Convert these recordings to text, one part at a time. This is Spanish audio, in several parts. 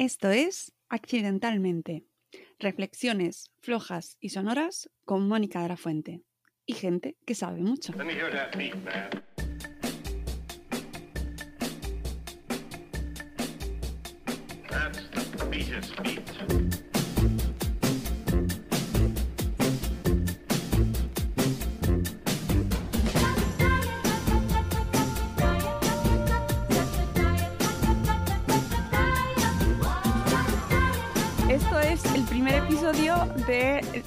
Esto es Accidentalmente. Reflexiones flojas y sonoras con Mónica de la Fuente. Y gente que sabe mucho. Episodio de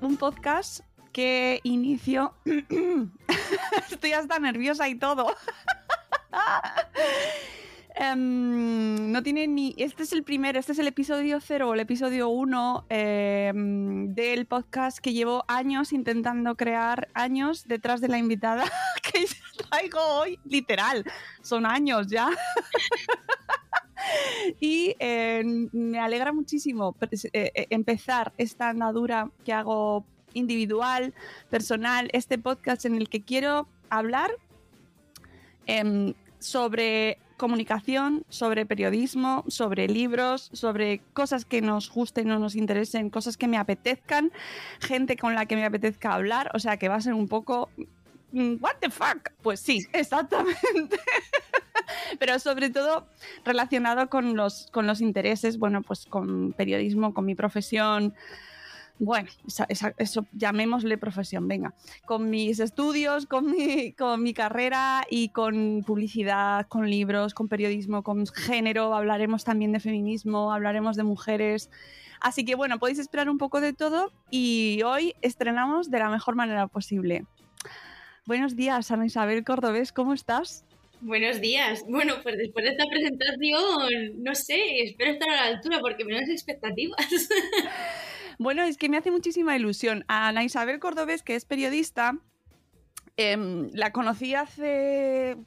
un podcast que inicio. Estoy hasta nerviosa y todo. Em, no tiene ni. Este es el primero, este es el episodio cero o el episodio uno em, del podcast que llevo años intentando crear, años detrás de la invitada que traigo hoy. Literal, son años ya. Y eh, me alegra muchísimo eh, eh, empezar esta andadura que hago individual, personal, este podcast en el que quiero hablar em, sobre comunicación, sobre periodismo, sobre libros, sobre cosas que nos gusten o nos interesen, cosas que me apetezcan, gente con la que me apetezca hablar, o sea que va a ser un poco... mm, ¿What the fuck? Pues sí, exactamente. Pero sobre todo relacionado con los, con los intereses, bueno, pues con periodismo, con mi profesión, bueno, eso llamémosle profesión, venga, con mis estudios, con mi, con mi carrera y con publicidad, con libros, con periodismo, con género, hablaremos también de feminismo, hablaremos de mujeres. Así que bueno, podéis esperar un poco de todo y hoy estrenamos de la mejor manera posible. Buenos días, Ana Isabel Cordobés, ¿cómo estás? Buenos días. Bueno, pues después de esta presentación, no sé, espero estar a la altura porque me das expectativas. Bueno, es que me hace muchísima ilusión. A Ana Isabel Cordobés, que es periodista, em, la conocí hace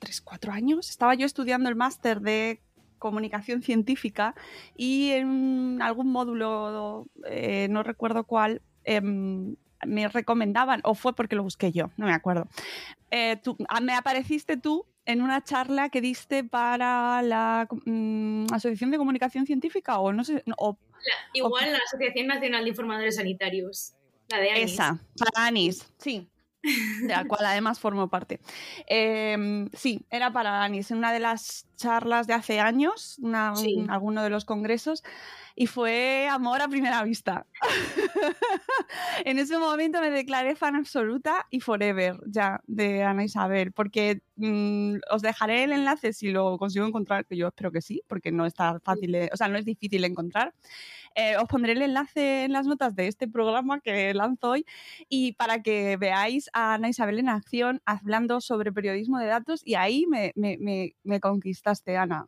tres, cuatro años. Estaba yo estudiando el máster de comunicación científica y en algún módulo, eh, no recuerdo cuál, em, me recomendaban, o fue porque lo busqué yo, no me acuerdo. Eh, tú- ah, me apareciste tú en una charla que diste para la mm, Asociación de Comunicación Científica o no sé, o La- igual la Asociación Nacional de Informadores Sanitarios, la de ANIS. Esa, para Anis, sí. De la cual además formo parte. Eh, sí, era para Anis, en una de las charlas de hace años, una- Sí. un- alguno de los congresos, y fue amor a primera vista. en ese momento me declaré fan absoluta y forever ya de Ana Isabel, porque mm, os dejaré el enlace si lo consigo encontrar, que yo espero que sí, porque no está fácil, de- o sea, no es difícil de encontrar. Eh, os pondré el enlace en las notas de este programa que lanzo hoy y para que veáis a Ana Isabel en acción hablando sobre periodismo de datos y ahí me, me- me- me conquistaste, Ana.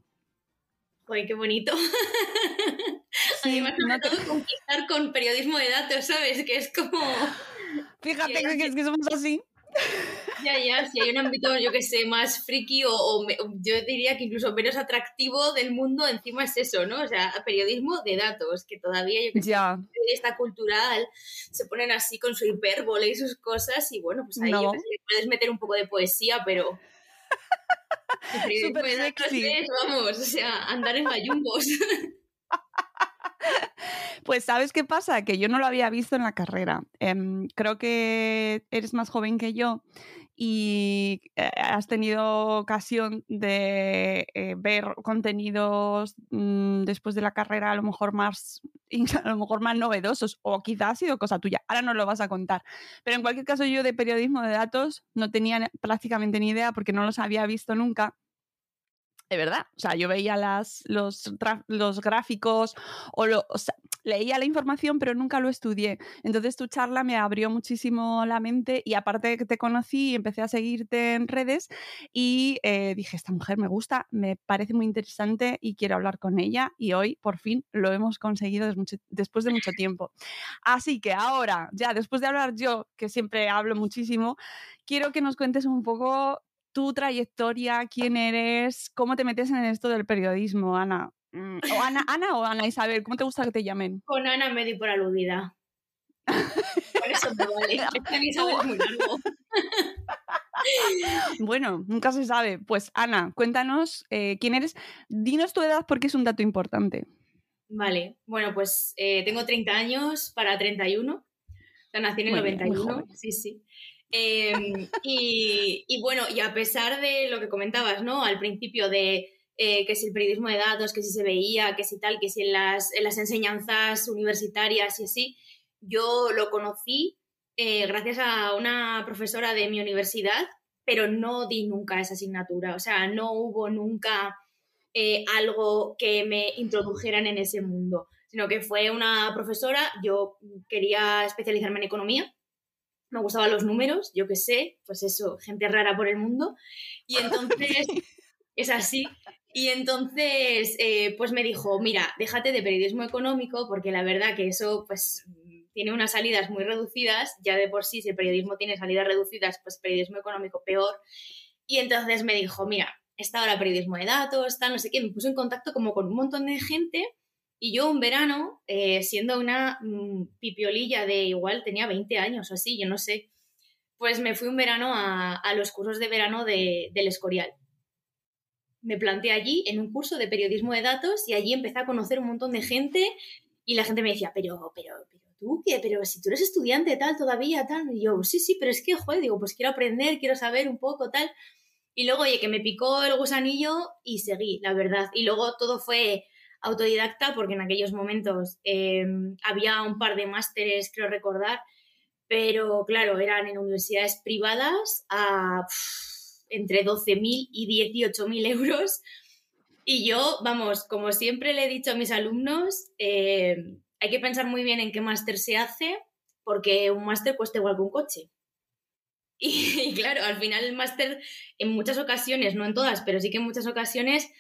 Joder, qué bonito. Sí, Además, no te- todo conquistar con periodismo de datos, ¿sabes? Que es como... Fíjate que, es que somos así. Ya, ya, si hay un ámbito, yo que sé, más friki o, o me- yo diría que incluso menos atractivo del mundo, encima es eso, ¿no? O sea, periodismo de datos, que todavía, yo que sé, Ya, esta cultural se ponen así con su hipérbole y sus cosas y bueno, pues ahí No. yo qué sé, le puedes meter un poco de poesía, pero... Súper datos sexy. es, vamos, o sea, andar en gallumbos. pues ¿sabes qué pasa? Que yo no lo había visto en la carrera. Em, creo que eres más joven que yo y eh, has tenido ocasión de eh, ver contenidos mm, después de la carrera a lo mejor más a lo mejor más novedosos o quizás ha sido cosa tuya. Ahora no lo vas a contar. Pero en cualquier caso yo de periodismo de datos no tenía prácticamente ni idea porque no los había visto nunca. De verdad, o sea, yo veía las, los, los gráficos o, lo, leía la información, pero nunca lo estudié. Entonces tu charla me abrió muchísimo la mente y aparte de que te conocí, empecé a seguirte en redes y eh, dije, esta mujer me gusta, me parece muy interesante y quiero hablar con ella y hoy por fin lo hemos conseguido después de mucho tiempo. Así que ahora, ya después de hablar yo, que siempre hablo muchísimo, quiero que nos cuentes un poco tu trayectoria, quién eres, cómo te metes en esto del periodismo, Ana. Mm, O Ana, Ana o Ana Isabel, ¿cómo te gusta que te llamen? Con Ana me di por aludida. Por eso me vale. Que Isabel es muy largo. bueno, nunca se sabe. Pues Ana, cuéntanos eh, quién eres. Dinos tu edad porque es un dato importante. Vale, bueno, pues eh, tengo 30 años para 31. O sea, nací en el Muy bien, muy 91. joven. sí, sí. Em, y, y bueno, y a pesar de lo que comentabas, ¿no? Al principio de eh, que si el periodismo de datos, que si se veía, que si tal, que si en las, en las enseñanzas universitarias y así, yo lo conocí eh, gracias a una profesora de mi universidad, pero no di nunca esa asignatura. O sea, no hubo nunca eh, algo que me introdujeran en ese mundo, sino que fue una profesora, yo quería especializarme en economía, me gustaban los números, yo qué sé, pues eso, gente rara por el mundo, y entonces es así. Y entonces, eh, pues me dijo, mira, déjate de periodismo económico, porque la verdad que eso, pues, tiene unas salidas muy reducidas, ya de por sí, si el periodismo tiene salidas reducidas, pues periodismo económico peor. Y entonces me dijo, mira, está ahora periodismo de datos, tal, no sé qué, me puso en contacto como con un montón de gente y yo un verano, eh, siendo una mm, pipiolilla de igual, tenía 20 años o así, yo no sé, pues me fui un verano a, a los cursos de verano de, del Escorial. Me planté allí en un curso de periodismo de datos y allí empecé a conocer un montón de gente y la gente me decía, pero, pero, pero tú qué, pero si tú eres estudiante tal todavía, tal, y yo, sí, sí, pero es que, joder, digo, pues quiero aprender, quiero saber un poco, tal. Y luego, oye, que me picó el gusanillo y seguí, la verdad. Y luego todo fue autodidacta porque en aquellos momentos eh, había un par de másteres, creo recordar, pero claro, eran en universidades privadas a entre 12.000 y 18.000 euros. Y yo, vamos, como siempre le he dicho a mis alumnos, eh, hay que pensar muy bien en qué máster se hace, porque un máster cuesta igual que un coche. Y claro, al final el máster en muchas ocasiones, no en todas, pero sí que en muchas ocasiones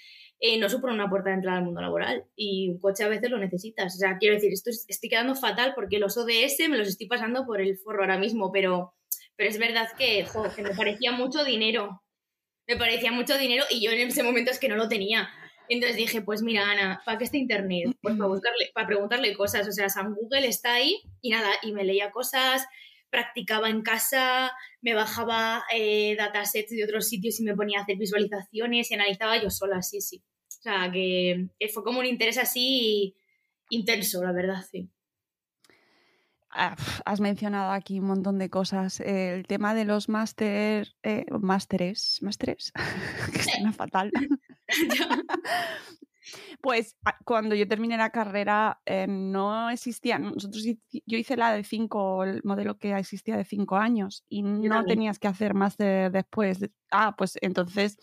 eh, no supone una puerta de entrada al mundo laboral y un coche a veces lo necesitas. O sea, quiero decir, esto es- estoy quedando fatal porque los ODS me los estoy pasando por el forro ahora mismo, pero, pero es verdad que, jo, que me parecía mucho dinero. Me parecía mucho dinero y yo en ese momento es que no lo tenía. Entonces dije, pues mira, Ana, ¿para qué está internet? Pues para buscarle, para preguntarle cosas. O sea, San Google está ahí y nada, y me leía cosas, practicaba en casa, me bajaba eh, datasets de otros sitios y me ponía a hacer visualizaciones y analizaba yo sola, sí, sí. O sea, que, fue como un interés así intenso, la verdad, sí. Ah, Has mencionado aquí un montón de cosas. El tema de los máster, eh, másteres, másteres, que suena fatal. Pues cuando yo terminé la carrera eh, no existía, nosotros yo hice la de cinco, el modelo que existía de cinco años y no tenías que hacer máster después. de- Ah, pues entonces,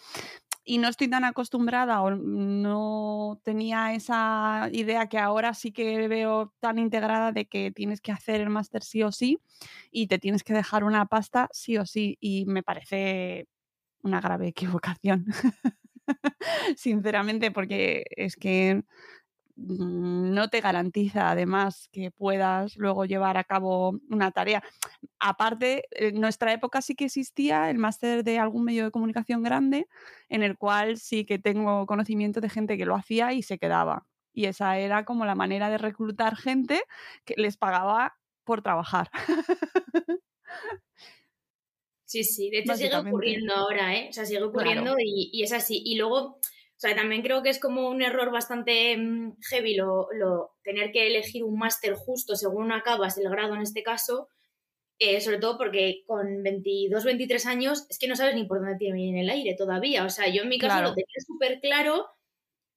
y no estoy tan acostumbrada o no tenía esa idea que ahora sí que veo tan integrada de que tienes que hacer el máster sí o sí y te tienes que dejar una pasta sí o sí y me parece una grave equivocación. Sinceramente, porque es que no te garantiza además que puedas luego llevar a cabo una tarea. Aparte, en nuestra época sí que existía el máster de algún medio de comunicación grande, en el cual sí que tengo conocimiento de gente que lo hacía y se quedaba. Y esa era como la manera de reclutar gente que les pagaba por trabajar. Sí, sí, de hecho sigue ocurriendo ahora, ¿eh? O sea, sigue ocurriendo y, y es así. Y luego, sea, también creo que es como un error bastante mm, heavy lo, lo- tener que elegir un máster justo según acabas el grado en este caso, eh, sobre todo porque con 22, 23 años es que no sabes ni por dónde tiene en el aire todavía. O sea, yo en mi caso Claro. lo tenía súper claro,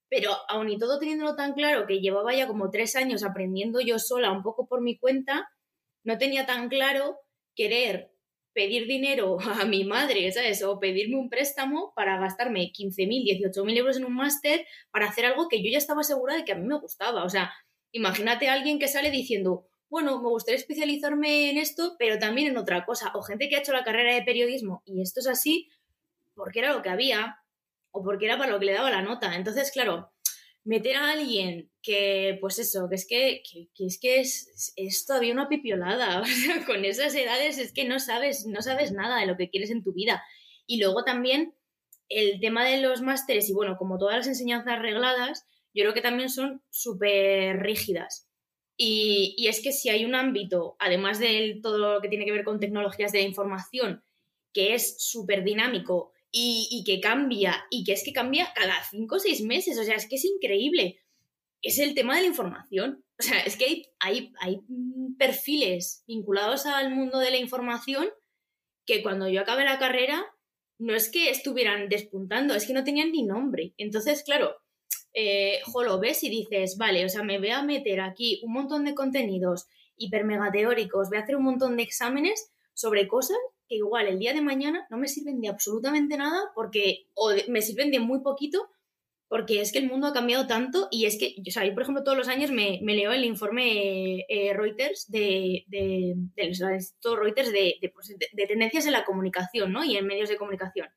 pero aun y todo teniéndolo tan claro que llevaba ya como tres años aprendiendo yo sola un poco por mi cuenta, no tenía tan claro querer pedir dinero a mi madre, ¿sabes? O pedirme un préstamo para gastarme 15.000, 18.000 euros en un máster para hacer algo que yo ya estaba segura de que a mí me gustaba. O sea, imagínate a alguien que sale diciendo, bueno, me gustaría especializarme en esto, pero también en otra cosa. O gente que ha hecho la carrera de periodismo y esto es así porque era lo que había o porque era para lo que le daba la nota. Entonces, claro, meter a alguien que, pues eso, que es que, que, que es, que es, es todavía una pipiolada. Con esas edades es que no sabes, no sabes nada de lo que quieres en tu vida. Y luego también el tema de los másteres y bueno, como todas las enseñanzas regladas, yo creo que también son súper rígidas. Y, y es que si hay un ámbito, además de todo lo que tiene que ver con tecnologías de información, que es súper dinámico y, y que cambia, y que es que cambia cada cinco o seis meses, o sea, es que es increíble. Es el tema de la información. O sea, es que hay, hay, hay perfiles vinculados al mundo de la información que cuando yo acabé la carrera no es que estuvieran despuntando, es que no tenían ni nombre. Entonces, claro, eh, lo ves y dices, vale, o sea, me voy a meter aquí un montón de contenidos hiper mega teóricos, voy a hacer un montón de exámenes sobre cosas que igual el día de mañana no me sirven de absolutamente nada porque o me sirven de muy poquito porque es que el mundo ha cambiado tanto y es que, o sea, yo por ejemplo todos los años me, leo el informe eh, Reuters de, de, de, Reuters pues, de, de, tendencias en la comunicación, ¿no? Y en medios de comunicación.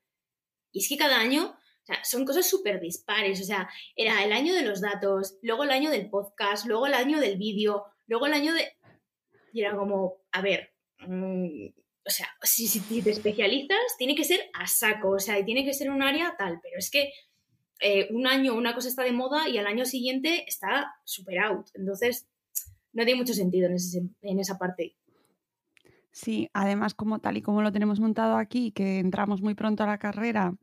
Y es que cada año, o sea, son cosas súper dispares, o sea, era el año de los datos, luego el año del podcast, luego el año del vídeo, luego el año de... Y era como, a ver, mm, o sea, si, te especializas, tiene que ser a saco, o sea, y tiene que ser un área tal, pero es que eh, un año una cosa está de moda y al año siguiente está super out. Entonces, no tiene mucho sentido en, esa parte. Sí, además, como tal y como lo tenemos montado aquí, que entramos muy pronto a la carrera,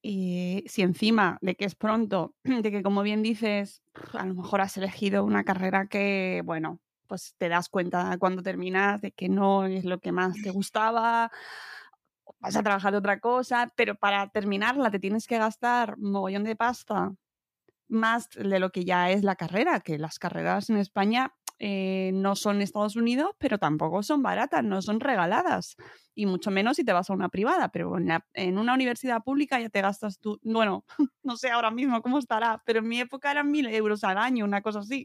y si encima de que es pronto, de que como bien dices, a lo mejor has elegido una carrera que, bueno, pues te das cuenta cuando terminas de que no es lo que más te gustaba vas a trabajar de otra cosa, pero para terminarla te tienes que gastar un mogollón de pasta más de lo que ya es la carrera, que las carreras en España eh, no son Estados Unidos, pero tampoco son baratas, no son regaladas, y mucho menos si te vas a una privada, pero en, una universidad pública ya te gastas tú, bueno, no sé ahora mismo cómo estará, pero en mi época eran mil euros al año, una cosa así.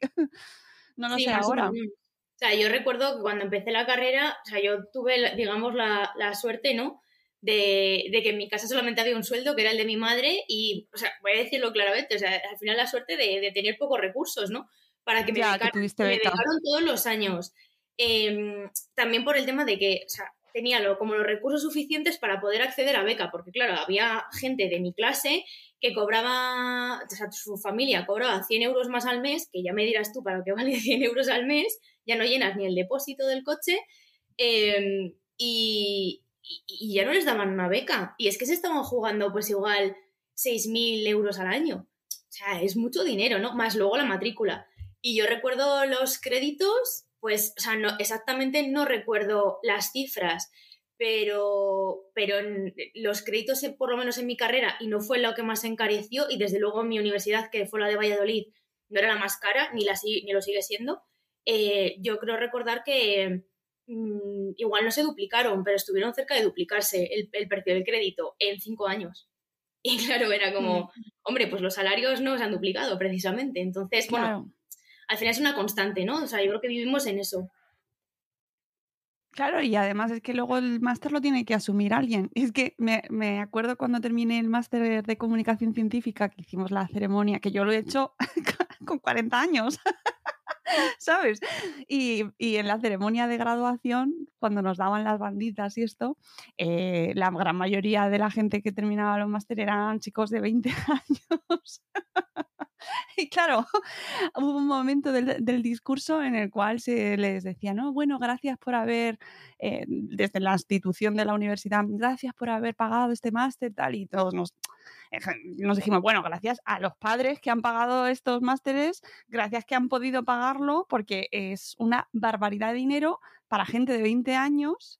No lo sé ahora. O sea, yo recuerdo que cuando empecé la carrera, o sea, yo tuve, digamos, la, la suerte, ¿no? de, que en mi casa solamente había un sueldo, que era el de mi madre, y, o sea, voy a decirlo claramente, o sea, al final la suerte de, tener pocos recursos, ¿no? Para que me, dedicaron todos los años. Em, también por el tema de que, o sea, tenía lo, como los recursos suficientes para poder acceder a beca, porque claro, había gente de mi clase que cobraba, o sea, su familia cobraba 100 euros más al mes, que ya me dirás tú para lo que vale 100 euros al mes, ya no llenas ni el depósito del coche, em, y, ya no les daban una beca. Y es que se estaban jugando pues igual 6.000 euros al año. O sea, es mucho dinero, ¿no? Más luego la matrícula. Y yo recuerdo los créditos, pues, o sea, no, exactamente no recuerdo las cifras, pero, pero los créditos, por lo menos en mi carrera, y no fue lo que más encareció, y desde luego en mi universidad, que fue la de Valladolid, no era la más cara, ni, la, ni lo sigue siendo, eh, yo creo recordar que, Mm, igual no se duplicaron, pero estuvieron cerca de duplicarse el, precio del crédito en cinco años. Y claro, era como, mm. hombre, pues los salarios no se han duplicado precisamente. Entonces, bueno, al final es una constante, ¿no? O sea, yo creo que vivimos en eso. Claro, y además es que luego el máster lo tiene que asumir alguien. Es que me, me acuerdo cuando terminé el máster de comunicación científica, que hicimos la ceremonia, que yo lo he hecho con 40 años. ¿sabes? Y, en la ceremonia de graduación, cuando nos daban las banditas y esto, eh, la gran mayoría de la gente que terminaba los máster eran chicos de 20 años. Y claro, hubo un momento del, discurso en el cual se les decía, no, bueno, gracias por haber, eh, desde la institución de la universidad, gracias por haber pagado este máster, tal, y todos nos, nos dijimos, bueno, gracias a los padres que han pagado estos másteres, gracias que han podido pagarlo, porque es una barbaridad de dinero para gente de 20 años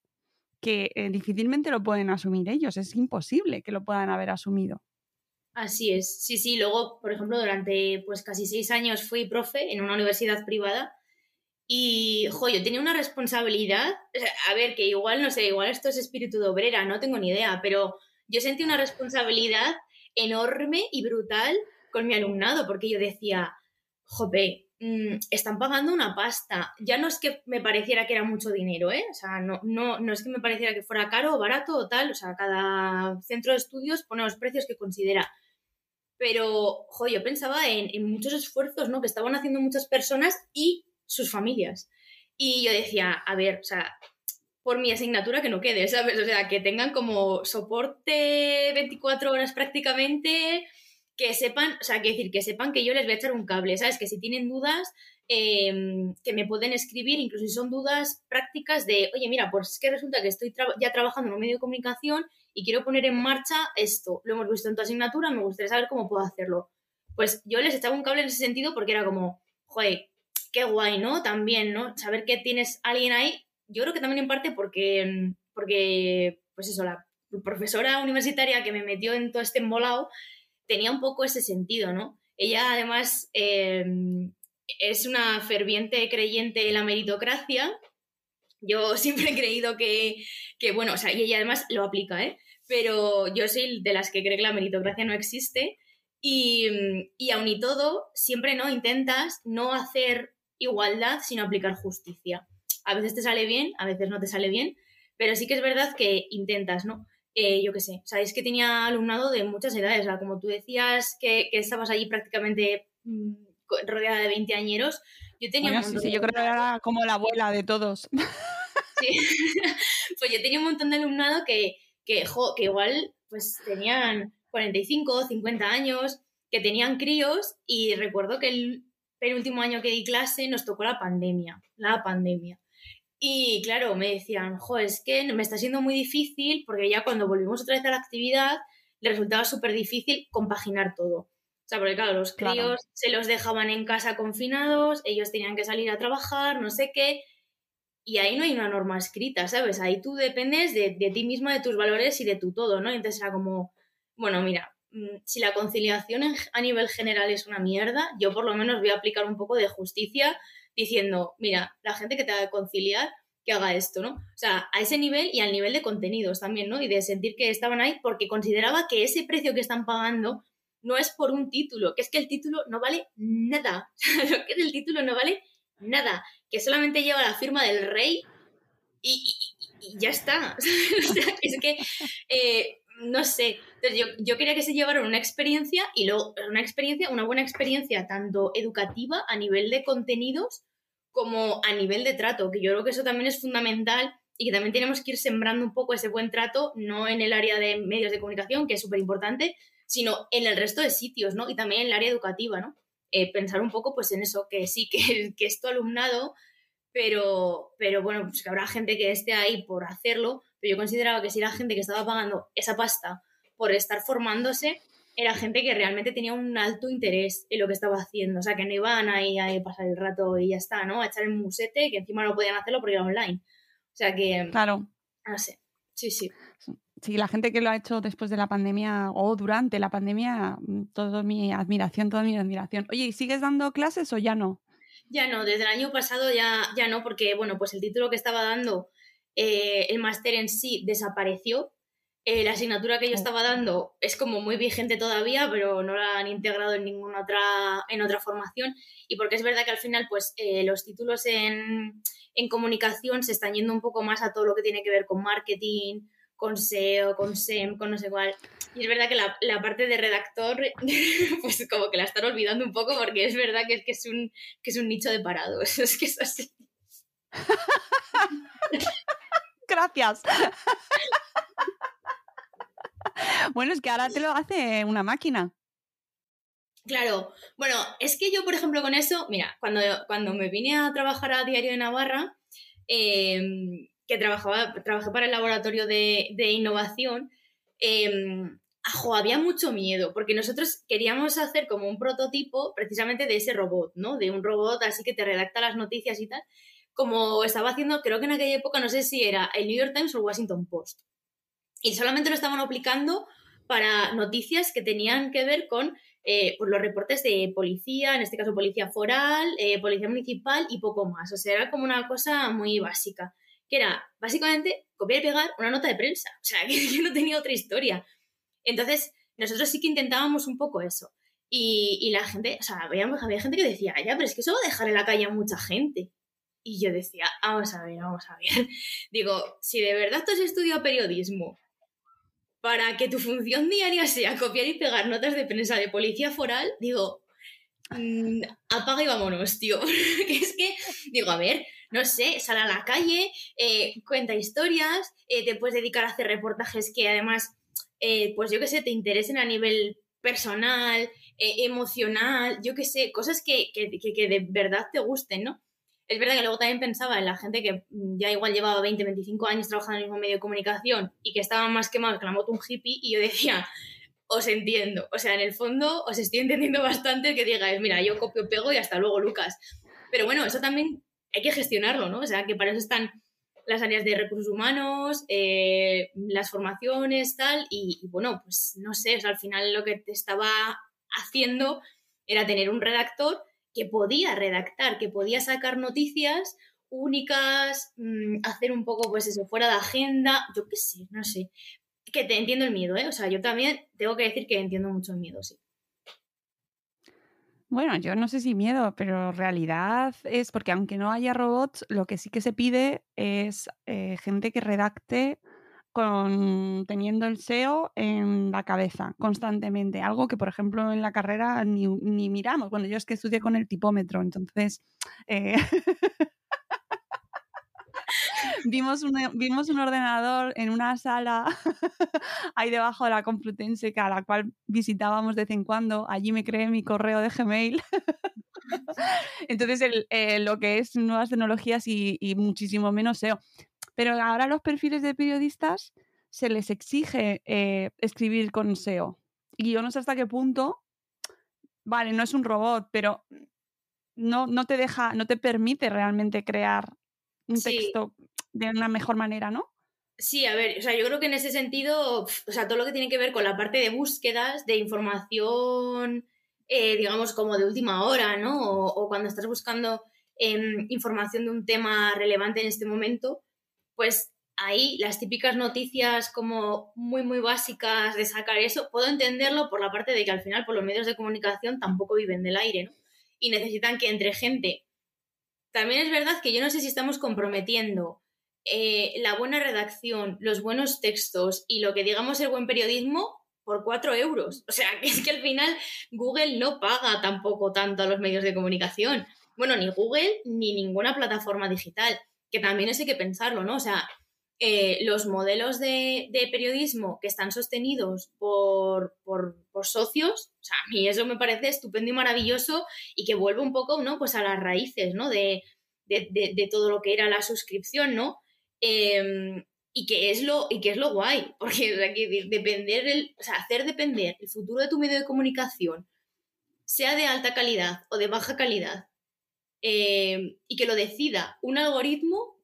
que eh, difícilmente lo pueden asumir ellos, es imposible que lo puedan haber asumido. Así es, sí, sí. Luego, por ejemplo, durante pues casi seis años fui profe en una universidad privada y, jo, yo tenía una responsabilidad, a ver, que igual, no sé, igual esto es espíritu de obrera, no tengo ni idea, pero yo sentí una responsabilidad enorme y brutal con mi alumnado, porque yo decía, jope, mm, están pagando una pasta. Ya no es que me pareciera que era mucho dinero, ¿eh? O sea, no, no, no es que me pareciera que fuera caro o barato o tal, o sea, cada centro de estudios pone los precios que considera pero, jo, yo pensaba en, muchos esfuerzos, ¿no? Que estaban haciendo muchas personas y sus familias. Y yo decía, a ver, o sea, por mi asignatura que no quede, ¿sabes? O sea, que tengan como soporte 24 horas prácticamente, que sepan, o sea, que decir, que sepan que yo les voy a echar un cable, ¿sabes? Que si tienen dudas, em, que me pueden escribir, incluso si son dudas prácticas de, oye, mira, pues es que resulta que estoy ya trabajando en un medio de comunicación y quiero poner en marcha esto. Lo hemos visto en tu asignatura, me gustaría saber cómo puedo hacerlo. Pues yo les echaba un cable en ese sentido porque era como, joder, qué guay, ¿no? También, ¿no? Saber que tienes alguien ahí, yo creo que también en parte porque, porque pues eso, la profesora universitaria que me metió en todo este embolado tenía un poco ese sentido, ¿no? Ella además em, es una ferviente creyente en la meritocracia. Yo siempre he creído que, que, bueno, o sea, y ella además lo aplica, ¿eh? Pero yo soy de las que cree que la meritocracia no existe y, y aun y todo, siempre no intentas no hacer igualdad, sino aplicar justicia. A veces te sale bien, a veces no te sale bien, pero sí que es verdad que intentas, ¿no? Eh, yo qué sé, sabéis que tenía alumnado de muchas edades, como tú decías que, estabas allí prácticamente mm, rodeada de 20 añeros, yo tenía un montón sí, yo creo que era como la abuela de todos. Sí, pues yo tenía un montón de alumnado que, que, que igual pues tenían 45, 50 años, que tenían críos y recuerdo que el último año que di clase nos tocó la pandemia, la pandemia. Y claro, me decían, jo, es que me está siendo muy difícil porque ya cuando volvimos otra vez a la actividad le resultaba súper difícil compaginar todo. O sea, porque claro, los críos se los dejaban en casa confinados, ellos tenían que salir a trabajar, no sé qué, y ahí no hay una norma escrita, ¿sabes? Ahí tú dependes de, de ti mismo, de tus valores y de tu todo, ¿no? Entonces era como, bueno, mira, Mm, si la conciliación a nivel general es una mierda, yo por lo menos voy a aplicar un poco de justicia diciendo, mira, la gente que te va a conciliar, que haga esto, ¿no? O sea, a ese nivel y al nivel de contenidos también, ¿no? Y de sentir que estaban ahí porque consideraba que ese precio que están pagando no es por un título, que es que el título no vale nada. Lo que es el título no vale nada, que solamente lleva la firma del rey y, ya está. o sea, es que eh, no sé. Entonces yo, yo, quería que se llevaran una experiencia y luego una experiencia, una buena experiencia tanto educativa a nivel de contenidos como a nivel de trato, que yo creo que eso también es fundamental y que también tenemos que ir sembrando un poco ese buen trato, no en el área de medios de comunicación, que es súper importante, sino en el resto de sitios, ¿no? Y también en el área educativa, ¿no? Eh, pensar un poco pues en eso, que sí, que, que es tu alumnado, pero, pero bueno, pues que habrá gente que esté ahí por hacerlo, pero yo consideraba que si la gente que estaba pagando esa pasta por estar formándose, era gente que realmente tenía un alto interés en lo que estaba haciendo, o sea, que no iban ahí a pasar el rato y ya está, ¿no? A echar el musete, que encima no podían hacerlo porque era online. O sea que... Claro. No sé, sí, sí. Sí, la gente que lo ha hecho después de la pandemia o durante la pandemia, toda mi admiración, toda mi admiración. Oye, ¿y sigues dando clases o ya no? Ya no, desde el año pasado ya, ya no, porque bueno, pues el título que estaba dando eh, el máster en sí desapareció. Eh, la asignatura que yo estaba dando es como muy vigente todavía, pero no la han integrado en ninguna otra, en otra formación. Y porque es verdad que al final, pues, eh, los títulos en, en, comunicación se están yendo un poco más a todo lo que tiene que ver con marketing, con SEO, con SEM, con no sé cuál. Y es verdad que la, la parte de redactor, pues como que la están olvidando un poco porque es verdad que es, que es, un, que es un nicho de parados. Es que es así. Gracias. bueno, es que ahora te lo hace una máquina. Claro, bueno, es que yo, por ejemplo, con eso, mira, cuando, cuando me vine a trabajar a Diario de Navarra, em, que trabajaba, trabajé para el laboratorio de, innovación, em, había mucho miedo, porque nosotros queríamos hacer como un prototipo precisamente de ese robot, ¿no? De un robot así que te redacta las noticias y tal como estaba haciendo, creo que en aquella época, no sé si era el New York Times o el Washington Post. Y solamente lo estaban aplicando para noticias que tenían que ver con eh, pues los reportes de policía, en este caso policía foral, eh, policía municipal y poco más. O sea, era como una cosa muy básica, que era básicamente copiar y pegar una nota de prensa. O sea, que no tenía otra historia. Entonces, nosotros sí que intentábamos un poco eso. Y, la gente, o sea, había, gente que decía, ya, pero es que eso va a dejar en la calle a mucha gente. Y yo decía, vamos a ver, vamos a ver. Digo, si de verdad tú has estudiado periodismo para que tu función diaria sea copiar y pegar notas de prensa de policía foral, digo, mm, apaga y vámonos, tío. que es que, digo, a ver, no sé, sal a la calle, eh, cuenta historias, eh, te puedes dedicar a hacer reportajes que además, eh, pues yo qué sé, te interesen a nivel personal, emocional, yo qué sé, cosas que, que, que, de verdad te gusten, ¿no? Es verdad que luego también pensaba en la gente que ya igual llevaba 20, 25 años trabajando en el mismo medio de comunicación y que estaban más quemados que la moto un hippie y yo decía, os entiendo, o sea, en el fondo os estoy entendiendo bastante que digáis, mira, yo copio, pego y hasta luego, Lucas. Pero bueno, eso también hay que gestionarlo, ¿no? O sea, que para eso están las áreas de recursos humanos, eh, las formaciones, tal, y, bueno, pues no sé, al final lo que te estaba haciendo era tener un redactor que podía redactar, que podía sacar noticias únicas, mm, hacer un poco, pues eso, fuera de agenda, yo qué sé, no sé. Que te entiendo el miedo, ¿eh? O sea, yo también tengo que decir que entiendo mucho el miedo, sí. Bueno, yo no sé si miedo, pero realidad es porque aunque no haya robots, lo que sí que se pide es eh, gente que redacte con, teniendo el SEO en la cabeza constantemente. Algo que, por ejemplo, en la carrera ni, miramos. Bueno, yo es que estudié con el tipómetro, entonces... Eh, vimos, un, vimos un ordenador en una sala ahí debajo de la Complutense, que a la cual visitábamos de vez en cuando. Allí me creé mi correo de Gmail. Entonces, eh, lo que es nuevas tecnologías y, muchísimo menos SEO. Pero ahora los perfiles de periodistas se les exige eh, escribir con SEO. Y yo no sé hasta qué punto, vale, no es un robot, pero no, no te deja, no te permite realmente crear un texto de una mejor manera, ¿no? Sí, a ver, o sea, yo creo que en ese sentido, o sea, todo lo que tiene que ver con la parte de búsquedas, de información, eh, digamos, como de última hora, ¿no? O, cuando estás buscando em, información de un tema relevante en este momento, pues ahí las típicas noticias como muy, muy básicas de sacar eso, puedo entenderlo por la parte de que al final, por los medios de comunicación tampoco viven del aire, ¿no? Y necesitan que entre gente también es verdad que yo no sé si estamos comprometiendo eh, la buena redacción, los buenos textos y lo que digamos el buen periodismo por cuatro euros. O sea, que es que al final Google no paga tampoco tanto a los medios de comunicación. Bueno, ni Google ni ninguna plataforma digital, que también eso hay que pensarlo, ¿no? O sea, eh, los modelos de, periodismo que están sostenidos por, por, socios, o sea, a mí eso me parece estupendo y maravilloso y que vuelve un poco, ¿no? Pues a las raíces, ¿no? De, todo lo que era la suscripción, ¿no? Em, y que es lo y que es lo guay porque depender el, o sea, hacer depender el futuro de tu medio de comunicación sea de alta calidad o de baja calidad em, y que lo decida un algoritmo o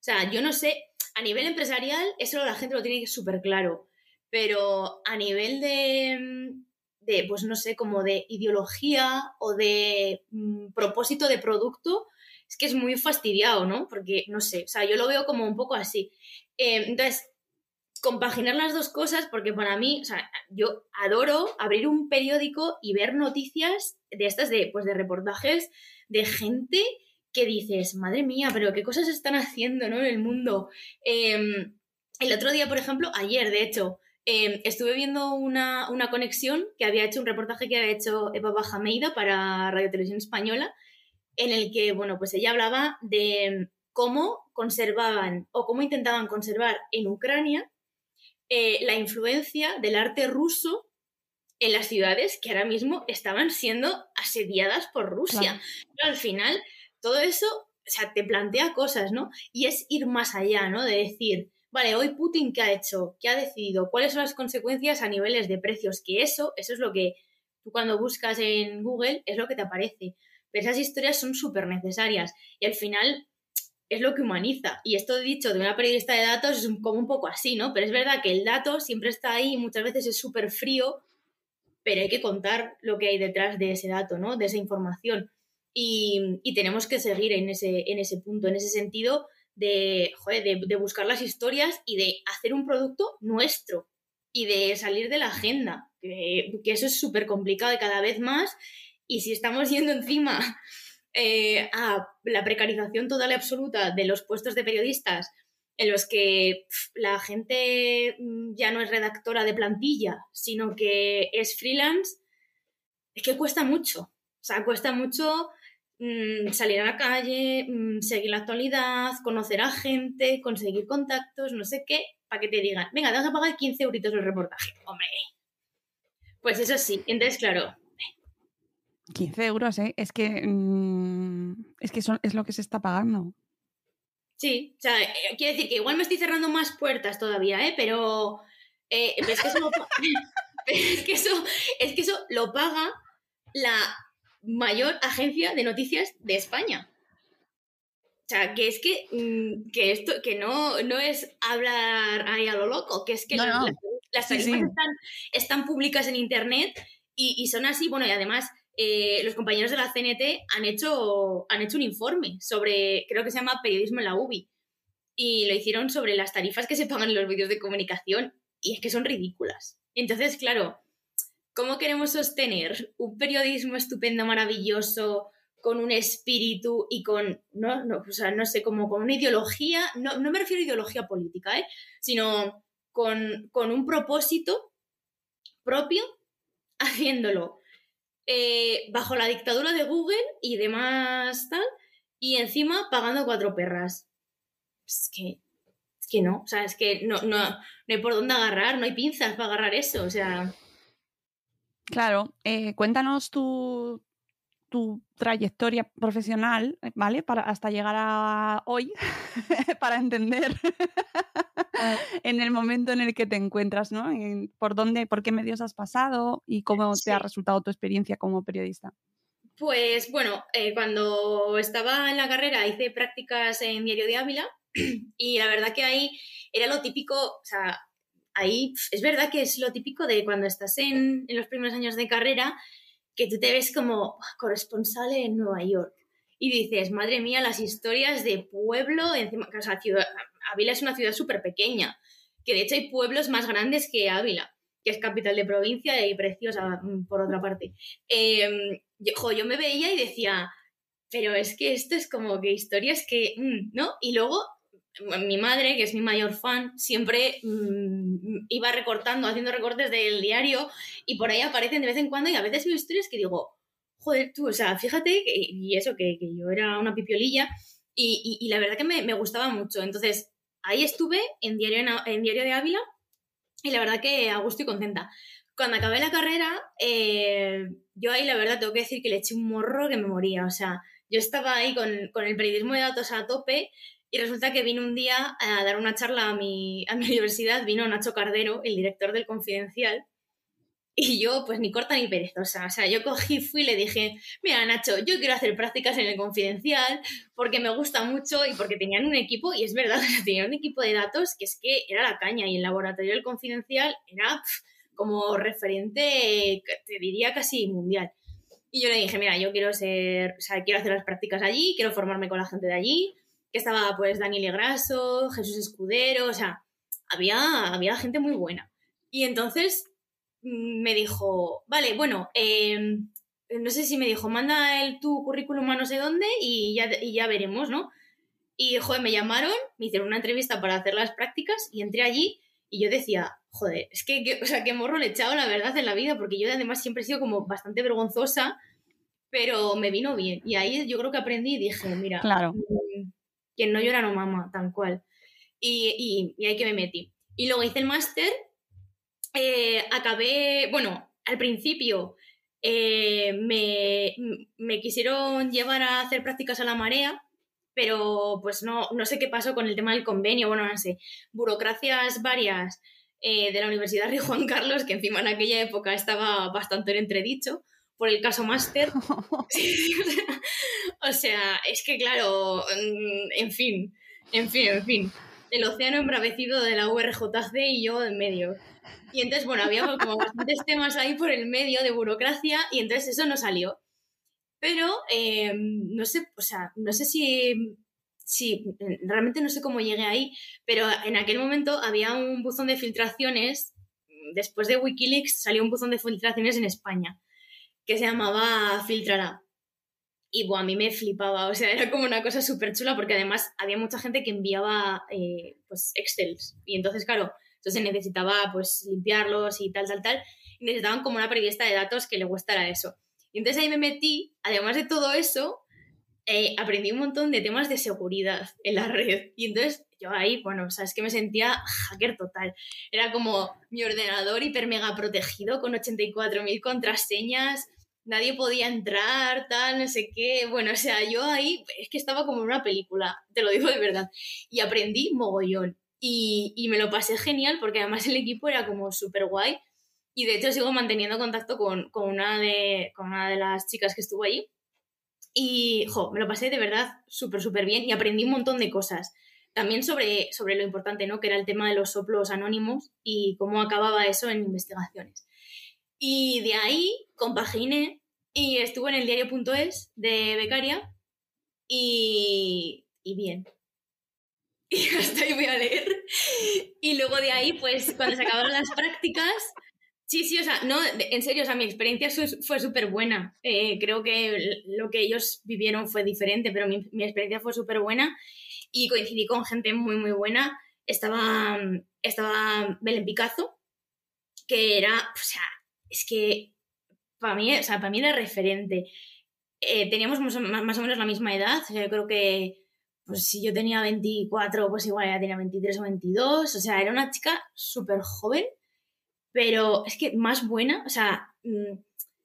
sea, yo no sé, a nivel empresarial, eso la gente lo tiene súper claro, pero a nivel de, pues no sé, como de ideología o de mm, propósito de producto, es que es muy fastidiado, ¿no? Porque, no sé, o sea, yo lo veo como un poco así. Eh, entonces, compaginar las dos cosas, porque para mí, o sea, yo adoro abrir un periódico y ver noticias de estas, de, pues, de reportajes de gente que dices, madre mía, pero qué cosas están haciendo ¿no? en el mundo. Em, el otro día, por ejemplo, ayer, de hecho, em, estuve viendo una, conexión que había hecho un reportaje que había hecho Eva Bajameida para Radio Televisión Española, en el que, bueno, pues ella hablaba de cómo conservaban o cómo intentaban conservar en Ucrania eh, la influencia del arte ruso en las ciudades que ahora mismo estaban siendo asediadas por Rusia. Pero al final todo eso, o sea, te plantea cosas, ¿no? Y es ir más allá, ¿no? De decir, vale, hoy Putin qué ha hecho, qué ha decidido, cuáles son las consecuencias a niveles de precios, que eso, eso es lo que tú cuando buscas en Google es lo que te aparece. Esas historias son súper necesarias y al final es lo que humaniza. Y esto dicho de una periodista de datos es como un poco así, ¿no? Pero es verdad que el dato siempre está ahí y muchas veces es súper frío, pero hay que contar lo que hay detrás de ese dato, ¿no? De esa información. Y, tenemos que seguir en ese, en ese punto, en ese sentido de, de, buscar las historias y de hacer un producto nuestro y de salir de la agenda, que, eso es súper complicado y cada vez más. Y si estamos yendo encima eh, a la precarización total y absoluta de los puestos de periodistas, en los que la gente mm, ya no es redactora de plantilla, sino que es freelance, es que cuesta mucho. O sea, cuesta mucho Mm, salir a la calle, mm, seguir la actualidad, conocer a gente, conseguir contactos, no sé qué, para que te digan, venga, te vas a pagar 15 euritos el reportaje. Hombre, Pues eso sí, entonces claro, 15 euros, ¿eh? Es que, mm, es, que son, es lo que se está pagando. Sí, o sea, eh, quiero decir que igual me estoy cerrando más puertas todavía, ¿eh? Pero eh, es, que eso lo, es, que eso, es que eso lo paga la mayor agencia de noticias de España. O sea, que es que, mm, que esto, que no, no es hablar ahí a lo loco, que es que No, las- no. las, las Sí, sí. Están, están públicas en internet y, y son así, bueno, y además eh, los compañeros de la CNT han hecho, han hecho un informe sobre, creo que se llama Periodismo en la UBI, y lo hicieron sobre las tarifas que se pagan en los medios de comunicación, y es que son ridículas. Entonces, claro, ¿cómo queremos sostener un periodismo estupendo, maravilloso, con un espíritu y con, no, no, o sea, no sé, como con una ideología, no, no me refiero a ideología política, ¿eh? sino con, con un propósito propio, haciéndolo eh, bajo la dictadura de Google y demás tal, y encima pagando cuatro perras. Es que, es no, o sea, es que no, no, no hay por dónde agarrar, no hay pinzas para agarrar eso, o sea, Claro, eh, cuéntanos tu, tu trayectoria profesional, ¿vale? Para, hasta llegar a hoy, para entender en el momento en el que te encuentras, ¿no? En por dónde, por qué medios has pasado y cómo Sí. te ha resultado tu experiencia como periodista. Pues bueno, eh, cuando estaba en la carrera hice prácticas en Diario de Ávila y la verdad que ahí era lo típico, o sea, ahí es verdad que es lo típico de cuando estás en, en los primeros años de carrera, que tú te ves como corresponsal en Nueva York y dices, madre mía, las historias de pueblo, encima, o ciudad, Ávila es una ciudad súper pequeña, que de hecho hay pueblos más grandes que Ávila, que es capital de provincia y preciosa mm, por otra parte. Eh, yo, yo me veía y decía, pero es que esto es como que historias que, mm, ¿no? Y luego mi madre, que es mi mayor fan, siempre mm, iba recortando, haciendo recortes del diario y por ahí aparecen de vez en cuando y a veces veo historias que digo, joder, tú, o sea, fíjate, que- y eso, que, que yo era una pipiolilla y, y- la verdad que me, me gustaba mucho. Entonces, ahí estuve en Diario, en Diario de Ávila y la verdad que a gusto y contenta. Cuando acabé la carrera, eh, yo ahí la verdad tengo que decir que le eché un morro que me moría. O sea, yo estaba ahí con, con el periodismo de datos a tope y resulta que vino un día a dar una charla a mi, a mi universidad, vino Nacho Cardero, el director del Confidencial, y yo, pues ni corta ni perezosa. O sea, yo cogí, fui y le dije, mira, Nacho, yo quiero hacer prácticas en el Confidencial porque me gusta mucho y porque tenían un equipo, y es verdad, tenían un equipo de datos que es que era la caña y el laboratorio del Confidencial era pf, como referente, te diría casi mundial. Y yo le dije, mira, yo quiero ser, o sea, quiero hacer las prácticas allí, quiero formarme con la gente de allí, que estaba pues Daniel Grasso, Jesús Escudero, o sea, había, había gente muy buena. Y entonces mm, me dijo, vale, bueno, eh, no sé si me dijo, manda el, tu currículum a no sé dónde y ya, y ya veremos, ¿no? Y, joder, me llamaron, me hicieron una entrevista para hacer las prácticas y entré allí y yo decía, joder, es que, que- o sea, qué morro le he echado la verdad en la vida, porque yo además siempre he sido como bastante vergonzosa, pero me vino bien. Y ahí yo creo que aprendí y dije, mira, Claro. Quien no llora no mama, tal cual. Y, y, y ahí que me metí. Y luego hice el máster, eh, acabé, bueno, al principio eh, me, me quisieron llevar a hacer prácticas a la marea, pero pues no, no sé qué pasó con el tema del convenio, bueno, no sé, burocracias varias eh, de la Universidad Rey Juan Carlos, que encima en aquella época estaba bastante en entredicho por el caso máster. Sí, o, sea, o sea, es que claro, mm, en fin, en fin, en fin. El océano embravecido de la URJC y yo en medio. Y entonces, bueno, había como bastantes temas ahí por el medio de burocracia y entonces eso no salió. Pero eh, no sé, o sea, no sé si, si, realmente no sé cómo llegué ahí, pero en aquel momento había un buzón de filtraciones, después de Wikileaks salió un buzón de filtraciones en España, que se llamaba Filtrará. Y bueno, a mí me flipaba, o sea, era como una cosa súper chula porque además había mucha gente que enviaba eh, pues Excels. Y entonces, claro, entonces necesitaba pues limpiarlos y tal, tal, tal. Y necesitaban como una periodista de datos que le gustara eso. Y entonces ahí me metí, además de todo eso, eh, aprendí un montón de temas de seguridad en la red. Y entonces yo ahí, bueno, o sea, es que me sentía hacker total. Era como mi ordenador hiper mega protegido con 84.000 contraseñas, nadie podía entrar, tal, no sé qué. Bueno, o sea, yo ahí es que estaba como en una película, te lo digo de verdad. Y aprendí mogollón. Y, y me lo pasé genial porque además el equipo era como súper guay. Y de hecho sigo manteniendo contacto con, con, una de, con una de las chicas que estuvo allí. Y, jo, me lo pasé de verdad súper, súper bien y aprendí un montón de cosas. También sobre, sobre lo importante, ¿no? Que era el tema de los soplos anónimos y cómo acababa eso en investigaciones. Y de ahí compaginé y estuve en el diario.es de becaria y, y bien. Y hasta ahí voy a leer. Y luego de ahí, pues cuando se acabaron las prácticas, sí, sí, o sea, no, en serio, o sea, mi experiencia fue súper buena. Eh, creo que lo que ellos vivieron fue diferente, pero mi, mi experiencia fue súper buena y coincidí con gente muy, muy buena. Estaba, estaba Belén Picazo, que era, o sea, es que para mí, o sea, para mí era referente. Eh, teníamos más, o menos la misma edad, yo creo que pues si yo tenía 24, pues igual ella tenía 23 o 22, o sea, era una chica súper joven, pero es que más buena, o sea, mm,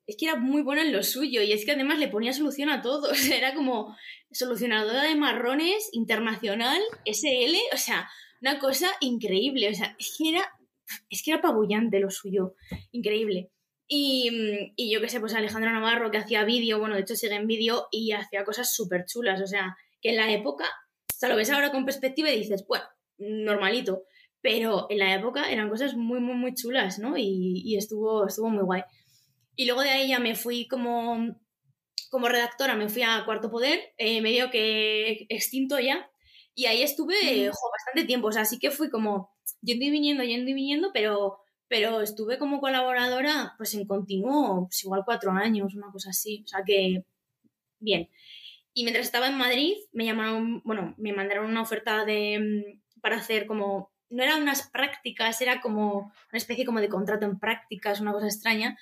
es que era muy buena en lo suyo y es que además le ponía solución a todo, o sea, era como solucionadora de marrones, internacional, SL, o sea, una cosa increíble, o sea, es que era, es que era apabullante lo suyo, increíble. Y, y yo qué sé, pues Alejandra Navarro que hacía vídeo, bueno, de hecho sigue en vídeo y hacía cosas súper chulas, o sea, que en la época, o sea, lo ves ahora con perspectiva y dices, bueno, normalito, pero en la época eran cosas muy, muy, muy chulas, ¿no? Y, y estuvo, estuvo muy guay. Y luego de ahí ya me fui como, como redactora, me fui a Cuarto Poder, eh, medio que extinto ya, y ahí estuve mm. jo, bastante tiempo, o sea, sí que fui como yendo y viniendo, yendo y viniendo, pero, pero estuve como colaboradora pues en continuo, pues igual cuatro años, una cosa así, o sea que bien. Y mientras estaba en Madrid, me llamaron, bueno, me mandaron una oferta de, mm, para hacer como, no eran unas prácticas, era como una especie como de contrato en prácticas, una cosa extraña,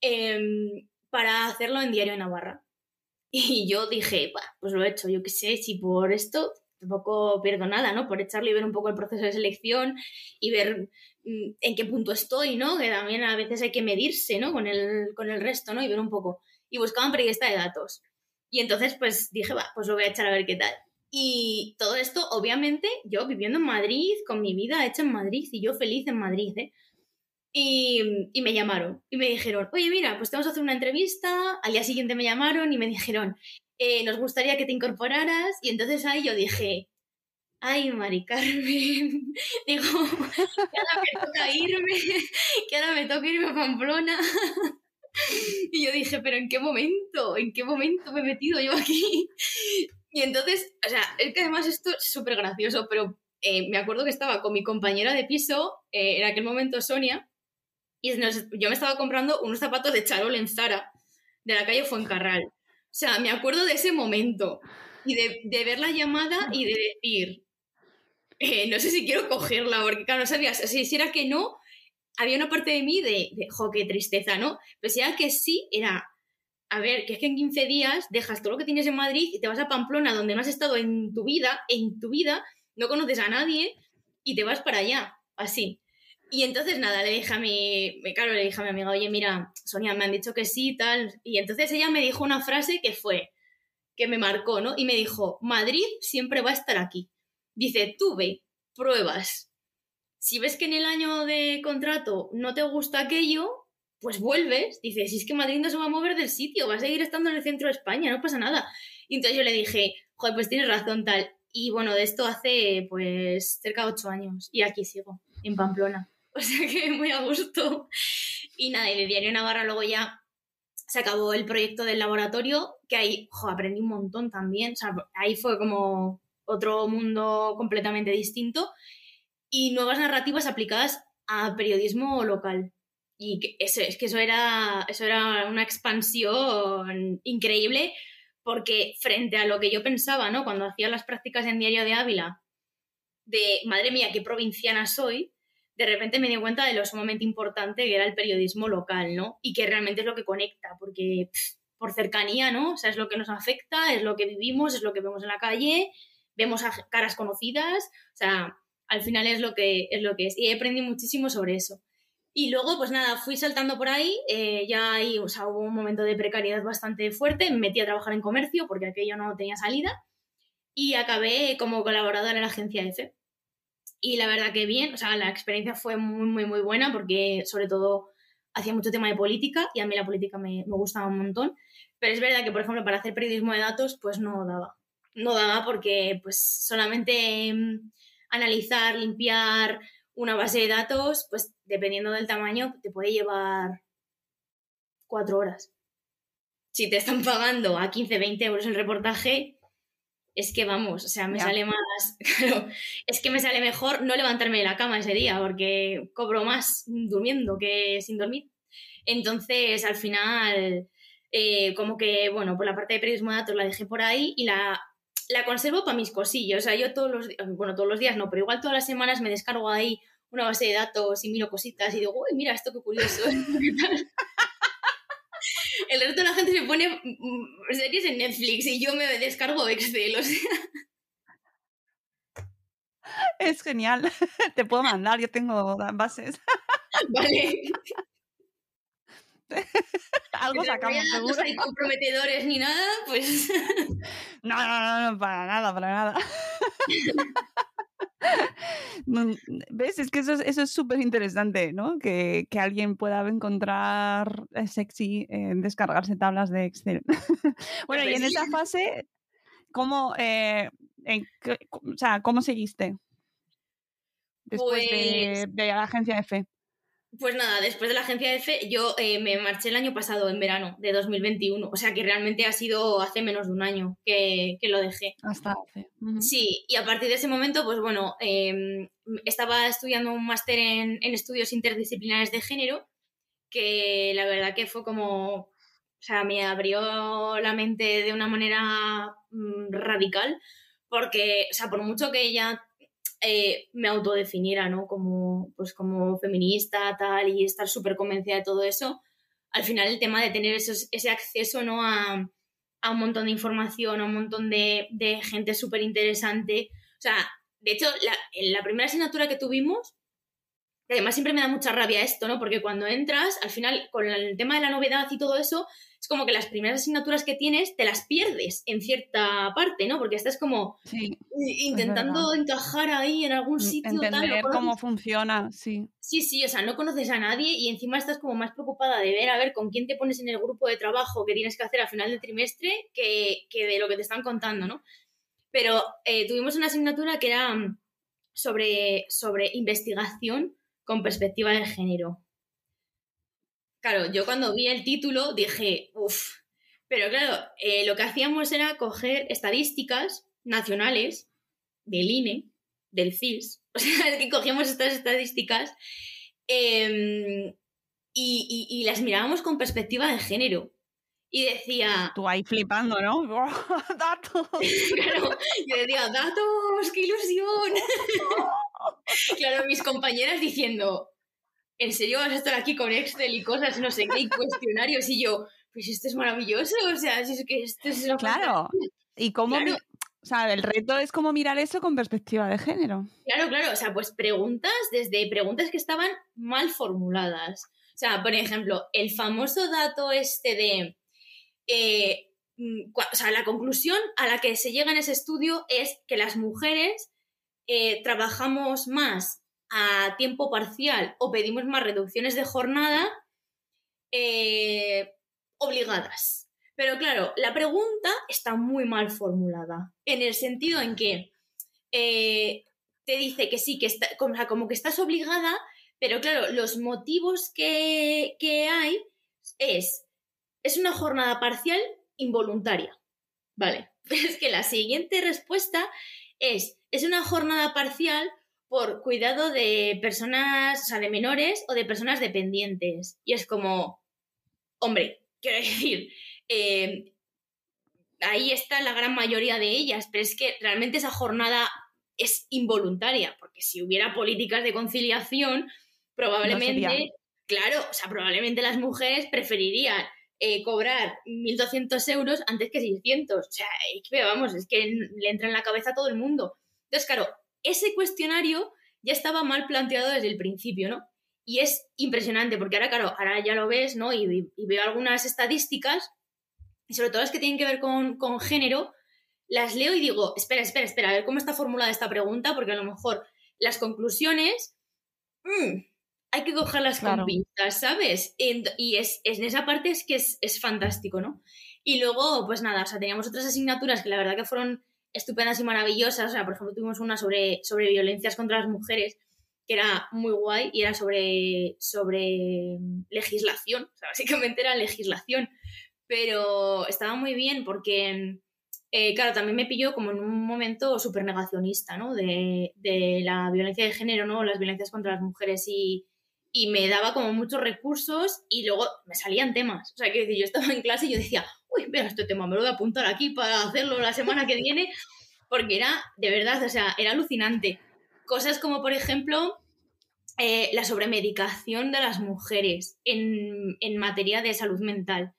eh, para hacerlo en Diario de Navarra. Y yo dije, pues lo he hecho, yo qué sé, si por esto tampoco pierdo nada, ¿no? Por echarle y ver un poco el proceso de selección y ver mm, en qué punto estoy, ¿no? Que también a veces hay que medirse, ¿no? Con el, con el resto, ¿no? Y ver un poco. Y buscaban periodista de datos. Y entonces, pues dije, va, pues lo voy a echar a ver qué tal. Y todo esto, obviamente, yo viviendo en Madrid, con mi vida hecha en Madrid y yo feliz en Madrid, ¿eh? Y, y, me llamaron y me dijeron, oye, mira, pues te vamos a hacer una entrevista. Al día siguiente me llamaron y me dijeron, eh, nos gustaría que te incorporaras. Y entonces ahí yo dije, ay, Mari Carmen, digo, que ahora me toca irme, que ahora me toca irme a Pamplona. Y yo dije, pero ¿en qué momento? ¿En qué momento me he metido yo aquí? Y entonces, o sea, es que además esto es súper gracioso, pero eh, me acuerdo que estaba con mi compañera de piso, eh, en aquel momento Sonia, y nos, yo me estaba comprando unos zapatos de charol en Zara, de la calle Fuencarral. O sea, me acuerdo de ese momento y de, de ver la llamada y de decir, eh, no sé si quiero cogerla, porque claro, no sabías, si era que no, había una parte de mí de, de jo, qué tristeza, ¿no? Pero si era que sí, era, a ver, que es que en 15 días dejas todo lo que tienes en Madrid y te vas a Pamplona, donde no has estado en tu vida, en tu vida, no conoces a nadie y te vas para allá, así. Y entonces nada, le dije a mi, claro, le dije a mi amiga, oye, mira, Sonia, me han dicho que sí, tal. Y entonces ella me dijo una frase que fue, que me marcó, ¿no? Y me dijo, Madrid siempre va a estar aquí. Dice, tú ve, pruebas, si ves que en el año de contrato no te gusta aquello, pues vuelves. Dices, si es que Madrid no se va a mover del sitio, va a seguir estando en el centro de España, no pasa nada. Y entonces yo le dije, joder, pues tienes razón, tal. Y bueno, de esto hace pues cerca de ocho años. Y aquí sigo, en Pamplona. O sea que muy a gusto. Y nada, y de Diario Navarra luego ya se acabó el proyecto del laboratorio, que ahí aprendí un montón también. O sea, ahí fue como otro mundo completamente distinto y nuevas narrativas aplicadas a periodismo local. Y eso, es que eso era, eso era una expansión increíble porque frente a lo que yo pensaba, ¿no? Cuando hacía las prácticas en Diario de Ávila, de, madre mía, qué provinciana soy, de repente me di cuenta de lo sumamente importante que era el periodismo local, ¿no? Y que realmente es lo que conecta, porque por cercanía, ¿no? O sea, es lo que nos afecta, es lo que vivimos, es lo que vemos en la calle, vemos a caras conocidas, o sea, al final es lo que es. Lo que es. Y he aprendido muchísimo sobre eso. Y luego, pues nada, fui saltando por ahí, eh, ya ahí, o sea, hubo un momento de precariedad bastante fuerte, me metí a trabajar en comercio porque aquello no tenía salida y acabé como colaboradora en la agencia EFE. Y la verdad que bien, o sea, la experiencia fue muy, muy, muy buena porque sobre todo hacía mucho tema de política y a mí la política me, me gustaba un montón. Pero es verdad que, por ejemplo, para hacer periodismo de datos, pues no daba. No daba porque pues solamente mm, analizar, limpiar una base de datos, pues dependiendo del tamaño, te puede llevar cuatro horas. Si te están pagando a 15, 20 euros el reportaje, es que vamos, o sea, me sale más, claro, es que me sale mejor no levantarme de la cama ese día porque cobro más durmiendo que sin dormir. Entonces, al final, eh, como que, bueno, por la parte de periodismo de datos la dejé por ahí y la, la conservo para mis cosillos. O sea, yo todos los días, bueno, todos los días no, pero igual todas las semanas me descargo ahí una base de datos y miro cositas y digo, uy, mira esto qué curioso. El resto de la gente se pone mm, series en Netflix y yo me descargo Excel, o sea. Es genial. Te puedo mandar, yo tengo bases. Vale. Algo sacamos, seguro. No hay comprometedores ni nada, pues. No, no, no, no, para nada, para nada. ¿Ves? Es que eso, eso es súper interesante, ¿no? Que, que, alguien pueda encontrar sexy en descargarse tablas de Excel. bueno, y en esa fase, ¿cómo, eh, en, o sea, ¿cómo seguiste? Después de, Pues de la agencia F. Pues nada, después de la agencia F, yo eh, me marché el año pasado, en verano de 2021. O sea que realmente ha sido hace menos de un año que, que lo dejé. Hasta hace. Sí, y a partir de ese momento, pues bueno, eh, estaba estudiando un máster en, en estudios interdisciplinares de género, que la verdad que fue como, o sea, me abrió la mente de una manera mm, radical, porque, o sea, por mucho que ella eh, me autodefiniera, ¿no? Como, pues como feminista, tal, y estar súper convencida de todo eso, al final el tema de tener ese acceso, ¿no? A, un montón de información, a un montón de, gente súper interesante. O sea, de hecho, la primera asignatura que tuvimos, además siempre me da mucha rabia esto, ¿no? Porque cuando entras, al final, con el tema de la novedad y todo eso, es como que las primeras asignaturas que tienes te las pierdes en cierta parte, ¿no? Porque estás como Sí, intentando encajar ahí en algún sitio. tal, no entender cómo funciona, sí. Sí, sí, o sea, no conoces a nadie y encima estás como más preocupada de ver a ver con quién te pones en el grupo de trabajo que tienes que hacer al final del trimestre que, que de lo que te están contando, ¿no? Pero eh, tuvimos una asignatura que era mm, sobre, sobre investigación con perspectiva de género. Claro, yo cuando vi el título dije, uff, pero claro, eh, lo que hacíamos era coger estadísticas nacionales del INE, del CIS, o sea, es que cogíamos estas estadísticas em, y, y- y las mirábamos con perspectiva de género. Y decía, Tú ahí flipando, ¿no? Datos. claro, yo decía, datos, qué ilusión. Claro, mis compañeras diciendo, ¿en serio vas a estar aquí con Excel y cosas, no sé qué, y cuestionarios? Y yo, pues esto es maravilloso, o sea, si es que esto es una Claro. ¿Y cómo? Claro. mi- O sea, el reto es cómo mirar eso con perspectiva de género. Claro, claro, o sea, pues preguntas desde preguntas que estaban mal formuladas. O sea, por ejemplo, el famoso dato este de, eh, mm, o sea, la conclusión a la que se llega en ese estudio es que las mujeres eh, trabajamos más a tiempo parcial o pedimos más reducciones de jornada eh, obligadas. Pero claro, la pregunta está muy mal formulada, en el sentido en que eh, te dice que sí, que está, como, como que estás obligada, pero claro, los motivos que, que hay es, es una jornada parcial involuntaria. Vale, es que la siguiente respuesta es, es una jornada parcial por cuidado de personas, o sea, de menores o de personas dependientes. Y es como, hombre, quiero decir, eh, ahí está la gran mayoría de ellas, pero es que realmente esa jornada es involuntaria, porque si hubiera políticas de conciliación, probablemente, claro, o sea, probablemente las mujeres preferirían eh, cobrar 1.200 euros antes que 600. O sea, es que, vamos, es que le entra en la cabeza a todo el mundo. Entonces, claro, ese cuestionario ya estaba mal planteado desde el principio, ¿no? Y es impresionante, porque ahora, claro, ahora ya lo ves, ¿no? Y, veo algunas estadísticas, y sobre todo las que tienen que ver con, con género, las leo y digo, espera, espera, espera, a ver cómo está formulada esta pregunta, porque a lo mejor las conclusiones mm, hay que cogerlas Claro. con pinzas, ¿sabes? Y es, en esa parte es que es, es fantástico, ¿no? Y luego, pues nada, o sea, teníamos otras asignaturas que la verdad que fueron estupendas y maravillosas. O sea, por ejemplo, tuvimos una sobre, sobre violencias contra las mujeres, que era muy guay, y era sobre, sobre legislación. O sea, básicamente era legislación. Pero estaba muy bien porque eh, claro, también me pilló como en un momento súper negacionista, ¿no? De, de la violencia de género, ¿no? Las violencias contra las mujeres y, y me daba como muchos recursos y luego me salían temas. O sea, que yo estaba en clase y yo decía, uy, mira, este tema me lo voy a apuntar aquí para hacerlo la semana que viene, porque era, de verdad, o sea, era alucinante. Cosas como, por ejemplo, eh, la sobremedicación de las mujeres en, en materia de salud mental.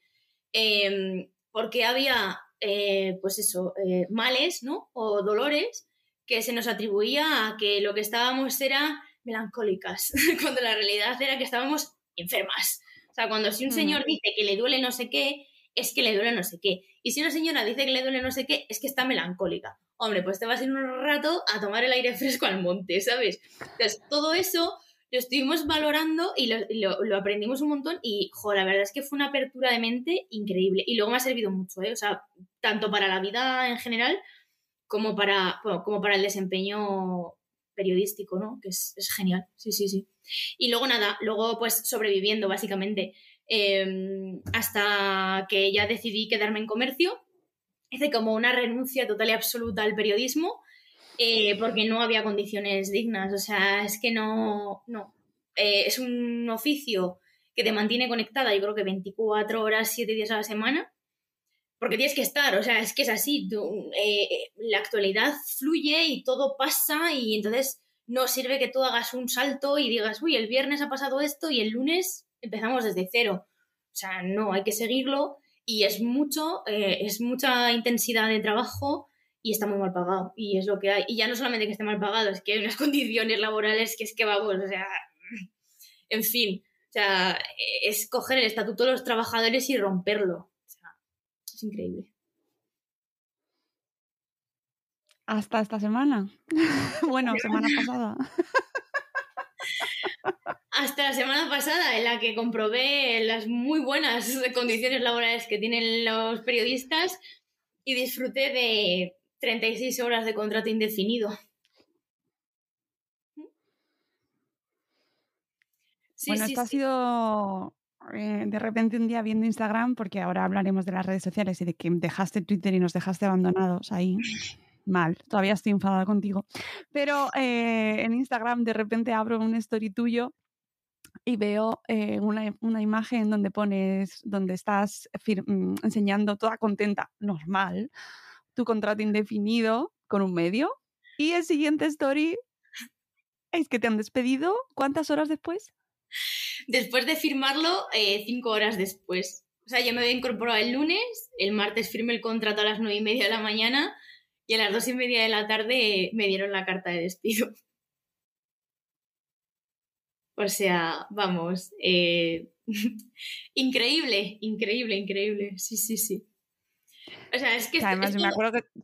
Eh, porque había eh, pues eso, eh, males, ¿no? O dolores que se nos atribuía a que lo que estábamos era melancólicas, cuando la realidad era que estábamos enfermas. O sea, cuando si un Mm. señor dice que le duele no sé qué, es que le duele no sé qué. Y si una señora dice que le duele no sé qué, es que está melancólica. Hombre, pues te vas a ir un rato a tomar el aire fresco al monte, ¿sabes? Entonces, todo eso lo estuvimos valorando y lo, lo- lo aprendimos un montón y, jo, la verdad es que fue una apertura de mente increíble. Y luego me ha servido mucho, ¿eh? O sea, tanto para la vida en general como para, bueno, como para el desempeño periodístico, ¿no? Que es, genial, sí, sí, sí. Y luego nada, luego pues sobreviviendo básicamente eh, hasta que ya decidí quedarme en comercio. Hice como una renuncia total y absoluta al periodismo eh, porque no había condiciones dignas, o sea, es que no, no. Eh, es un oficio que te mantiene conectada, yo creo que 24 horas, 7 días a la semana, porque tienes que estar, o sea, es que es así, eh, la actualidad fluye y todo pasa y entonces no sirve que tú hagas un salto y digas, uy, el viernes ha pasado esto y el lunes empezamos desde cero. O sea, no, hay que seguirlo y es mucho, eh, es mucha intensidad de trabajo y está muy mal pagado y es lo que hay. Y ya no solamente que esté mal pagado, es que hay unas condiciones laborales que es que vamos, o sea, en fin, o sea, es coger el estatuto de los trabajadores y romperlo. Es increíble. Hasta esta semana. bueno, semana pasada. Hasta la semana pasada, en la que comprobé las muy buenas condiciones laborales que tienen los periodistas y disfruté de 36 horas de contrato indefinido. Sí, bueno, sí, esto ha sido eh, de repente un día viendo Instagram, porque ahora hablaremos de las redes sociales y de que dejaste Twitter y nos dejaste abandonados ahí. Mal, todavía estoy enfadada contigo. Pero eh, en Instagram de repente abro un story tuyo y veo eh, una, una imagen donde pones, donde estás mm, enseñando toda contenta, normal, tu contrato indefinido con un medio. Y el siguiente story es que te han despedido. ¿Cuántas horas después? Después de firmarlo, eh, cinco horas después. O sea, yo me había incorporado el lunes, el martes firmé el contrato a las nueve y media de la mañana y a las dos y media de la tarde me dieron la carta de despido. O sea, vamos, eh, increíble, increíble, increíble. Sí, sí, sí. O sea, es que esto, además esto- me acuerdo que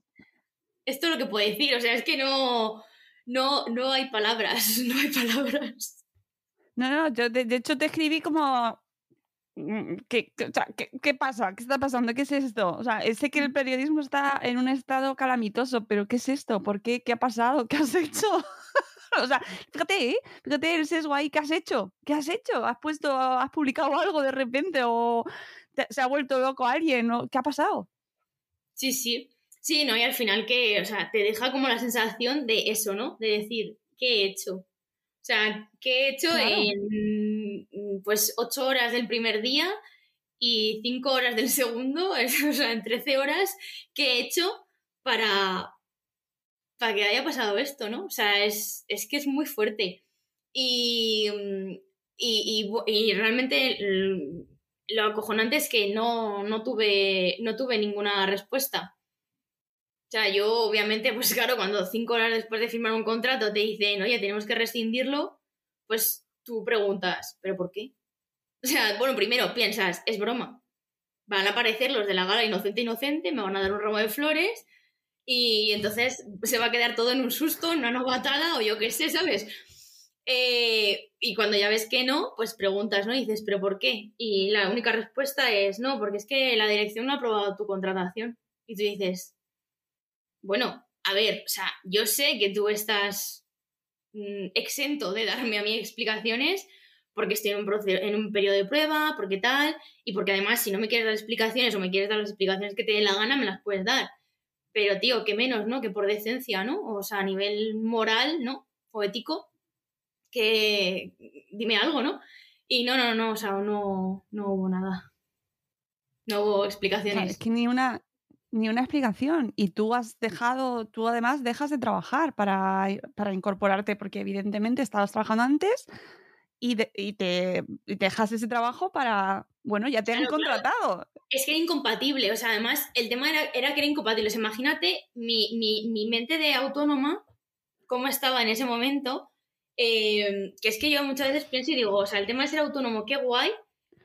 esto es lo que puedo decir. O sea, es que no, no, no hay palabras, no hay palabras. No, no, yo de, de hecho te escribí como... mm, ¿Qué, qué- o sea, ¿qué, qué pasa? ¿Qué está pasando? ¿Qué es esto? O sea, sé que el periodismo está en un estado calamitoso, pero ¿qué es esto? ¿Por qué? ¿Qué ha pasado? ¿Qué has hecho? o sea, fíjate, ¿eh? fíjate el sesgo ahí, ¿qué has hecho? ¿Qué has hecho? ¿Has puesto, has publicado algo de repente o te- se ha vuelto loco alguien? ¿o ¿Qué ha pasado? Sí, sí. Sí, ¿no? Y al final que, o sea, te deja como la sensación de eso, ¿no? De decir, ¿qué he hecho? O sea, ¿qué he hecho Claro. en pues ocho horas del primer día y cinco horas del segundo? o sea, en 13 horas, ¿qué he hecho para, para que haya pasado esto, ¿no? O sea, es, es que es muy fuerte. Y, y, y y realmente lo acojonante es que no, no, tuve, no tuve ninguna respuesta. O sea, yo obviamente, pues claro, cuando cinco horas después de firmar un contrato te dicen, oye, tenemos que rescindirlo, pues tú preguntas, ¿pero por qué? O sea, bueno, primero piensas, es broma. Van a aparecer los de la gala inocente inocente, me van a dar un ramo de flores y entonces se va a quedar todo en un susto, en una novatada o yo qué sé, ¿sabes? Eh, y cuando ya ves que no, pues preguntas, ¿no? Y dices, ¿pero por qué? Y la única respuesta es, no, porque es que la dirección no ha aprobado tu contratación. Y tú dices, bueno, a ver, o sea, yo sé que tú estás mm, exento de darme a mí explicaciones porque estoy en un, en un periodo de prueba, porque tal, y porque además si no me quieres dar explicaciones o me quieres dar las explicaciones que te dé la gana, me las puedes dar. Pero, tío, que menos, ¿no? Que por decencia, ¿no? O sea, a nivel moral, ¿no? O ético, que dime algo, ¿no? Y no, no, no, o sea, no, no hubo nada. No hubo explicaciones. es que ni una, ni una explicación. Y tú has dejado, tú además dejas de trabajar para, para incorporarte, porque evidentemente estabas trabajando antes y, y, te, dejas ese trabajo para, bueno, ya te han contratado. Es que era incompatible, o sea, además el tema era, era que era incompatible. O sea, imagínate mi, mi, mi mente de autónoma, cómo estaba en ese momento, eh, que es que yo muchas veces pienso y digo, o sea, el tema de ser autónomo, qué guay,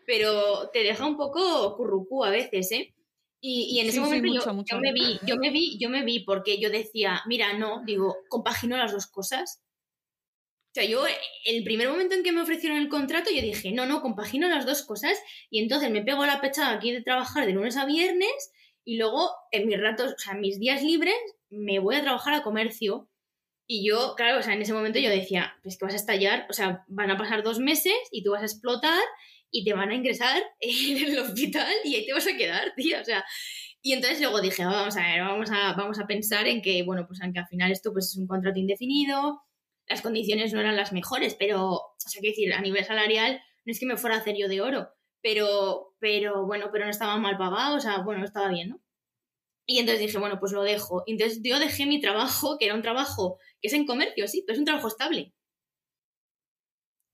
pero te deja un poco currucú a veces, ¿eh? Y, en ese momento yo, me vi, yo me vi, yo me vi porque yo decía, mira, no, digo, compagino las dos cosas. O sea, yo, el primer momento en que me ofrecieron el contrato, yo dije, no, no, compagino las dos cosas. Y entonces me pego la pechada aquí de trabajar de lunes a viernes y luego en mis ratos, o sea, en mis días libres, me voy a trabajar a comercio. Y yo, claro, o sea, en ese momento yo decía, pues que vas a estallar, o sea, van a pasar dos meses y tú vas a explotar y te van a ingresar en el hospital y ahí te vas a quedar, tío, o sea. Y entonces luego dije, vamos a ver, vamos a, vamos a pensar en que, bueno, pues aunque al final esto pues es un contrato indefinido, las condiciones no eran las mejores, pero, o sea, quiero decir, a nivel salarial no es que me fuera a hacer yo de oro, pero, pero bueno, pero no estaba mal pagado, o sea, bueno, estaba bien, ¿no? Y entonces dije, bueno, pues lo dejo. Entonces yo dejé mi trabajo, que era un trabajo que es en comercio, sí, pero es un trabajo estable.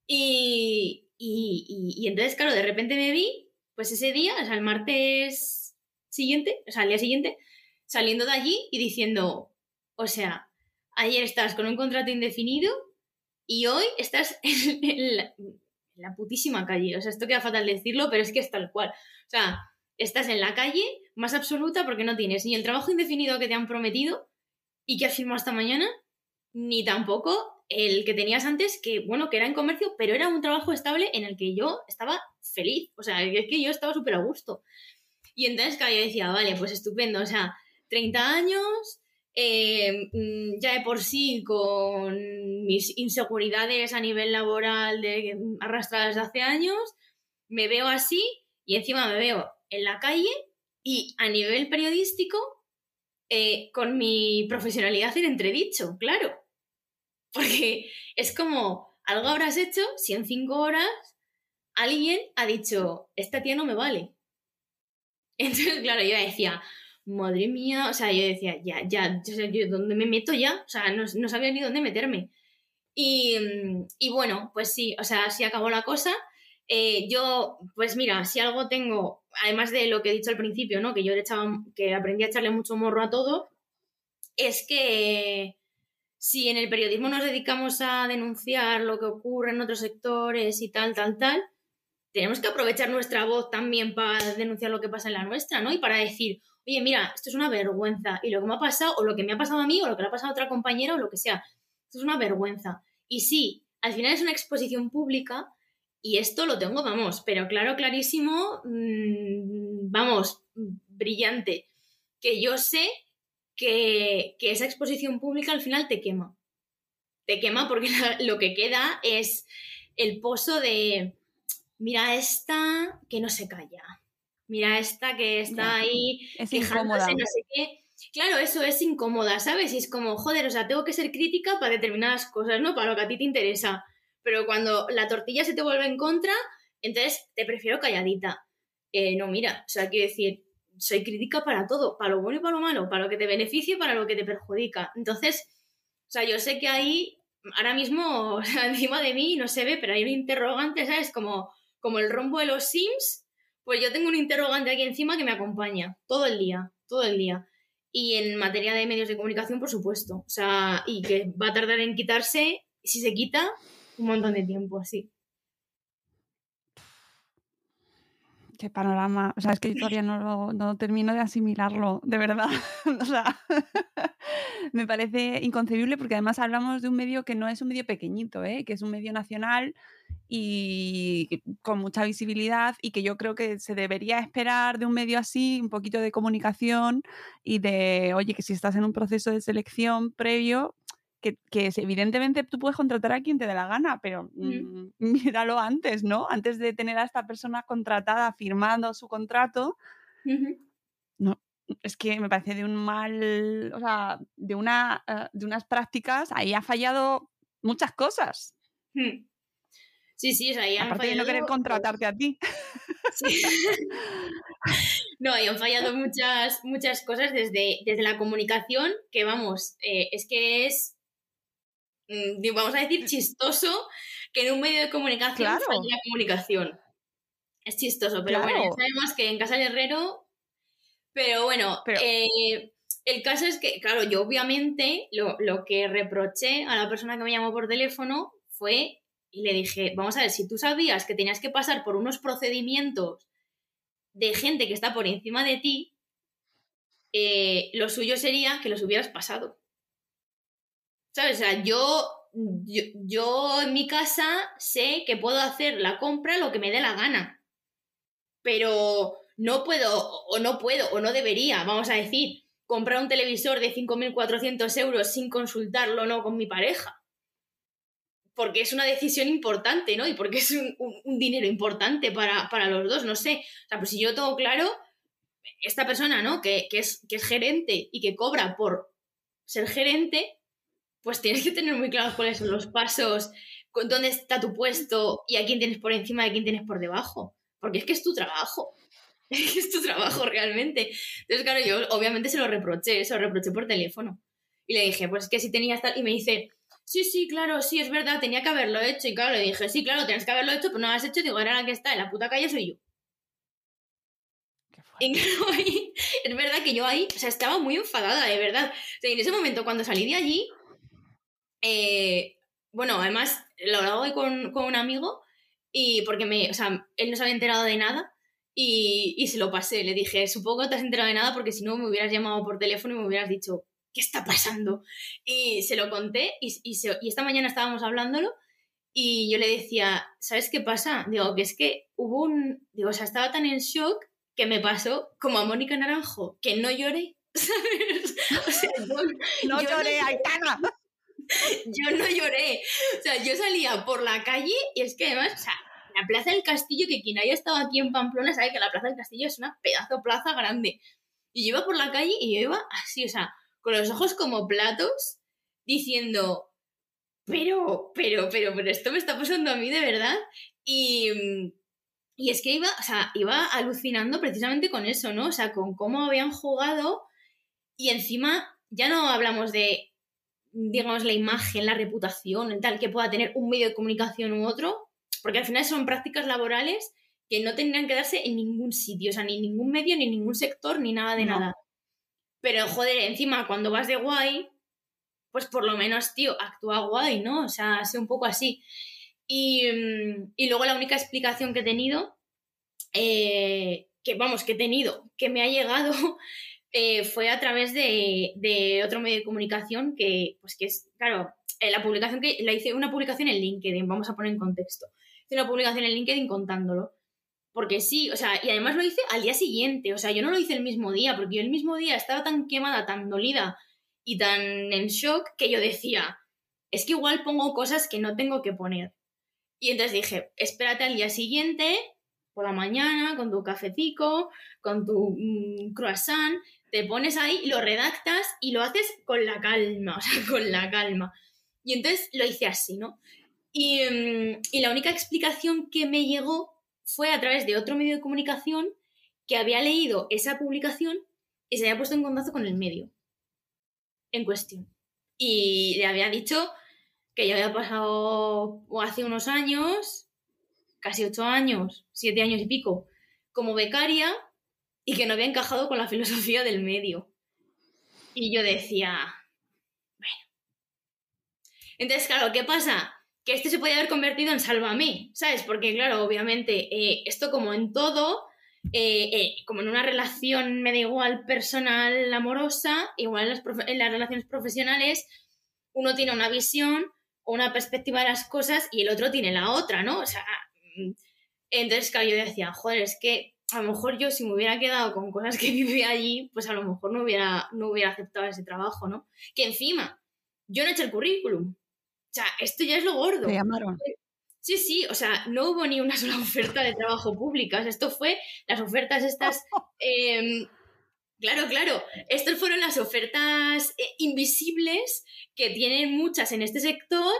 Y, y, y, entonces, claro, de repente me vi, pues ese día, o sea, el martes siguiente, o sea, el día siguiente, saliendo de allí y diciendo, o sea, ayer estás con un contrato indefinido y hoy estás en la, en la putísima calle. O sea, esto queda fatal decirlo, pero es que es tal cual. O sea, estás en la calle más absoluta porque no tienes ni el trabajo indefinido que te han prometido y que has firmado hasta mañana, ni tampoco el que tenías antes, que bueno, que era en comercio, pero era un trabajo estable en el que yo estaba feliz, o sea, es que yo estaba súper a gusto. Y entonces, claro, yo decía, vale, pues estupendo, o sea, 30 años, eh, mm, ya de por sí con mis inseguridades a nivel laboral de, arrastradas de hace años, me veo así y encima me veo en la calle y a nivel periodístico eh, con mi profesionalidad en entredicho, claro. Porque es como, algo habrás hecho si en cinco horas alguien ha dicho, esta tía no me vale. Entonces, claro, yo decía, madre mía, o sea, yo decía, ya, ya, yo, ¿dónde me meto ya? O sea, no, no sabía ni dónde meterme. Y, y, bueno, pues sí, o sea, así acabó la cosa. Eh, yo, pues mira, si algo tengo, además de lo que he dicho al principio, ¿no? Que yo le echaba, que aprendí a echarle mucho morro a todo, es que si en el periodismo nos dedicamos a denunciar lo que ocurre en otros sectores y tal, tal, tal, tenemos que aprovechar nuestra voz también para denunciar lo que pasa en la nuestra, ¿no? Y para decir, oye, mira, esto es una vergüenza, y lo que me ha pasado, o lo que me ha pasado a mí, o lo que le ha pasado a otra compañera, o lo que sea, esto es una vergüenza. Y sí, al final es una exposición pública, y esto lo tengo, vamos, pero claro, clarísimo, mmm, vamos, brillante. Que yo sé que, que, esa exposición pública al final te quema. Te quema porque lo que queda es el pozo de, mira esta que no se calla. Mira esta que está ahí es no sé qué. Claro, eso es incómoda, ¿sabes? Y es como, joder, o sea, tengo que ser crítica para determinadas cosas, ¿no? Para lo que a ti te interesa pero cuando la tortilla se te vuelve en contra, entonces te prefiero calladita. Eh, no, mira, o sea, quiero decir, soy crítica para todo, para lo bueno y para lo malo, para lo que te beneficia y para lo que te perjudica. Entonces, o sea, yo sé que ahí, ahora mismo, o sea, encima de mí no se ve, pero hay un interrogante, ¿sabes? Como, como el rombo de los Sims, Pues yo tengo un interrogante aquí encima que me acompaña todo el día, todo el día. Y en materia de medios de comunicación, por supuesto. O sea, y que va a tardar en quitarse, si se quita, un montón de tiempo, así. Qué panorama. O sea, es que todavía no, lo- no termino de asimilarlo, de verdad. o sea, me parece inconcebible porque además hablamos de un medio que no es un medio pequeñito, ¿eh? que es un medio nacional y con mucha visibilidad y que yo creo que se debería esperar de un medio así un poquito de comunicación y de, oye, que si estás en un proceso de selección previo, que, que es- evidentemente tú puedes contratar a quien te dé la gana, pero mm, míralo antes, ¿no? Antes de tener a esta persona contratada firmando su contrato, Ujú. es que me parece de un mal, o sea, de, una, eh, de unas prácticas, ahí ha fallado muchas cosas. Hmm. Sí, sí, o sea, ahí han Aparte de no querer contratarte a ti. Sí. No, y han fallado muchas, muchas cosas desde, desde la comunicación, que vamos, eh, es que es, vamos a decir, chistoso que en un medio de comunicación Claro. falle la comunicación. Es chistoso, pero bueno, Claro. sabemos que en Casa del Herrero, pero bueno, Pero- eh, el caso es que, claro, yo obviamente lo, lo que reproché a la persona que me llamó por teléfono fue, y le dije, vamos a ver, si tú sabías que tenías que pasar por unos procedimientos de gente que está por encima de ti, eh, lo suyo sería que los hubieras pasado. ¿Sabes? O sea, yo, yo, yo en mi casa sé que puedo hacer la compra lo que me dé la gana. Pero no puedo, o no puedo, o no debería, vamos a decir, comprar un televisor de 5.400 euros sin consultarlo no con mi pareja. Porque es una decisión importante, ¿no? Y porque es un, un- dinero importante para, para los dos, no sé. O sea, pues si yo tengo claro, esta persona, ¿no? Que, que es, que es gerente y que cobra por ser gerente, pues tienes que tener muy claros cuáles son los pasos, dónde está tu puesto y a quién tienes por encima y a quién tienes por debajo. Porque es que es tu trabajo. Es tu trabajo realmente. Entonces, claro, yo obviamente se lo reproché, se lo reproché por teléfono. Y le dije, pues es que si tenías tal. Y me dice, sí, sí, claro, sí, es verdad, tenía que haberlo hecho. Y claro, le dije, sí, claro, tienes que haberlo hecho, pero no lo has hecho. Digo, ahora la que está en la puta calle soy yo. Y claro, ahí- es verdad que yo ahí, o sea, estaba muy enfadada, de verdad. O sea, y en ese momento, cuando salí de allí, eh, bueno, además lo hablaba hoy con, con un amigo, y porque me, o sea, él no se había enterado de nada, y, y se lo pasé. Le dije, supongo que no te has enterado de nada, porque si no me hubieras llamado por teléfono y me hubieras dicho, ¿qué está pasando? Y se lo conté, y, y, se- y esta mañana estábamos hablándolo, y yo le decía, ¿sabes qué pasa? Digo, que es que hubo un. Digo, o sea, estaba tan en shock que me pasó como a Mónica Naranjo, que no lloré. ¿Sabes? O sea, yo, No yo lloré, Aitana. Yo no lloré. O sea, yo salía por la calle y es que además, o sea, la Plaza del Castillo, que quien haya estado aquí en Pamplona sabe que la Plaza del Castillo es una pedazo plaza grande. Y yo iba por la calle y yo iba así, o sea, con los ojos como platos, diciendo, pero, pero, pero, pero esto me está pasando a mí de verdad. Y, y es que iba, o sea, iba alucinando precisamente con eso, ¿no? O sea, con cómo habían jugado y encima ya no hablamos de, digamos, la imagen, la reputación, el tal que pueda tener un medio de comunicación u otro, porque al final son prácticas laborales que no tendrían que darse en ningún sitio, o sea, ni en ningún medio, ni en ningún sector, ni nada de No. nada. Pero, joder, encima, cuando vas de guay, pues por lo menos, tío, actúa guay, ¿no? O sea, sé un poco así. Y, mm, y luego la única explicación que he tenido, eh, que vamos, que he tenido, que me ha llegado, eh, fue a través de, otro medio de comunicación que, pues que es, claro, eh, la publicación que la hice, una publicación en LinkedIn, vamos a poner en contexto. Hice una publicación en LinkedIn contándolo. Porque sí, o sea, y además lo hice al día siguiente, o sea, yo no lo hice el mismo día, porque yo el mismo día estaba tan quemada, tan dolida y tan en shock que yo decía, es que igual pongo cosas que no tengo que poner. Y entonces dije, espérate al día siguiente, por la mañana, con tu cafecito, con tu mm, croissant, te pones ahí, lo redactas y lo haces con la calma, o sea, con la calma. Y entonces lo hice así, ¿no? Y, mm, y la única explicación que me llegó fue a través de otro medio de comunicación que había leído esa publicación y se había puesto en contacto con el medio en cuestión. Y le había dicho que ya había pasado hace unos años, casi ocho años, siete años y pico, como becaria y que no había encajado con la filosofía del medio. Y yo decía, bueno. Entonces, claro, ¿qué pasa? Que este se podía haber convertido en sálvame, ¿sabes? Porque, claro, obviamente, eh, esto como en todo, eh, eh, como en una relación, me da igual, personal, amorosa, igual en las, en las relaciones profesionales, uno tiene una visión o una perspectiva de las cosas y el otro tiene la otra, ¿no? O sea, mm, entonces, claro, yo decía, joder, es que a lo mejor yo si me hubiera quedado con cosas que viví allí, pues a lo mejor no hubiera, no hubiera aceptado ese trabajo, ¿no? Que encima, yo no he hecho el currículum. O sea, esto ya es lo gordo. Te llamaron. Sí, sí, o sea, no hubo ni una sola oferta de trabajo pública. O sea, esto fue las ofertas estas... em, claro, claro, estas fueron las ofertas eh, invisibles que tienen muchas en este sector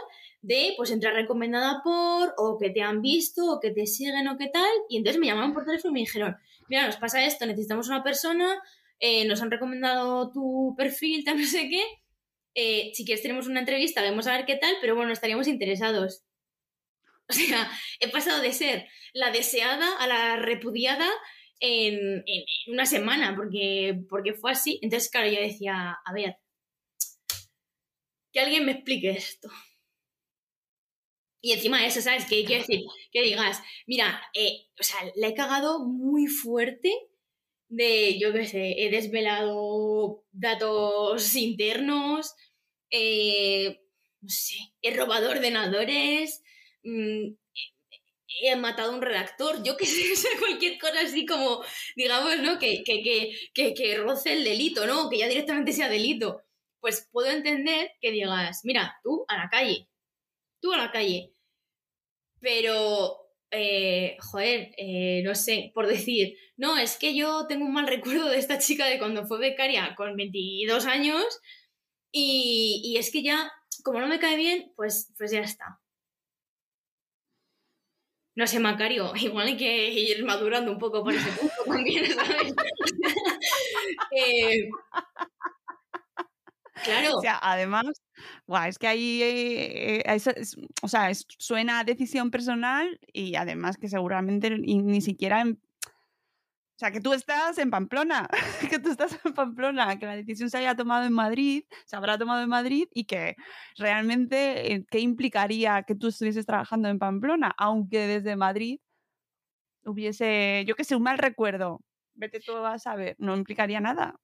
de pues entrar recomendada por o que te han visto o que te siguen o qué tal y entonces me llamaron por teléfono y me dijeron mira nos pasa esto necesitamos una persona eh, nos han recomendado tu perfil tal no sé qué eh, si quieres tenemos una entrevista vamos a ver qué tal pero bueno estaríamos interesados o sea he pasado de ser la deseada a la repudiada en, en una semana porque porque fue así. Entonces claro yo decía a ver que alguien me explique esto y encima eso, ¿sabes? Que quiero decir, que digas, mira, eh, o sea, la he cagado muy fuerte de, yo qué sé, he desvelado datos internos, eh, no sé, he robado ordenadores, mm, he matado a un redactor, yo qué sé, cualquier cosa así como, digamos, ¿no? Que, que, que, que, roce el delito, ¿no? Que ya directamente sea delito. Pues puedo entender que digas, mira, tú a la calle, tú a la calle. Pero, eh, joder, eh, no sé, por decir, no, es que yo tengo un mal recuerdo de esta chica de cuando fue becaria con 22 años y, y es que ya, como no me cae bien, pues, pues ya está. No sé, Macario, igual hay que ir madurando un poco por ese punto también, ¿sabes? eh, claro. O sea, además, Buah, es que ahí, eh, o sea, suena a decisión personal y además que seguramente ni, ni siquiera... En, o sea, que tú estás en Pamplona, que tú estás en Pamplona, que la decisión se haya tomado en Madrid, se habrá tomado en Madrid y que realmente, eh, ¿qué implicaría que tú estuvieses trabajando en Pamplona? Aunque desde Madrid hubiese, yo qué sé, un mal recuerdo, vete tú a saber, no implicaría nada.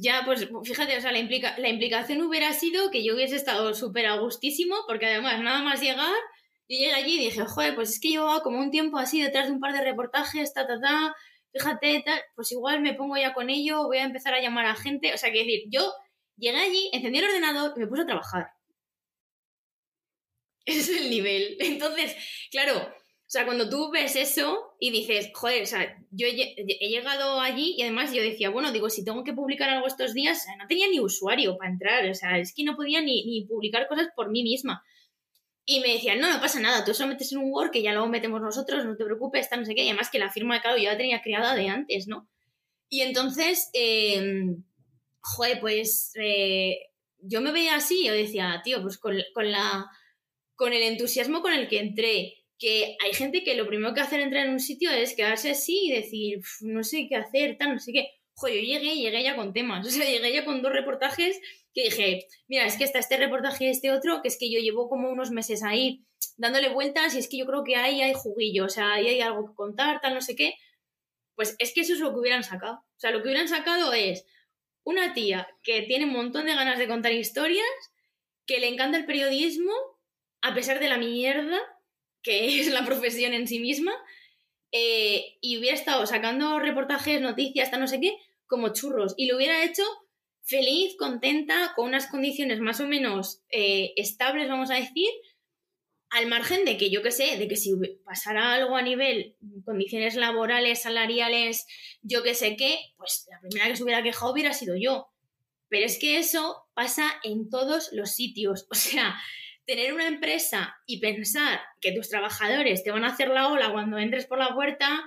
Ya, pues fíjate, o sea, la, implica la implicación hubiera sido que yo hubiese estado súper a gustísimo, porque además, nada más llegar, yo llegué allí y dije, joder, pues es que llevaba como un tiempo así detrás de un par de reportajes, ta, ta, ta, fíjate, tal, pues igual me pongo ya con ello, voy a empezar a llamar a gente, o sea, que decir, yo llegué allí, encendí el ordenador y me puse a trabajar. Ese es el nivel. Entonces, claro, o sea, cuando tú ves eso y dices, joder, o sea, yo he, llegado allí y además yo decía, bueno, digo, si tengo que publicar algo estos días, no tenía ni usuario para entrar, o sea, es que no podía ni, ni publicar cosas por mí misma. Y me decían, no, no pasa nada, tú solo metes en un Word que ya lo metemos nosotros, no te preocupes, está no sé qué, y además que la firma, claro, yo la tenía creada de antes, ¿no? Y entonces, eh, joder, pues eh, yo me veía así, yo decía, tío, pues con, con, la, con el entusiasmo con el que entré, que hay gente que lo primero que hacer entrar en un sitio es quedarse así y decir, no sé qué hacer, tal, no sé qué. Joder, yo llegué llegué ya con temas. O sea, llegué ya con dos reportajes que dije, mira, es que está este reportaje y este otro, que es que yo llevo como unos meses ahí dándole vueltas y es que yo creo que ahí hay juguillo, o sea, ahí hay algo que contar, tal, no sé qué. Pues es que eso es lo que hubieran sacado. O sea, lo que hubieran sacado es una tía que tiene un montón de ganas de contar historias, que le encanta el periodismo, a pesar de la mierda que es la profesión en sí misma, eh, y hubiera estado sacando reportajes, noticias, hasta no sé qué, como churros, y lo hubiera hecho feliz, contenta, con unas condiciones más o menos eh, estables, vamos a decir, al margen de que yo qué sé, de que si pasara algo a nivel condiciones laborales, salariales, yo qué sé qué, pues la primera que se hubiera quejado hubiera sido yo. Pero es que eso pasa en todos los sitios. O sea, tener una empresa y pensar que tus trabajadores te van a hacer la ola cuando entres por la puerta,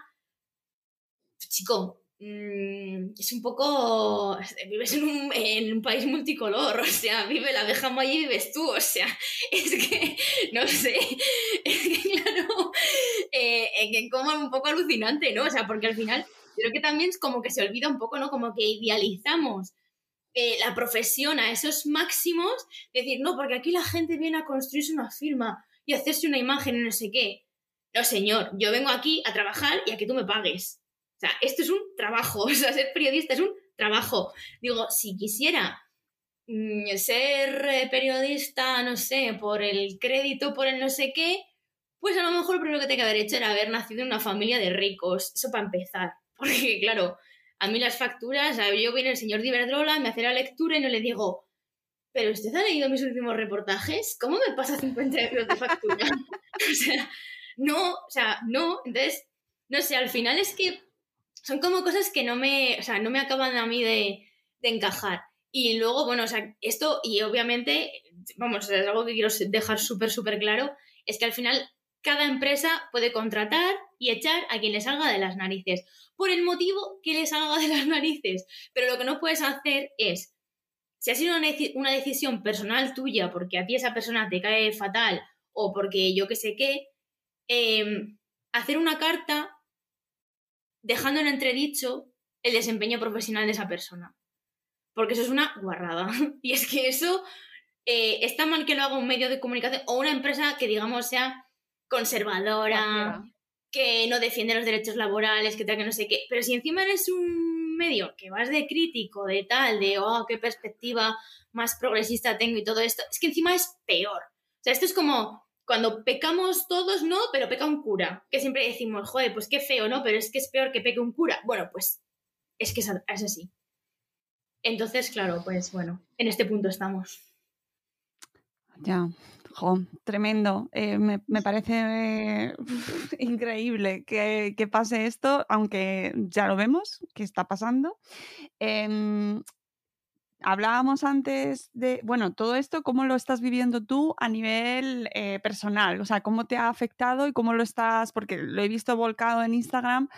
chico, mm, es un poco, vives en un, país multicolor, o sea, vive la abeja maya y vives tú, o sea, es que, no sé, es que claro, eh, es como un poco alucinante, ¿no? O sea, porque al final creo que también es como que se olvida un poco, ¿no? Como que idealizamos eh, la profesión a esos máximos, decir, no, porque aquí la gente viene a construirse una firma y hacerse una imagen y no sé qué. No, señor, yo vengo aquí a trabajar y a que tú me pagues. O sea, esto es un trabajo, o sea, ser periodista es un trabajo. Digo, si quisiera mm, ser eh, periodista, no sé, por el crédito, por el no sé qué, pues a lo mejor lo primero que tengo que haber hecho era haber nacido en una familia de ricos. Eso para empezar. Porque, claro, a mí las facturas, yo viene el señor de me hace la lectura y no le digo, ¿pero usted ha leído mis últimos reportajes? ¿Cómo me pasa 50 euros de factura? o sea, no, o sea, no. Entonces, no sé, al final es que son como cosas que no me, o sea, no me acaban a mí de, de encajar. Y luego, bueno, o sea, esto, y obviamente, vamos, es algo que quiero dejar súper, súper claro, es que al final cada empresa puede contratar y echar a quien le salga de las narices, por el motivo que le salga de las narices. Pero lo que no puedes hacer es, si ha sido una, decisión personal tuya, porque a ti esa persona te cae fatal o porque yo qué sé qué, em, hacer una carta dejando en entredicho el desempeño profesional de esa persona. Porque eso es una guarrada. Y es que eso eh, está mal que lo haga un medio de comunicación o una empresa que, digamos, sea conservadora, que no defiende los derechos laborales, que tal, que no sé qué. Pero si encima eres un medio que vas de crítico, de tal, de, oh, qué perspectiva más progresista tengo y todo esto, es que encima es peor. O sea, esto es como cuando pecamos todos, no, pero peca un cura. Que siempre decimos, joder, pues qué feo, ¿no? Pero es que es peor que peque un cura. Bueno, pues es que es así. Entonces, claro, pues bueno, en este punto estamos. Ya, tremendo. Eh, me, parece increíble que, pase esto, aunque ya lo vemos que está pasando. Em, hablábamos antes de, bueno, todo esto, ¿cómo lo estás viviendo tú a nivel eh, personal? O sea, ¿cómo te ha afectado y cómo lo estás? Porque lo he visto volcado en Instagram,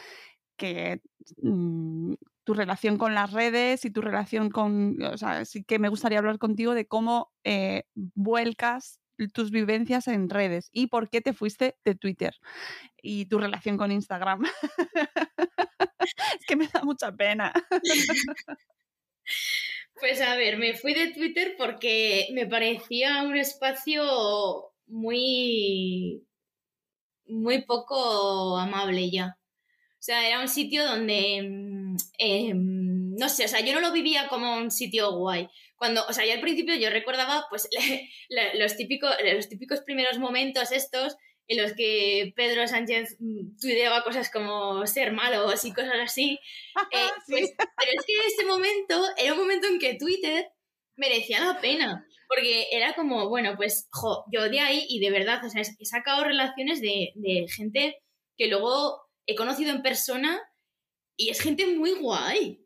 que mm, tu relación con las redes y tu relación con, o sea, que me gustaría hablar contigo de cómo eh, vuelcas tus vivencias en redes y por qué te fuiste de Twitter y tu relación con Instagram. es que me da mucha pena. Pues a ver, me fui de Twitter porque me parecía un espacio muy, muy poco amable ya. O sea, era un sitio donde, mm, em, no sé, o sea, yo no lo vivía como un sitio guay cuando, o sea, yo al principio yo recordaba pues los, típicos, los típicos primeros momentos estos en los que Pedro Sánchez mm, tuiteaba cosas como ser malos y cosas así. Eh, pues, pero es que ese momento era un momento en que Twitter merecía la pena. Porque era como, bueno, pues, jo, yo de ahí y de verdad, o sea, he sacado relaciones de, de gente que luego he conocido en persona y es gente muy guay.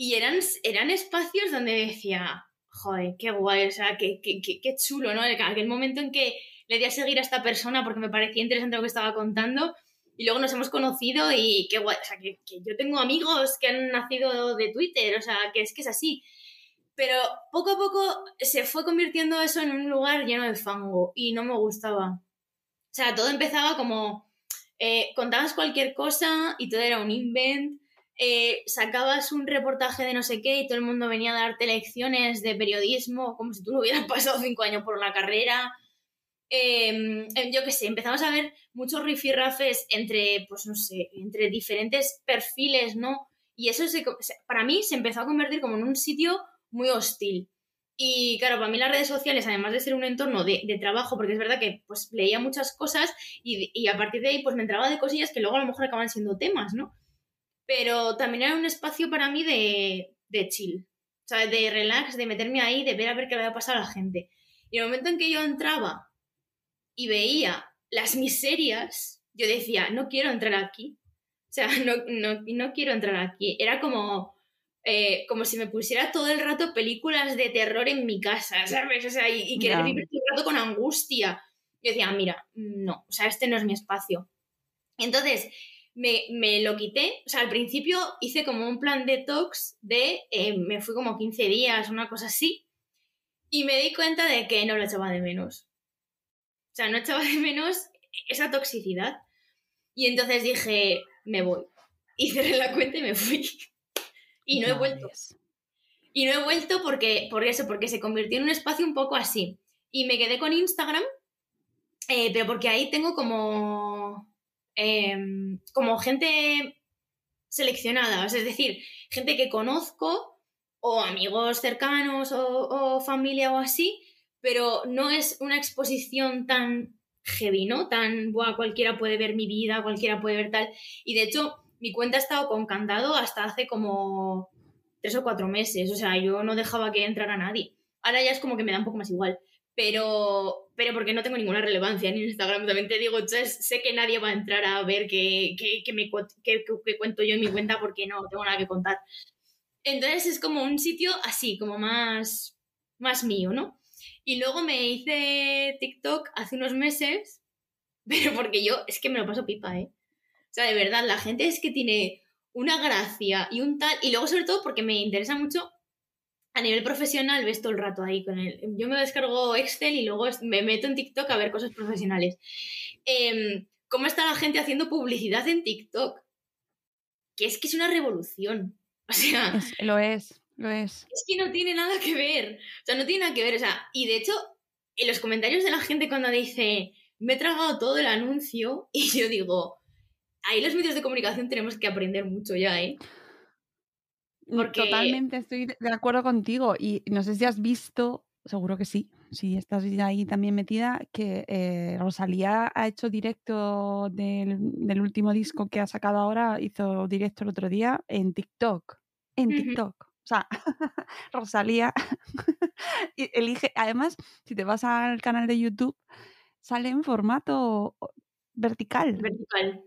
Y eran, eran espacios donde decía, joder, qué guay, o sea, qué, qué, qué, chulo, ¿no? Aquel momento en que le di a seguir a esta persona porque me parecía interesante lo que estaba contando y luego nos hemos conocido y qué guay, o sea, que, que, yo tengo amigos que han nacido de Twitter, o sea, que es que es así. Pero poco a poco se fue convirtiendo eso en un lugar lleno de fango y no me gustaba. O sea, todo empezaba como eh, contabas cualquier cosa y todo era un invent eh, sacabas un reportaje de no sé qué y todo el mundo venía a darte lecciones de periodismo, como si tú no hubieras pasado cinco años por la carrera. Em, yo qué sé, empezamos a ver muchos rifirrafes entre, pues no sé, entre diferentes perfiles, ¿no? Y eso para mí se empezó a convertir como en un sitio muy hostil. Y claro, para mí las redes sociales, además de ser un entorno de, trabajo, porque es verdad que pues leía muchas cosas y, y, a partir de ahí pues me entraba de cosillas que luego a lo mejor acaban siendo temas, ¿no? Pero también era un espacio para mí de, de chill, sea, de relax, de meterme ahí, de ver a ver qué le había pasado a la gente. Y el momento en que yo entraba y veía las miserias, yo decía, no quiero entrar aquí. O sea, no, no, no quiero entrar aquí. Era como, eh, como si me pusiera todo el rato películas de terror en mi casa, ¿sabes? O sea, y, y querer vivir todo el rato con angustia. Yo decía, mira, no, o sea, este no es mi espacio. Entonces, me, me lo quité. O sea, al principio hice como un plan detox de, eh, me fui como 15 días, una cosa así, y me di cuenta de que no lo echaba de menos. O sea, no echaba de menos esa toxicidad. Y entonces dije, me voy. Y cerré la cuenta y me fui. Y no he vuelto. Y no he vuelto porque, por eso, porque se convirtió en un espacio un poco así. Y me quedé con Instagram, eh, pero porque ahí tengo como, em, como gente seleccionada, es decir, gente que conozco o amigos cercanos o, o familia o así, pero no es una exposición tan heavy, ¿no? Tan, buah, cualquiera puede ver mi vida, cualquiera puede ver tal. Y de hecho, mi cuenta ha estado con candado hasta hace como tres o cuatro meses. O sea, yo no dejaba que entrara nadie. Ahora ya es como que me da un poco más igual. Pero, pero porque no tengo ninguna relevancia en Instagram. También te digo, entonces sé que nadie va a entrar a ver qué, qué, qué me, qué cuento yo en mi cuenta porque no tengo nada que contar. Entonces es como un sitio así, como más, más mío, ¿no? Y luego me hice TikTok hace unos meses, pero porque yo es que me lo paso pipa, ¿eh? O sea, de verdad, la gente es que tiene una gracia y un tal. Y luego, sobre todo, porque me interesa mucho a nivel profesional, ves todo el rato ahí con él. Yo me descargo Excel y luego me meto en TikTok a ver cosas profesionales. Em, ¿Cómo está la gente haciendo publicidad en TikTok? Que es que es una revolución. O sea, Es- lo es, lo es. es que no tiene nada que ver. O sea, no tiene nada que ver. O sea, y de hecho, en los comentarios de la gente cuando dice, me he tragado todo el anuncio, y yo digo, ahí los medios de comunicación tenemos que aprender mucho ya, ¿eh? Porque- Totalmente estoy de acuerdo contigo. Y no sé si has visto, seguro que sí, si estás ahí también metida, que eh, Rosalía ha hecho directo del, del último disco que ha sacado ahora, hizo directo el otro día en TikTok. En. TikTok. O sea, Rosalía elige, además, si te vas al canal de YouTube, sale en formato vertical. Vertical.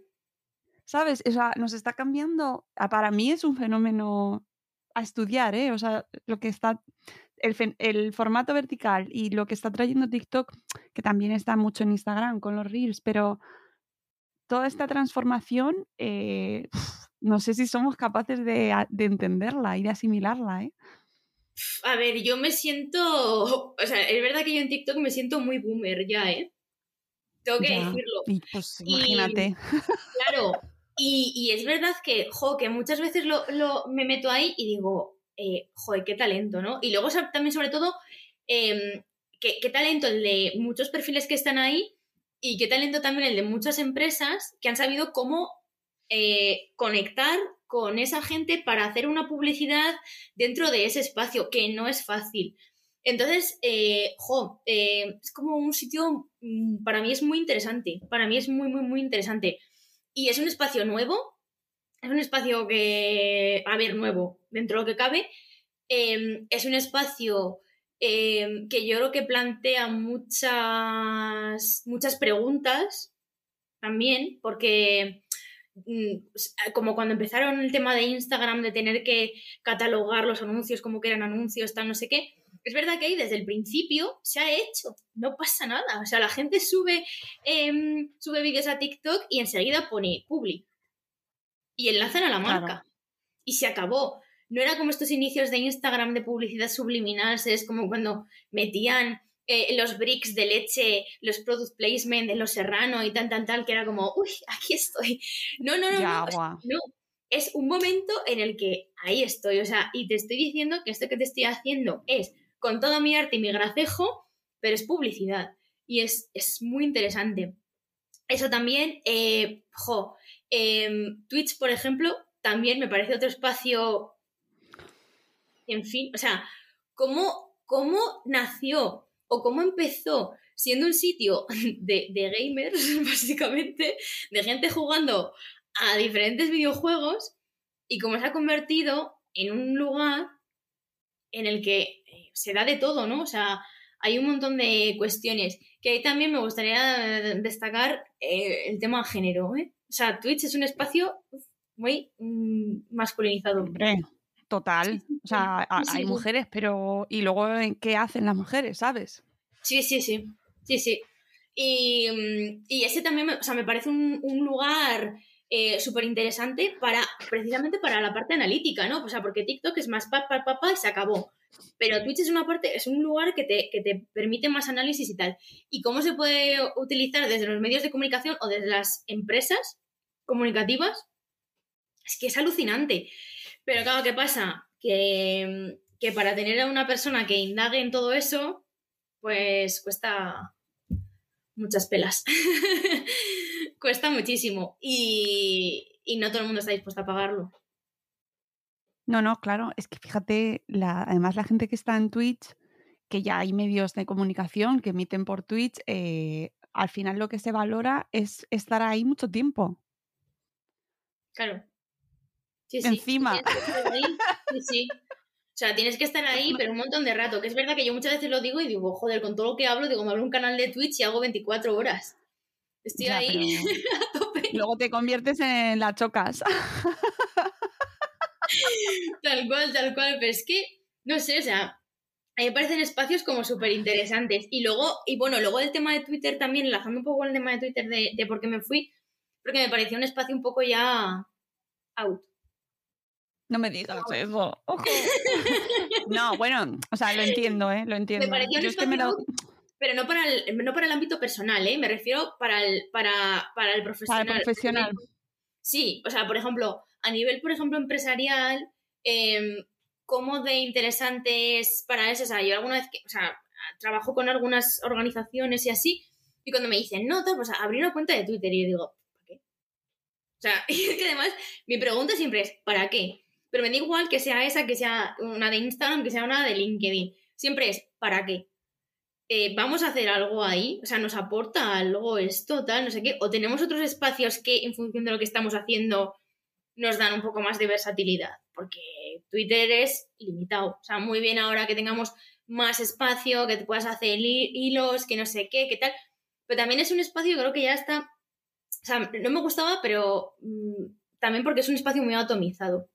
¿Sabes? O sea, nos está cambiando. Para mí es un fenómeno a estudiar, ¿eh? O sea, lo que está. El, formato vertical y lo que está trayendo TikTok, que también está mucho en Instagram con los Reels, pero toda esta transformación, eh, no sé si somos capaces de, entenderla y de asimilarla, ¿eh? A ver, yo me siento. O sea, es verdad que yo en TikTok me siento muy boomer ya, ¿eh? Tengo que Ya, decirlo. Pues Y- imagínate. Claro. Y, es verdad que, jo, muchas veces lo, me meto ahí y digo, eh, joder, qué talento, ¿no? Y luego también, sobre todo, em, qué, qué talento el de muchos perfiles que están ahí y qué talento también el de muchas empresas que han sabido cómo eh, conectar con esa gente para hacer una publicidad dentro de ese espacio, que no es fácil. Entonces, eh, jo, eh, es como un sitio, mm, para mí es muy interesante, para mí es muy, muy, muy interesante. Y es un espacio nuevo, es un espacio que, a ver, nuevo, dentro de lo que cabe, eh, es un espacio eh, que yo creo que plantea muchas, muchas preguntas también, porque mm, como cuando empezaron el tema de Instagram, de tener que catalogar los anuncios como que eran anuncios, tal, no sé qué, es verdad que ahí desde el principio se ha hecho, no pasa nada. O sea, la gente sube, em, sube vídeos a TikTok y enseguida pone public. Y enlazan a la Claro. marca. Y se acabó. No era como estos inicios de Instagram de publicidad subliminal, es como cuando metían eh, los bricks de leche, los product placement de los serrano y tal, tal, tal, que era como, uy, aquí estoy. No, no, no, Ya, no, no. Es un momento en el que ahí estoy, o sea, y te estoy diciendo que esto que te estoy haciendo es con todo mi arte y mi gracejo, pero es publicidad. Y es, es muy interesante. Eso también, eh, jo, em, Twitch, por ejemplo, también me parece otro espacio. En fin, o sea, ¿cómo, cómo nació o cómo empezó siendo un sitio de, de gamers, básicamente, de gente jugando a diferentes videojuegos y cómo se ha convertido en un lugar en el que se da de todo, ¿no? O sea, hay un montón de cuestiones. Que ahí también me gustaría destacar eh, el tema género, ¿eh? O sea, Twitch es un espacio muy mm, masculinizado. Hombre, total. O sea, a- hay mujeres, pero ¿y luego en qué hacen las mujeres, sabes? Sí, sí, sí. Sí, sí. Y, mm, y ese también me, o sea, me parece un, un lugar súper interesante para, precisamente para la parte analítica, ¿no? O sea, porque TikTok es más pa, pa, pa, pa y se acabó. Pero Twitch es una parte, es un lugar que te, que te permite más análisis y tal. ¿Y cómo se puede utilizar desde los medios de comunicación o desde las empresas comunicativas? Es que es alucinante. Pero claro, ¿qué pasa? Que, que para tener a una persona que indague en todo eso, pues cuesta muchas pelas. cuesta muchísimo. Y, y no todo el mundo está dispuesto a pagarlo. No, no, claro, es que fíjate, la, además la gente que está en Twitch, que ya hay medios de comunicación que emiten por Twitch, eh, al final lo que se valora es estar ahí mucho tiempo. Claro. Sí, sí. Encima. Sí, sí. O sea, tienes que estar ahí, pero un montón de rato. Que es verdad que yo muchas veces lo digo y digo, joder, con todo lo que hablo, digo, me abro un canal de Twitch y hago 24 horas. Estoy Ya, ahí pero a tope. Luego te conviertes en la chocas. Tal cual, tal cual. Pero es que, no sé, o sea, a mí me parecen espacios como súper interesantes. Y luego, y bueno, luego el tema de Twitter también, enlazando un poco con el tema de Twitter de, de por qué me fui, porque me pareció un espacio un poco ya out. No me digas eso. Ojo. No, bueno, o sea, lo entiendo, ¿eh? Lo entiendo. Me pareció un Yo es que me lo... espacio Pero no para el, no para el ámbito personal, ¿eh? Me refiero para el, para, para el Para profesional. el profesional. Sí, o sea, por ejemplo, a nivel, por ejemplo, empresarial, eh, ¿cómo de interesante es para eso? O sea, yo alguna vez que, o sea, trabajo con algunas organizaciones y así, y cuando me dicen, no, tal, pues abrí una cuenta de Twitter y yo digo, ¿para qué? O sea, es que además mi pregunta siempre es, ¿para qué? Pero me da igual que sea esa, que sea una de Instagram, que sea una de LinkedIn. Siempre es, ¿para qué? Eh, ¿Vamos a hacer algo ahí? O sea, ¿nos aporta algo esto, tal, no sé qué? ¿O tenemos otros espacios que, en función de lo que estamos haciendo, nos dan un poco más de versatilidad? Porque Twitter es limitado. O sea, muy bien ahora que tengamos más espacio, que te puedas hacer hi- hilos, que no sé qué, qué tal. Pero también es un espacio, creo que ya está. O sea, no me gustaba, pero mm, también porque es un espacio muy atomizado.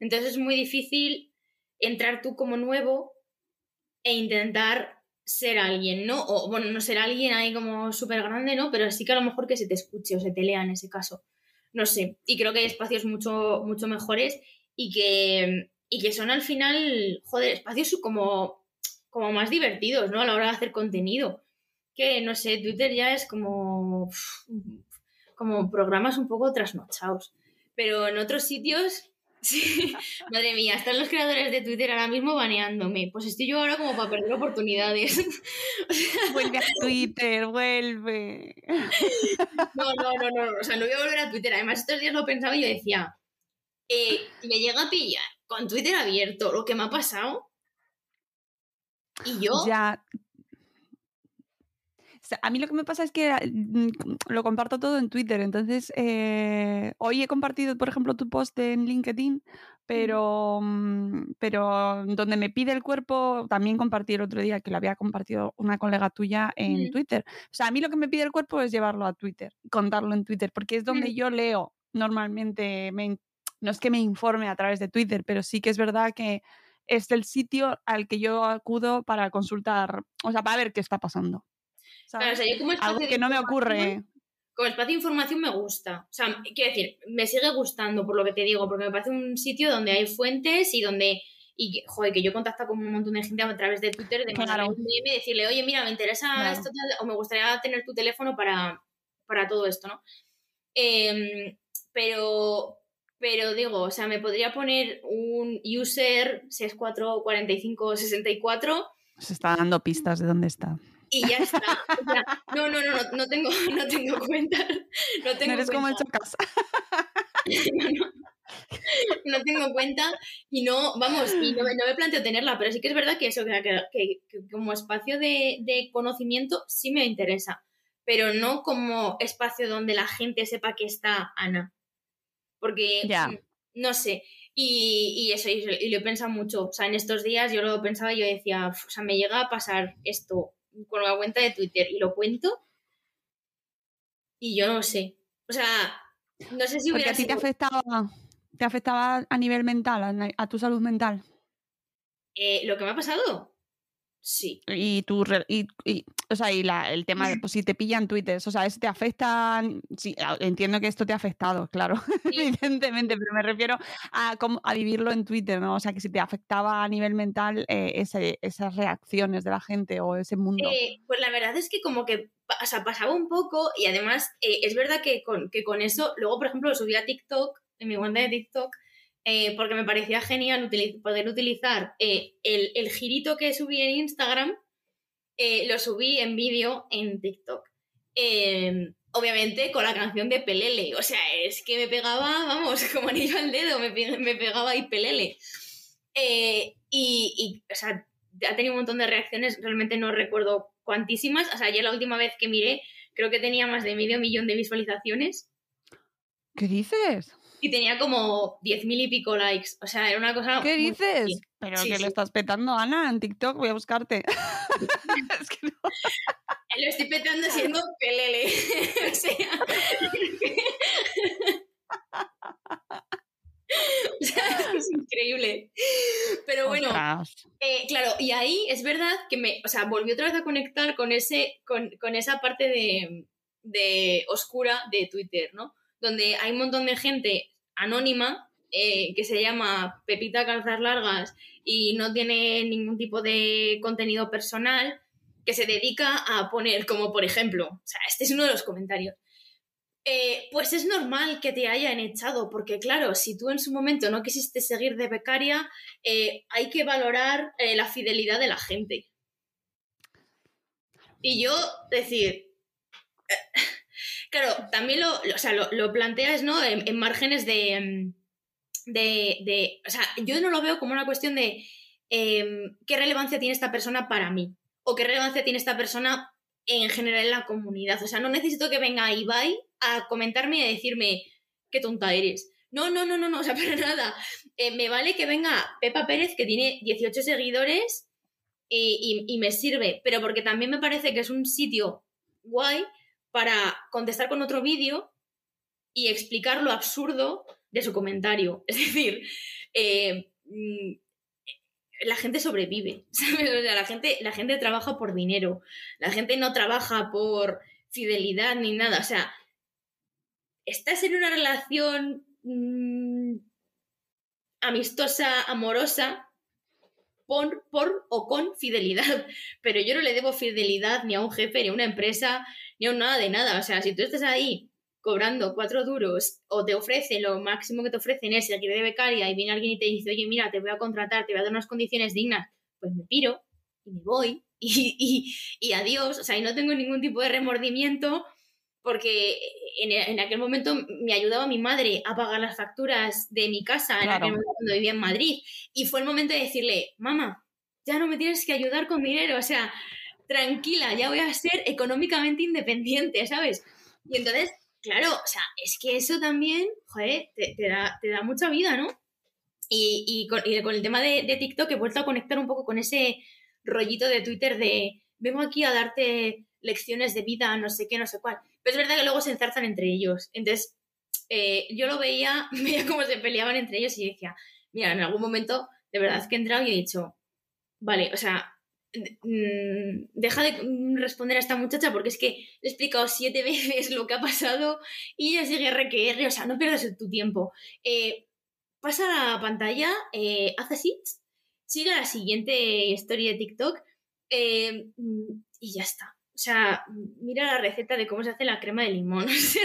Entonces es muy difícil entrar tú como nuevo e intentar ser alguien, ¿no? O bueno, no ser alguien ahí como súper grande, ¿no? Pero sí que a lo mejor que se te escuche o se te lea en ese caso. No sé. Y creo que hay espacios mucho, mucho mejores y que, y que son al final, joder, espacios como, como más divertidos, ¿no? A la hora de hacer contenido. Que, no sé, Twitter ya es como, como programas un poco trasnochados. Pero en otros sitios, sí, madre mía, están los creadores de Twitter ahora mismo baneándome. Pues estoy yo ahora como para perder oportunidades. Vuelve a Twitter, vuelve. No, no, no, no, o sea, no voy a volver a Twitter. Además, estos días lo pensaba y yo decía, eh, me llega a pillar con Twitter abierto lo que me ha pasado. Y yo, Ya. Sea, a mí lo que me pasa es que mm, lo comparto todo en Twitter. Entonces, eh, hoy he compartido, por ejemplo, tu post en LinkedIn, pero, mm, pero donde me pide el cuerpo, también compartí el otro día que lo había compartido una colega tuya en Mm. Twitter. O sea, a mí lo que me pide el cuerpo es llevarlo a Twitter, contarlo en Twitter, porque es donde Mm. yo leo normalmente. me no es que me informe a través de Twitter, pero sí que es verdad que es el sitio al que yo acudo para consultar, o sea, para ver qué está pasando. Claro, o ¿sabes? sea, yo como espacio Algo que no me ocurre. Como espacio de información me gusta. O sea, quiero decir, me sigue gustando por lo que te digo, porque me parece un sitio donde hay fuentes y donde. Y, joder, que yo contacto con un montón de gente a través de Twitter, de Claro. un DM y decirle, oye, mira, me interesa Claro. esto tal, o me gustaría tener tu teléfono para, para todo esto, ¿no? Em, pero, pero digo, o sea, me podría poner un user 644564 Se está dando pistas de dónde está. Y ya está. O sea, no, no, no, no, no tengo, no tengo cuenta. No No tengo eres como el cuenta. chocas. no tengo cuenta y no, vamos, y no, me- no me planteo tenerla, pero sí que es verdad que eso, que, que- que como espacio de, de conocimiento sí me interesa, pero no como espacio donde la gente sepa que está Ana. Porque, Ya. mm, no sé, y, y eso, y, y lo he pensado mucho, o sea, en estos días yo lo pensaba y yo decía, "Uf, o sea, me llega a pasar esto con la cuenta de Twitter y lo cuento y yo no sé, o sea, no sé si Porque hubiera a ti te afectaba, te afectaba a nivel mental, a, a tu salud mental. Eh, lo que me ha pasado. Sí. Y tu y, y- o sea, y la- el tema de pues, si te pillan Twitter, o sea, eso te afecta. Sí, entiendo que esto te ha afectado, claro, evidentemente, pero me refiero a, cómo- a vivirlo en Twitter, ¿no? O sea, que si te afectaba a nivel mental eh, ese- esas reacciones de la gente o ese mundo. Eh, pues la verdad es que como que o sea, pasaba un poco y además eh, es verdad que con, que con eso, luego por ejemplo lo subí a TikTok, en mi cuenta de TikTok, eh, porque me parecía genial utili- poder utilizar eh, el, el girito que subí en Instagram, eh, lo subí en vídeo en TikTok. Eh, obviamente con la canción de Pelele, o sea, es que me pegaba, vamos, como anillo al dedo, me, me pegaba ahí Pelele. Y, y, o sea, ha tenido un montón de reacciones, realmente no recuerdo cuantísimas. O sea, ayer la última vez que miré, creo que tenía más de medio millón de visualizaciones ¿Qué dices? Y tenía como 10.000 y pico likes. O sea, era una cosa. ¿Qué muy dices? Pero Sí, que sí. lo estás petando, Ana, en TikTok, voy a buscarte. Es que no- Lo estoy petando siendo pelele. o sea. o sea, es increíble. Pero bueno. Eh, claro, y ahí es verdad que me, o sea, volví otra vez a conectar con ese, con, con esa parte de, de oscura de Twitter, ¿no? Donde hay un montón de gente anónima eh, que se llama Pepita Calzas Largas y no tiene ningún tipo de contenido personal que se dedica a poner, como por ejemplo, o sea, este es uno de los comentarios. eh, pues es normal que te hayan echado, porque claro, si tú en su momento no quisiste seguir de becaria, eh, hay que valorar la fidelidad de la gente. Y yo decir, claro, también lo, o sea, lo, planteas ¿no? en, en márgenes de, mm, de, de- O sea, yo no lo veo como una cuestión de em, qué relevancia tiene esta persona para mí o qué relevancia tiene esta persona en general en la comunidad. O sea, no necesito que venga Ibai a comentarme y a decirme qué tonta eres. No, no, no, no, no, o sea, para nada. Eh, me vale que venga Pepa Pérez, que tiene 18 seguidores, y, y- y me sirve, pero porque también me parece que es un sitio guay para contestar con otro vídeo y explicar lo absurdo de su comentario. Es decir, eh, mm, la gente sobrevive, la gente, la gente trabaja por dinero, la gente no trabaja por fidelidad ni nada. O sea, estás en una relación mm, amistosa, amorosa, por, por o con fidelidad. Pero yo no le debo fidelidad ni a un jefe, ni a una empresa, ni un nada de nada. O sea, si tú estás ahí cobrando cuatro duros o te ofrecen, lo máximo que te ofrecen es seguir de becaria y viene alguien y te dice, oye, mira, te voy a contratar, te voy a dar unas condiciones dignas, pues me piro y me voy y, y, y adiós. O sea, y no tengo ningún tipo de remordimiento porque en, en aquel momento me ayudaba mi madre a pagar las facturas de mi casa en aquel momento cuando vivía en Madrid. Y fue el momento de decirle, mamá, ya no me tienes que ayudar con dinero, o sea, tranquila, ya voy a ser económicamente independiente, ¿sabes? Y entonces, claro, o sea, es que eso también, joder, te, da, mucha vida, ¿no? Y, y con, y con el tema de, de TikTok he vuelto a conectar un poco con ese rollito de Twitter de vengo aquí a darte lecciones de vida, no sé qué, no sé cuál. Pero es verdad que luego se enzarzan entre ellos. Entonces, eh, yo lo veía, veía cómo se peleaban entre ellos y decía, mira, en algún momento de verdad que he entrado y he dicho, vale, o sea, deja de mm, responder a esta muchacha porque es que he explicado siete veces lo que ha pasado y ella sigue RQR, o sea, no pierdas tu tiempo. Eh, pasa la pantalla, eh, haz así, sigue a la siguiente historia de TikTok eh, mm, y ya está. O sea, mira la receta de cómo se hace la crema de limón. O sea,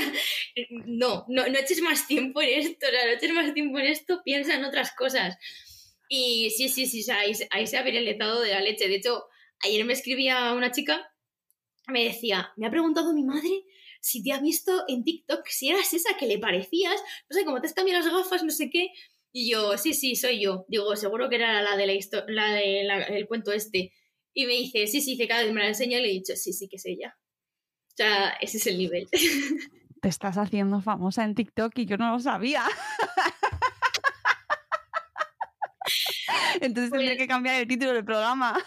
no, no, no eches más tiempo en esto, o sea, no eches más tiempo en esto, piensa en otras cosas. Y sí, sí, sí, o sea, ahí, se- ahí se ha viralizado de la leche. De hecho, ayer me escribía una chica, me decía, me ha preguntado mi madre si te ha visto en TikTok, si eras esa que le parecías, no sé, como te has cambiado las gafas, no sé qué. Y yo, sí, sí, soy yo. Digo, seguro que era la de la la de la- el cuento este. Y me dice, sí, sí, dice, cada vez me la enseña y le he dicho, sí, sí, que es ella. O sea, ese es el nivel. Te estás haciendo famosa en TikTok y yo no lo sabía. Entonces tendré Pues- que cambiar el título del programa.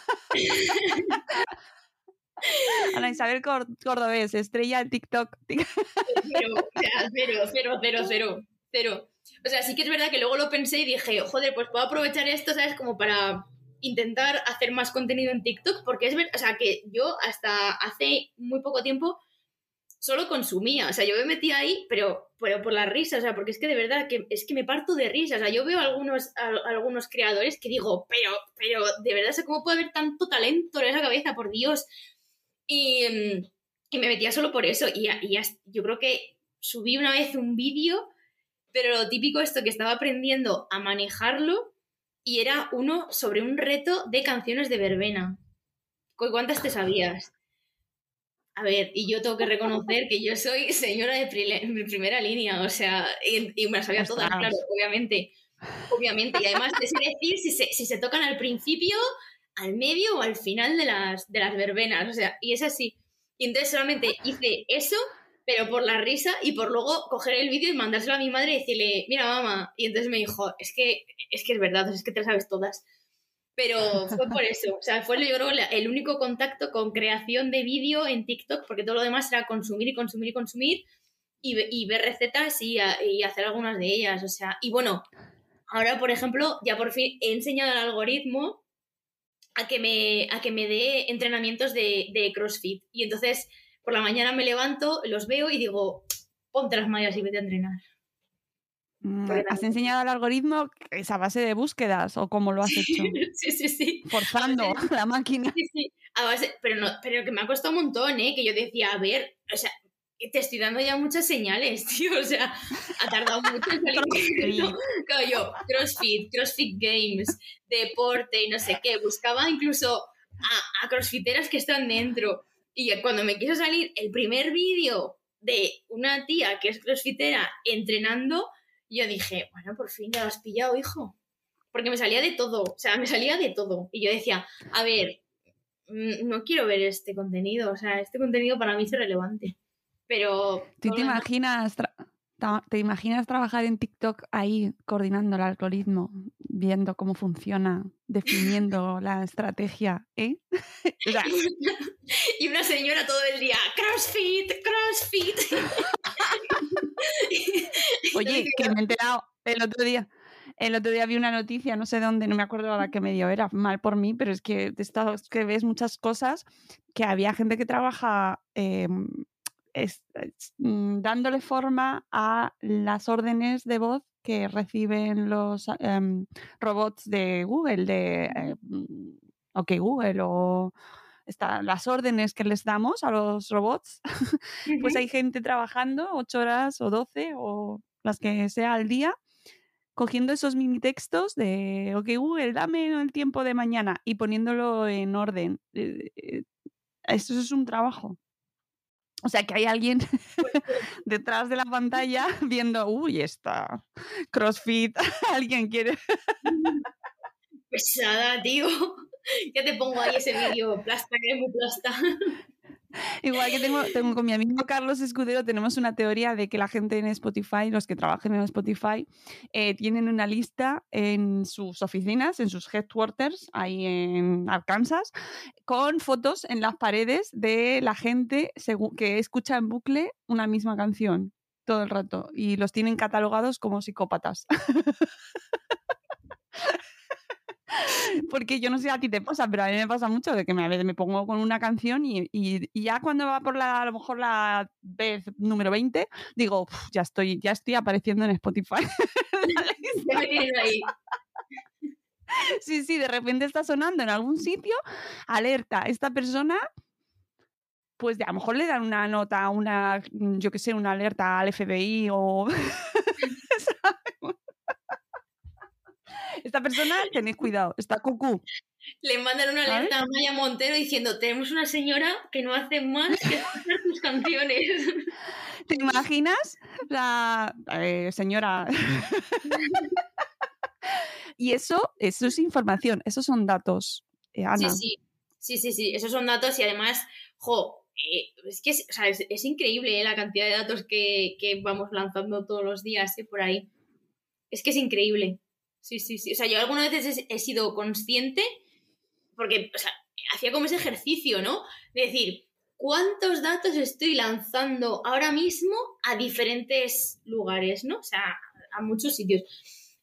Ana Isabel Cor- Cordobés, estrella en TikTok. Cero, o sea, cero, cero, cero, cero, cero. O sea, sí que es verdad que luego lo pensé y dije, joder, pues puedo aprovechar esto, ¿sabes? Como para intentar hacer más contenido en TikTok, porque es verdad, o sea, que yo hasta hace muy poco tiempo solo consumía, o sea, yo me metía ahí, pero, pero por la risa, o sea, porque es que de verdad que es que me parto de risa, o sea, yo veo algunos, algunos creadores que digo, pero, pero, de verdad, ¿cómo puede haber tanto talento en esa cabeza, por Dios? Y, y me metía solo por eso, y, y yo creo que subí una vez un vídeo, pero lo típico esto que estaba aprendiendo a manejarlo, y era uno sobre un reto de canciones de verbena. ¿Cuántas te sabías? A ver, y yo tengo que reconocer que yo soy señora de primera línea, o sea, y, me las sabía todas, claro, obviamente. Obviamente, y además es decir si se, si se tocan al principio, al medio o al final de las, de las verbenas, o sea, y es así. Y entonces solamente hice eso, pero por la risa y por luego coger el vídeo y mandárselo a mi madre y decirle, mira mamá, y entonces me dijo, es que es, que es verdad, es que te sabes todas. Pero fue por eso. O sea, fue yo el único contacto con creación de vídeo en TikTok, porque todo lo demás era consumir y consumir y consumir y, ver recetas y, hacer algunas de ellas. O sea, y bueno, ahora, por ejemplo, ya por fin he enseñado al algoritmo a que me, a que me dé entrenamientos de, de CrossFit. Y entonces, por la mañana me levanto, los veo y digo, ponte las mallas y vete a entrenar. Mm, ¿Has enseñado al algoritmo esa base de búsquedas o cómo lo has hecho? Sí, sí, sí. Forzando la máquina. Sí, sí. pero, no, pero que me ha costado un montón, ¿eh? Que yo decía, a ver, o sea, te estoy dando ya muchas señales, tío. O sea, ha tardado mucho en salir. Claro, yo, CrossFit, CrossFit Games, deporte y no sé qué. Buscaba incluso a, a crossfiteras que están dentro. Y cuando me quiso salir el primer vídeo de una tía que es crossfitera entrenando, yo dije, bueno, por fin ya lo has pillado, hijo. Porque me salía de todo, o sea, me salía de todo. Y yo decía, a ver, mm, no quiero ver este contenido, o sea, este contenido para mí es irrelevante. Pero... ¿Tú te imaginas, te imaginas trabajar en TikTok ahí coordinando el algoritmo, viendo cómo funciona, definiendo la estrategia, ¿eh? y una señora todo el día, CrossFit, CrossFit. Oye, que me he enterado el otro día. El otro día vi una noticia, no sé dónde, no me acuerdo ahora qué medio era, mal por mí, pero es que, que ves muchas cosas que había gente que trabaja mm, dándole forma a las órdenes de voz que reciben los em, robots de Google, de eh, mm, OK Google o las órdenes que les damos a los robots, pues hay gente trabajando ocho horas o doce o las que sea al día, cogiendo esos mini textos de, ok Google, dame el tiempo de mañana y poniéndolo en orden. Eh, eh, esto es un trabajo. O sea que hay alguien detrás de la pantalla viendo, uy, está CrossFit, alguien quiere. Pesada, tío. ya te pongo ahí ese vídeo, plasta, que es muy plasta. Igual que tengo, con mi amigo Carlos Escudero, tenemos una teoría de que la gente en Spotify, los que trabajan en Spotify, eh, tienen una lista en sus oficinas, en sus headquarters, ahí en Arkansas, con fotos en las paredes de la gente que escucha en bucle una misma canción todo el rato y los tienen catalogados como psicópatas. Porque yo no sé a ti te pasa, pero a mí me pasa mucho de que me, me pongo con una canción y, ya cuando va por la, a lo mejor la vez número 20, digo, ya estoy, ya estoy apareciendo en Spotify. sí, sí, de repente está sonando en algún sitio, alerta, esta persona pues a lo mejor le dan una nota, una, yo qué sé, una alerta al FBI o esta persona, tenéis cuidado, está cucú. Le mandan una alerta a Maya Montero diciendo, tenemos una señora que no hace más que escuchar tus canciones. ¿Te imaginas? La eh, señora. y eso, eso es información, esos son datos. Eh, Ana. Sí, sí, sí, sí, sí, esos son datos y además, jo, eh, es que es, o sea, es, increíble la cantidad de datos que, que, vamos lanzando todos los días por ahí. Es que es increíble. Sí, sí, sí. O sea, yo algunas veces he sido consciente, porque, o sea, hacía como ese ejercicio, ¿no? De decir, ¿cuántos datos estoy lanzando ahora mismo a diferentes lugares, ¿no? O sea, a muchos sitios.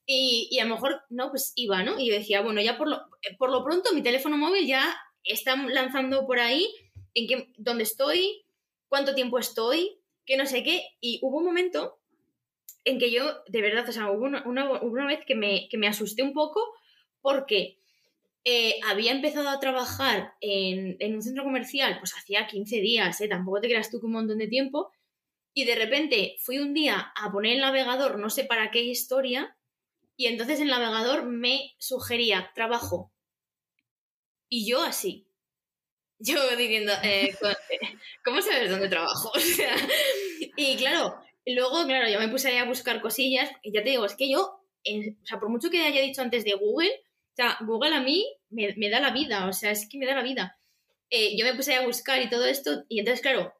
Y, y a lo mejor, no, pues iba, ¿no? Y decía, bueno, ya por lo, por lo pronto mi teléfono móvil ya está lanzando por ahí en qué, dónde estoy, cuánto tiempo estoy, que no sé qué. Y hubo un momento en que yo, de verdad, o sea, hubo una, una- una vez que me, que me asusté un poco porque eh, había empezado a trabajar en, en un centro comercial, pues hacía 15 días, ¿eh? tampoco te creas tú que un montón de tiempo, y de repente fui un día a poner el navegador, no sé para qué historia, y entonces el navegador me sugería trabajo. Y yo así. Yo diciendo, eh, ¿cómo sabes dónde trabajo? Y claro, luego, claro, yo me puse a buscar cosillas, y ya te digo, es que yo, eh, o sea, por mucho que haya dicho antes de Google, o sea, Google a mí me, me da la vida, o sea, es que me da la vida. Eh, yo me puse a buscar y todo esto, y entonces, claro,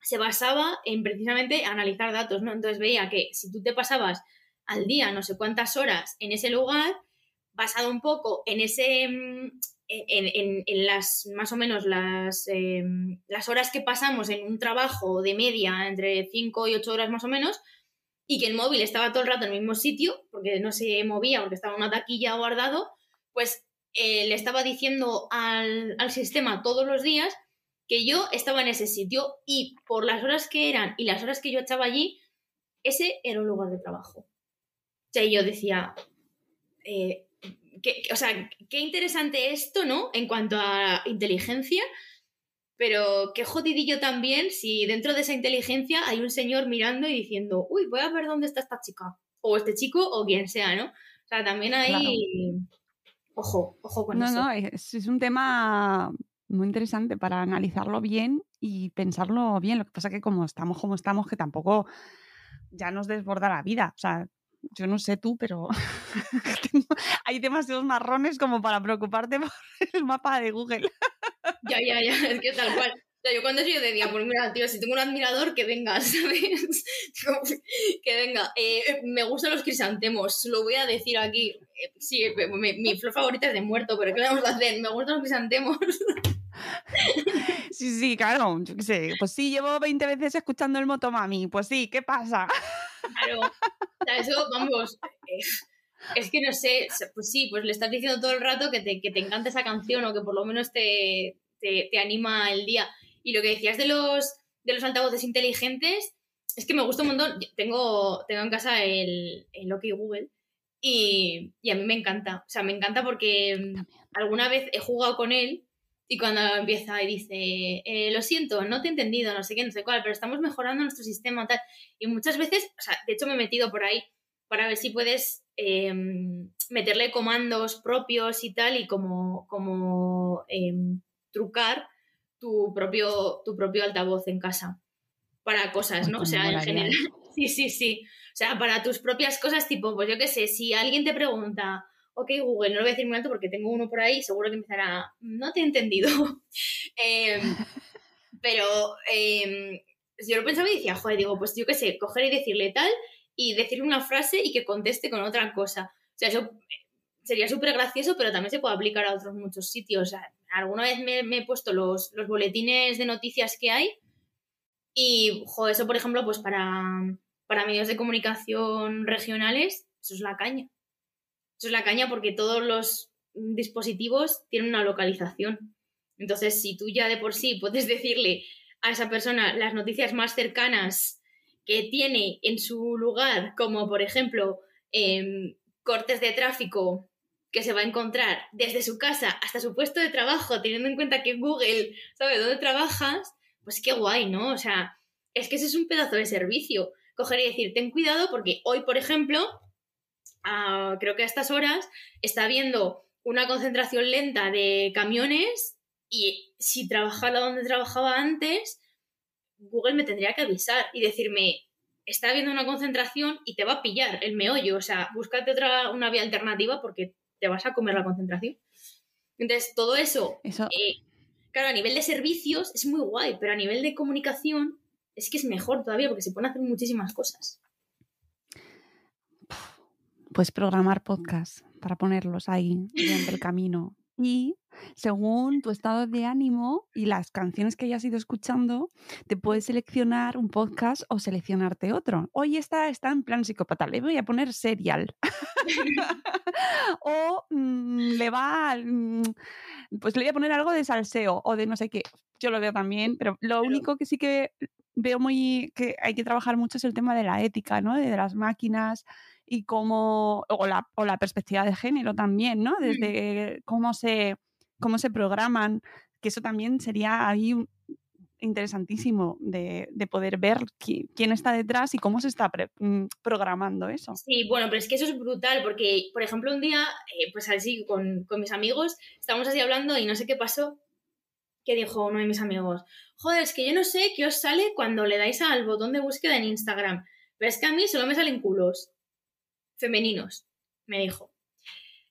se basaba en precisamente analizar datos, ¿no? Entonces veía que si tú te pasabas al día no sé cuántas horas en ese lugar, basado un poco en ese mm, en, en- en las más o menos las, eh, las horas que pasamos en un trabajo de media entre 5 y 8 horas más o menos y que el móvil estaba todo el rato en el mismo sitio porque no se movía porque estaba en una taquilla guardado pues eh, le estaba diciendo al, al sistema todos los días que yo estaba en ese sitio y por las horas que eran y las horas que yo echaba allí ese era un lugar de trabajo. O sea, yo decía eh, que- o sea, qué interesante esto, ¿no? En cuanto a inteligencia, pero qué jodidillo también si dentro de esa inteligencia hay un señor mirando y diciendo, uy, voy a ver dónde está esta chica, o este chico, o quien sea, ¿no? O sea, también hay... Ojo, ojo con No, eso. no, es, es un tema muy interesante para analizarlo bien y pensarlo bien. Lo que pasa que como estamos como estamos, que tampoco ya nos desborda la vida. O sea, yo no sé tú, pero hay demasiados marrones como para preocuparte por el mapa de Google. Ya, ya, ya, es que tal cual. O sea, yo cuando soy yo decía, pues mira, tío, si tengo un admirador, que venga, ¿sabes? Que venga. Eh, me gustan los crisantemos, lo voy a decir aquí. Eh, sí, eh, mi, mi flor favorita es de muerto, pero ¿qué le vamos a hacer? Me gustan los crisantemos. Sí, sí, claro, yo qué sé. Pues sí, llevo 20 veces escuchando el Motomami. Pues sí, ¿qué pasa? Claro. O sea, eso, vamos. eh, es que no sé, pues sí, pues le estás diciendo todo el rato que te, que te encanta esa canción o que por lo menos te, te, te anima el día. Y lo que decías de los, de los altavoces inteligentes, es que me gusta un montón. Yo Tengo, tengo en casa el, el OK Google y, y a mí me encanta. O sea, me encanta porque alguna vez he jugado con él y cuando empieza y dice, eh, lo siento, no te he entendido, no sé qué, no sé cuál, pero estamos mejorando nuestro sistema, tal. Y muchas veces, o sea, de hecho me he metido por ahí para ver si puedes eh, meterle comandos propios y tal y como, como eh, trucar tu propio, tu propio altavoz en casa para cosas, ¿no? O sea, en general. Sí, sí, sí. O sea, para tus propias cosas, tipo, pues yo qué sé, si alguien te pregunta, ok, Google, no lo voy a decir muy alto porque tengo uno por ahí, seguro que empezará, no te he entendido. Em, pero em, yo lo pensaba y decía, joder, digo, pues yo qué sé, coger y decirle tal y decirle una frase y que conteste con otra cosa. O sea, eso sería súper gracioso, pero también se puede aplicar a otros muchos sitios. O sea, alguna vez me, me he puesto los, los boletines de noticias que hay y, joder, eso, por ejemplo, pues para, para medios de comunicación regionales, eso es la caña. Eso es la caña porque todos los dispositivos tienen una localización. Entonces, si tú ya de por sí puedes decirle a esa persona las noticias más cercanas que tiene en su lugar, como por ejemplo em, cortes de tráfico que se va a encontrar desde su casa hasta su puesto de trabajo, teniendo en cuenta que Google sabe dónde trabajas, pues qué guay, ¿no? O sea, es que ese es un pedazo de servicio. Coger y decir, ten cuidado porque hoy, por ejemplo, creo que a estas horas está habiendo una concentración lenta de camiones y si trabajara donde trabajaba antes, Google me tendría que avisar y decirme, está habiendo una concentración y te va a pillar el meollo, o sea, búscate otra, una vía alternativa porque te vas a comer la concentración. Entonces, todo eso, Eso, eh, claro, a nivel de servicios es muy guay, pero a nivel de comunicación es que es mejor todavía porque se pueden hacer muchísimas cosas. Puedes programar podcasts para ponerlos ahí durante el camino. y según tu estado de ánimo y las canciones que hayas ido escuchando, te puedes seleccionar un podcast o seleccionarte otro. Hoy esta está en plan psicópata, le voy a poner serial. o mm, le va, mm, pues le voy a poner algo de salseo o de no sé qué. Yo lo veo también, pero lo único que sí que veo muy que hay que trabajar mucho es el tema de la ética, ¿no? De las máquinas y cómo, o la, o la perspectiva de género también, ¿no? Desde cómo se, cómo se programan, que eso también sería ahí un- interesantísimo de, de poder ver qui- quién está detrás y cómo se está pre- mm, programando eso. Sí, bueno, pero es que eso es brutal, porque, por ejemplo, un día, eh, pues así, con, con mis amigos, estábamos así hablando y no sé qué pasó, que dijo uno de mis amigos, joder, es que yo no sé qué os sale cuando le dais al botón de búsqueda en Instagram, pero es que a mí solo me salen culos femeninos, me dijo.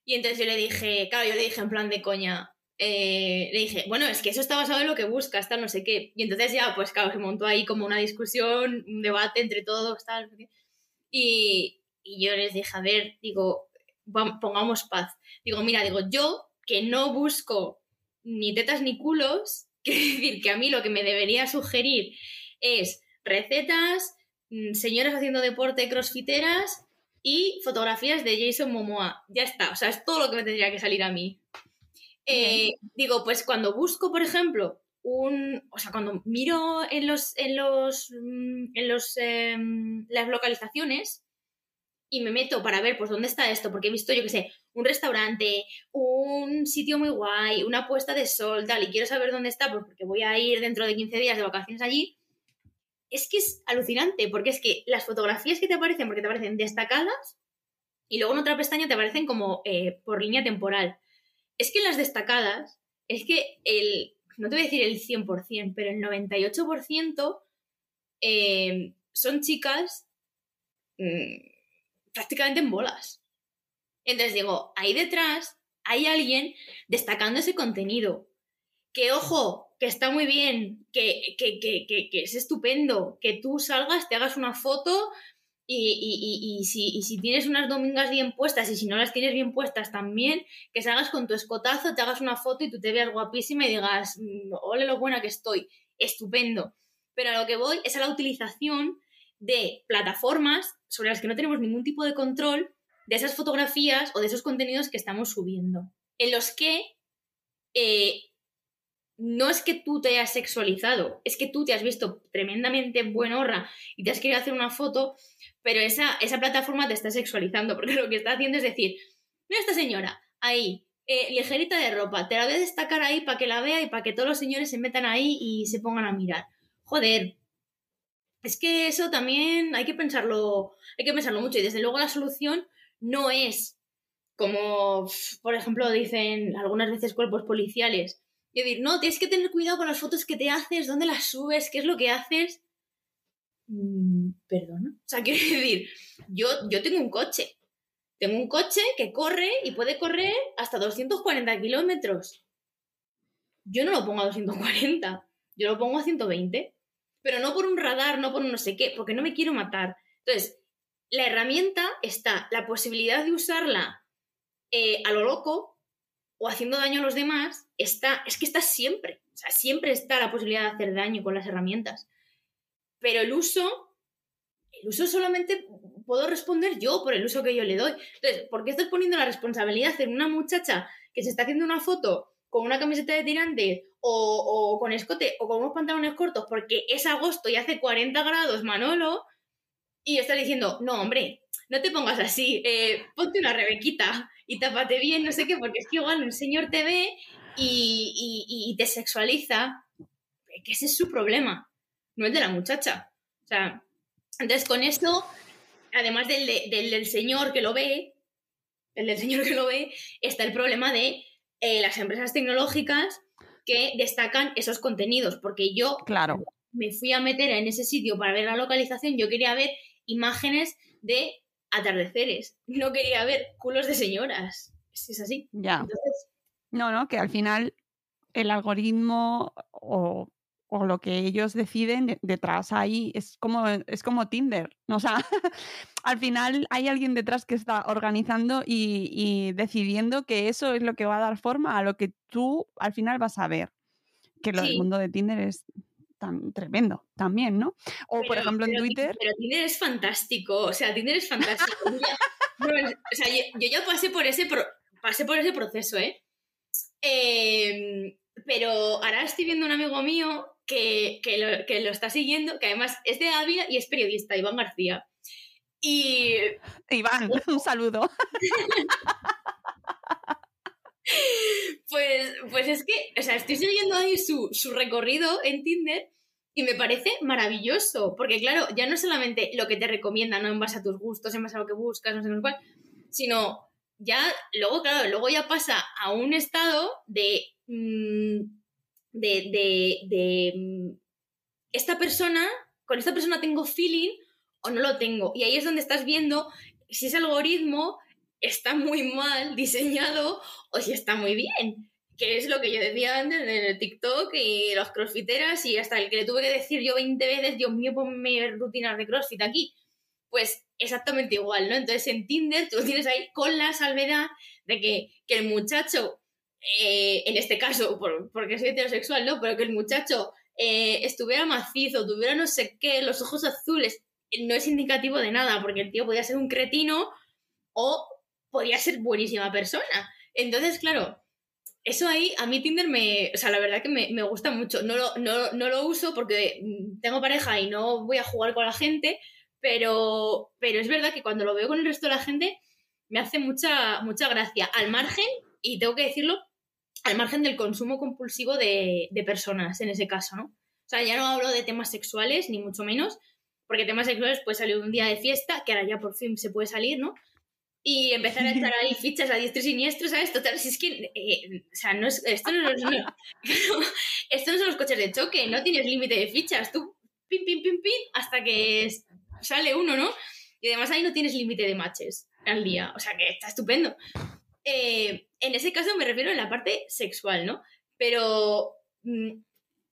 Y entonces yo le dije, claro, yo le dije en plan de coña, eh, le dije, bueno, es que eso está basado en lo que buscas, tal, no sé qué. Y entonces ya, pues claro, se montó ahí como una discusión, un debate entre todos, tal. Y, y yo les dije, a ver, digo, pongamos paz. Digo, mira, digo, yo que no busco ni tetas ni culos, quiero decir que a mí lo que me debería sugerir es recetas, mm, señoras haciendo deporte, crossfiteras y fotografías de Jason Momoa. Ya está, o sea, es todo lo que me tendría que salir a mí. Eh, digo, pues cuando busco, por ejemplo, un. O sea, cuando miro en los. en los. mm, en los. em, las localizaciones y me meto para ver pues dónde está esto, porque he visto, yo qué sé, un restaurante, un sitio muy guay, una puesta de sol, tal, y quiero saber dónde está, pues porque voy a ir dentro de 15 días de vacaciones allí. Es que es alucinante, porque es que las fotografías que te aparecen, porque te aparecen destacadas, y luego en otra pestaña te aparecen como eh, por línea temporal. Es que en las destacadas, es que el, no te voy a decir el 100%, pero el 98% eh, son chicas mm, prácticamente en bolas. Entonces digo, ahí detrás hay alguien destacando ese contenido. Que ojo, que está muy bien, que, que, que, que, es estupendo, que tú salgas, te hagas una foto y, y, y, y si, y si tienes unas domingas bien puestas y si no las tienes bien puestas también, que salgas con tu escotazo, te hagas una foto y tú te veas guapísima y digas, "Mm, ole lo buena que estoy, estupendo. Pero a lo que voy es a la utilización de plataformas sobre las que no tenemos ningún tipo de control de esas fotografías o de esos contenidos que estamos subiendo, en los que eh, no es que tú te hayas sexualizado, es que tú te has visto tremendamente buenorra y te has querido hacer una foto, pero esa, esa plataforma te está sexualizando, porque lo que está haciendo es decir, mira esta señora, ahí, eh, ligerita de ropa, te la voy a destacar ahí para que la vea y para que todos los señores se metan ahí y se pongan a mirar. Joder, es que eso también hay que pensarlo, hay que pensarlo mucho y desde luego la solución no es como, por ejemplo, dicen algunas veces cuerpos policiales. Y decir, no, tienes que tener cuidado con las fotos que te haces, dónde las subes, qué es lo que haces. Mm, Perdona. O sea, quiero decir, yo, yo tengo un coche. Tengo un coche que corre y puede correr hasta 240 kilómetros. Yo no lo pongo a 240, yo lo pongo a 120. Pero no por un radar, no por un no sé qué, porque no me quiero matar. Entonces, la herramienta está, la posibilidad de usarla eh, a lo loco o haciendo daño a los demás, está, es que está siempre. O sea, siempre está la posibilidad de hacer daño con las herramientas. Pero el uso, el uso solamente puedo responder yo por el uso que yo le doy. Entonces, ¿por qué estás poniendo la responsabilidad en una muchacha que se está haciendo una foto con una camiseta de tirantes o, o con escote o con unos pantalones cortos porque es agosto y hace 40 grados, Manolo? Y estás diciendo, no, hombre, no te pongas así, eh, ponte una rebequita y tápate bien, no sé qué, porque es que igual un señor te ve y, y- y te sexualiza, que ese es su problema, no el de la muchacha. O sea, entonces con esto, además del, de- del, del señor que lo ve, el del señor que lo ve, está el problema de eh, las empresas tecnológicas que destacan esos contenidos, porque yo Claro. me fui a meter en ese sitio para ver la localización, yo quería ver imágenes de atardeceres, no quería ver culos de señoras. Es, es así. Ya. Entonces, No, no, que al final el algoritmo o, o lo que ellos deciden de- detrás ahí es como, es como Tinder. O sea, al final hay alguien detrás que está organizando y, y decidiendo que eso es lo que va a dar forma a lo que tú al final vas a ver. Que lo del mundo de Tinder es tan tremendo también, ¿no? O por ejemplo en Twitter. Pero Tinder es fantástico, o sea, Tinder es fantástico. Yo ya- no, o sea, yo, yo ya pasé por ese pro- pasé por ese proceso, ¿eh? Em, pero ahora estoy viendo un amigo mío que, que lo, que lo está siguiendo, que además es de Ávila y es periodista, Iván García. Y Iván, un saludo. pues, pues es que, o sea, estoy siguiendo ahí su, su recorrido en Tinder y me parece maravilloso, porque claro, ya no solamente lo que te recomienda, ¿no? En base a tus gustos, en base a lo que buscas, no sé no sé cuál, sino ya, luego, claro, luego ya pasa a un estado de, mm, de, de, de, mm, esta persona, con esta persona tengo feeling o no lo tengo. Y ahí es donde estás viendo si ese algoritmo está muy mal diseñado o si está muy bien. Que es lo que yo decía antes en el TikTok y las crossfiteras y hasta el que le tuve que decir yo 20 veces, Dios mío, ponme rutinas de crossfit aquí. Pues exactamente igual, ¿no? Entonces en Tinder tú tienes ahí con la salvedad de que, que el muchacho, eh, en este caso, por- porque soy heterosexual, ¿no? Pero que el muchacho eh, estuviera macizo, tuviera no sé qué, los ojos azules, no es indicativo de nada, porque el tío podía ser un cretino o podía ser buenísima persona. Entonces, claro, eso ahí, a mí Tinder me, o sea, la verdad que me, me gusta mucho. No lo, no, no lo uso porque tengo pareja y no voy a jugar con la gente, pero, pero es verdad que cuando lo veo con el resto de la gente me hace mucha, mucha gracia. Al margen, y tengo que decirlo, al margen del consumo compulsivo de, de personas en ese caso, ¿no? O sea, ya no hablo de temas sexuales, ni mucho menos, porque temas sexuales puede salir un día de fiesta, que ahora ya por fin se puede salir, ¿no? Y empezar a echar ahí fichas a diestro y siniestro, ¿sabes? Total, si es que, eh, o sea, no es, esto, no, es- no- esto no son los coches de choque, no tienes límite de fichas, tú pim, pim, pim, pim, hasta que sale uno, ¿no? Y además ahí no tienes límite de matches al día, o sea que está estupendo. Eh, en ese caso me refiero a la parte sexual, ¿no? Pero mm,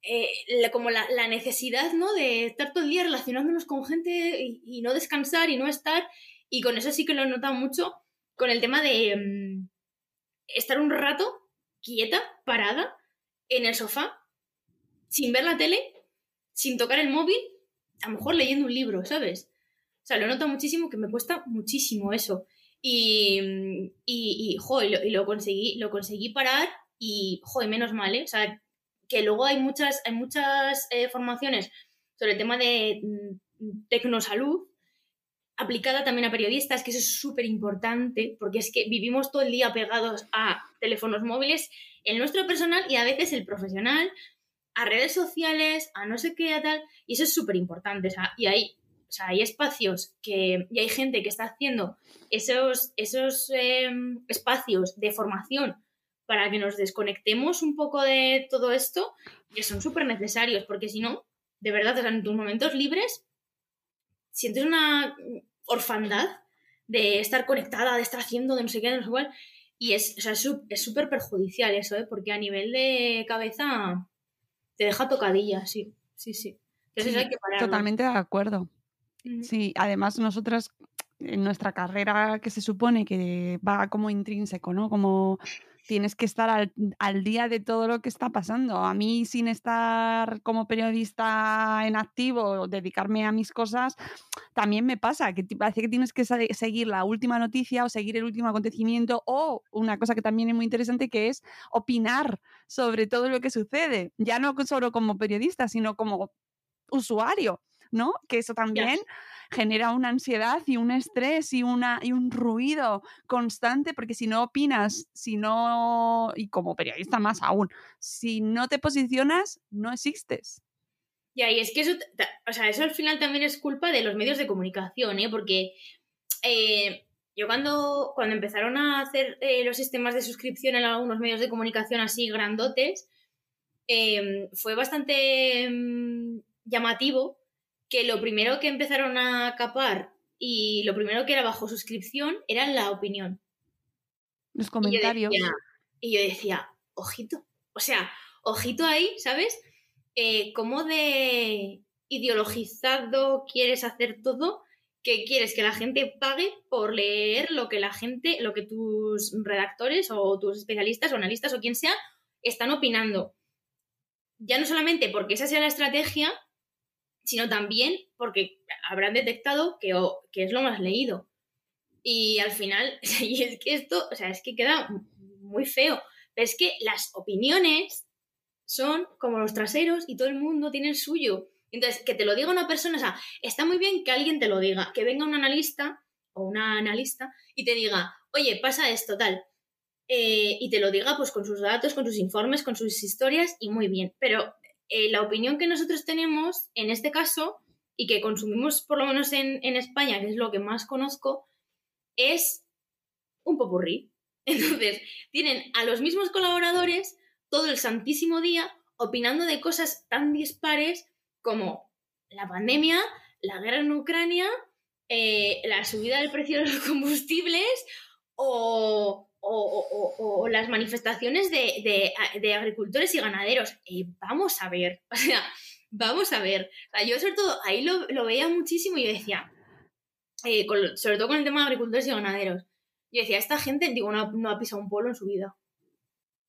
eh, la- como la, la necesidad, ¿no? De estar todo el día relacionándonos con gente y, y no descansar y no estar, y con eso sí que lo he notado mucho, con el tema de mm, estar un rato quieta, parada, en el sofá, sin ver la tele, sin tocar el móvil, a lo mejor leyendo un libro, ¿sabes? O sea, lo noto muchísimo que me cuesta muchísimo eso. Y, y, y, jo, y lo, conseguí, lo conseguí parar y, menos mal, ¿eh? O sea, que luego hay muchas, hay muchas eh, formaciones sobre el tema de mm, tecnosalud aplicada también a periodistas, que eso es súper importante, porque es que vivimos todo el día pegados a teléfonos móviles, el nuestro personal y a veces el profesional, a redes sociales, a no sé qué, a tal, y eso es súper importante, y hay, o sea, hay espacios que, y hay gente que está haciendo esos, esos eh, espacios de formación para que nos desconectemos un poco de todo esto, que son súper necesarios, porque si no, de verdad, o sea, en tus momentos libres, sientes una orfandad de estar conectada, de estar haciendo, de no sé qué, de no sé cuál, y es o sea, es su- es súper perjudicial eso, ¿eh? porque a nivel de cabeza te deja tocadilla, sí, sí, sí. Entonces Sí, hay que pararlo. Totalmente de acuerdo. Sí, además nosotras en nuestra carrera que se supone que va como intrínseco, ¿no? Como tienes que estar al, al día de todo lo que está pasando. A mí sin estar como periodista en activo, dedicarme a mis cosas, también me pasa que parece que tienes que seguir la última noticia o seguir el último acontecimiento o una cosa que también es muy interesante que es opinar sobre todo lo que sucede, ya no solo como periodista, sino como usuario, ¿no? Que eso también genera una ansiedad y un estrés y, una, y un ruido constante, porque si no opinas, si no, y como periodista más aún, si no te posicionas, no existes. Ya, y es que eso, o sea, eso al final también es culpa de los medios de comunicación, ¿eh? Porque eh, yo cuando, cuando empezaron a hacer eh, los sistemas de suscripción en algunos medios de comunicación así grandotes, eh, fue bastante mm, llamativo que lo primero que empezaron a capar y lo primero que era bajo suscripción era la opinión. Los Y yo comentarios. decía, y yo decía, ojito, o sea, ojito ahí, ¿sabes? eh, cómo de ideologizado quieres hacer todo, que quieres que la gente pague por leer lo que la gente, lo que tus redactores o tus especialistas o analistas o quien sea están opinando. Ya no solamente porque esa sea la estrategia, sino también porque habrán detectado que, que es lo más leído. Y al final, y es que esto, o sea, es que queda muy feo. Pero es que las opiniones son como los traseros y todo el mundo tiene el suyo. Entonces, que te lo diga una persona, o sea, está muy bien que alguien te lo diga, que venga un analista o una analista y te diga, oye, pasa esto, tal. Eh, y te lo diga pues con sus datos, con sus informes, con sus historias y muy bien. Pero eh, la opinión que nosotros tenemos en este caso y que consumimos por lo menos en, España, que es lo que más conozco, es un popurrí. Entonces, tienen a los mismos colaboradores todo el santísimo día opinando de cosas tan dispares como la pandemia, la guerra en Ucrania, eh, la subida del precio de los combustibles o, o, las manifestaciones de, agricultores y ganaderos. vamos a ver, o sea, vamos a ver. yo sobre todo ahí lo, veía muchísimo y decía, eh, sobre todo con el tema de agricultores y ganaderos, yo decía, esta gente, digo, no, ha pisado un pueblo en su vida.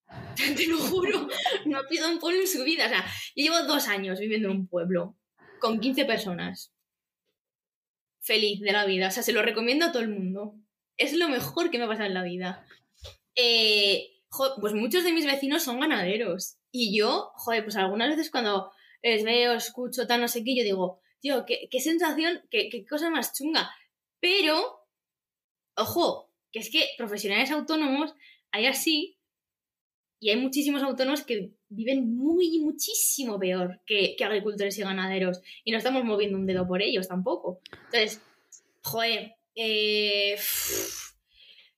Te lo juro, no ha pisado un pueblo en su vida. O sea, yo llevo dos años viviendo en un pueblo con 15 personas. Feliz de la vida. O sea, se lo recomiendo a todo el mundo. Es lo mejor que me ha pasado en la vida. Eh, pues muchos de mis vecinos son ganaderos. Y yo, joder, pues algunas veces cuando les veo, escucho, tal, no sé qué, yo digo, tío, qué, sensación, qué, qué cosa más chunga. Pero, ojo, que es que profesionales autónomos hay así y hay muchísimos autónomos que viven muy, muchísimo peor que, agricultores y ganaderos y no estamos moviendo un dedo por ellos tampoco. Entonces, joder, eh,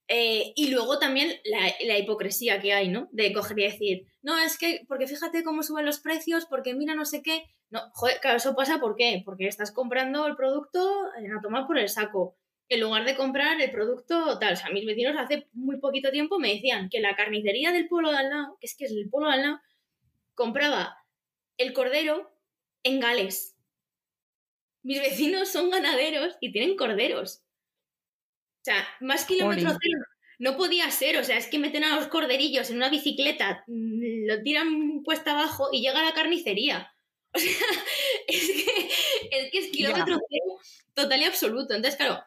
eh, y luego también la, hipocresía que hay, ¿no? De coger y decir, no, es que, porque fíjate cómo suben los precios, porque mira no sé qué. No, joder, claro, eso pasa ¿por qué? Porque estás comprando el producto a tomar por el saco en lugar de comprar el producto tal. O sea, mis vecinos hace muy poquito tiempo me decían que la carnicería del pueblo de al lado, que es que es el pueblo de al lado, compraba el cordero en Gales. Mis vecinos son ganaderos y tienen corderos. O sea, más kilómetros cero no podía ser. O sea, es que meten a los corderillos en una bicicleta, mm, lo tiran puesta abajo y llega a la carnicería. O sea, es que es, que es kilómetro cero total y absoluto. Entonces, claro,